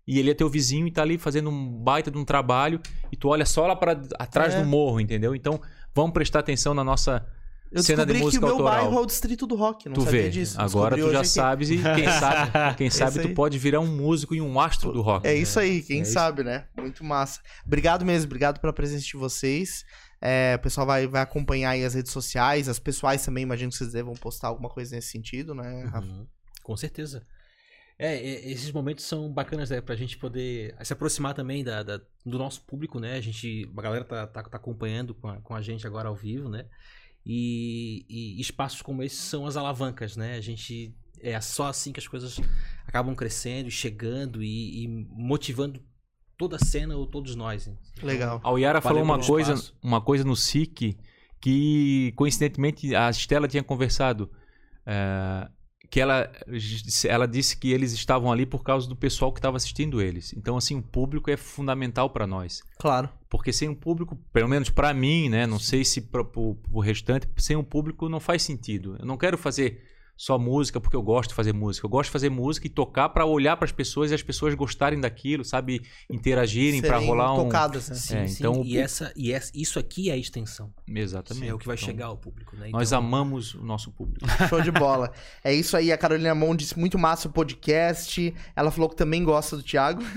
e ele é teu vizinho e tá ali fazendo um baita de um trabalho e tu olha só lá para atrás É. do morro, entendeu? Então, vamos prestar atenção na nossa Eu cena de descobri que o música meu autoral. bairro é o distrito do rock, não tu sabia vê. disso. Agora Descobri tu já sabes e quem sabe, quem sabe Isso tu pode virar um músico e um astro do rock. É isso aí, quem É isso. sabe, né? Muito massa. Obrigado mesmo, obrigado pela presença de vocês. É, o pessoal vai, vai acompanhar aí as redes sociais, as pessoais também, imagino que vocês devam postar alguma coisa nesse sentido, né, Rafa? Uhum, Com certeza. É, esses momentos são bacanas, né? Pra gente poder se aproximar também da, da- do nosso público, né? A gente, a galera tá, tá, tá acompanhando com a, com a gente agora ao vivo, né? E, e espaços como esses são as alavancas, né? A gente é só assim que as coisas acabam crescendo, e chegando e, e motivando toda a cena ou todos nós. hein? Legal. A Yara falou uma coisa, espaço. uma coisa no SIC que, coincidentemente, a Estela tinha conversado. é, que ela, ela disse que eles estavam ali por causa do pessoal que estava assistindo eles. Então, assim, o público é fundamental para nós. Claro. Porque sem um público, pelo menos para mim, né? Não sei se para o restante, sem um público não faz sentido. Eu não quero fazer só música porque eu gosto de fazer música. Eu gosto de fazer música e tocar para olhar para as pessoas e as pessoas gostarem daquilo, sabe? Interagirem para rolar um. Tocadas, né? Sim, É, sim. então o e, pu- essa, e essa, isso aqui é a extensão. Exatamente. É o que vai Então, chegar ao público, né? Nós Então, amamos o nosso público. Show de bola. É isso aí, a Carolina Mon disse muito massa o podcast. Ela falou que também gosta do Thiago.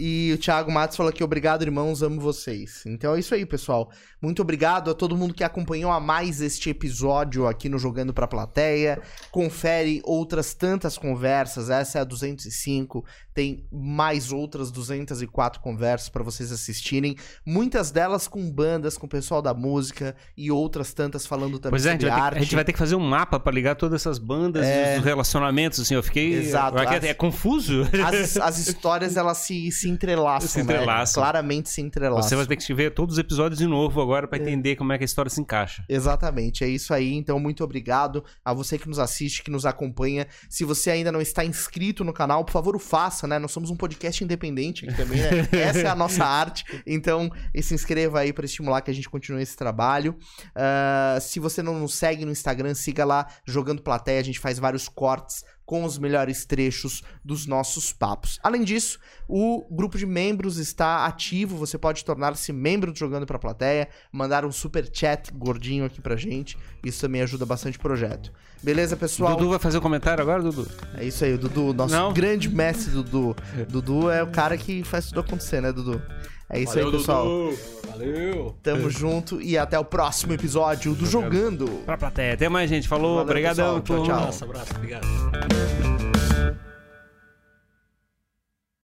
E o Thiago Matos falou aqui, obrigado, irmãos, amo vocês. Então é isso aí, pessoal. Muito obrigado a todo mundo que acompanhou a mais este episódio aqui no Jogando Pra Plateia. Confere outras tantas conversas. Essa é a 205. Tem mais outras 204 conversas pra vocês assistirem. Muitas delas com bandas, com o pessoal da música e outras tantas falando também Pois é, a sobre ter, arte. a gente vai ter que fazer um mapa pra ligar todas essas bandas, os relacionamentos, assim, eu fiquei... Exato. É, é confuso. as, as histórias elas se, se entrelaçam, Se né? entrelaçam. Claramente se entrelaçam. Você vai ter que ver todos os episódios de novo agora pra entender como é que a história se encaixa. Exatamente, é isso aí. Então, muito obrigado a você que nos assiste, que nos acompanha. Se você ainda não está inscrito no canal, por favor, o faça, né? Nós somos um podcast independente aqui também, né? Essa é a nossa arte. Então, se inscreva aí para estimular que a gente continue esse trabalho. Ah, se você não nos segue no Instagram, siga lá Jogando Plateia. A gente faz vários cortes com os melhores trechos dos nossos papos. Além disso, o grupo de membros está ativo. Você pode tornar-se membro do Jogando Pra Plateia, mandar um super chat gordinho aqui pra gente. Isso também ajuda bastante o projeto. Beleza, pessoal? Dudu vai fazer o comentário agora, Dudu? É isso aí, o Dudu, nosso Não? grande mestre Dudu. Dudu é o cara que faz tudo acontecer, né, Dudu? É isso aí, pessoal. Valeu! Tamo junto e até o próximo episódio do Jogando. Pra plateia. Até mais, gente. Falou. Valeu, Obrigadão. pessoal. Tchau, tchau. Nossa, abraço, obrigado.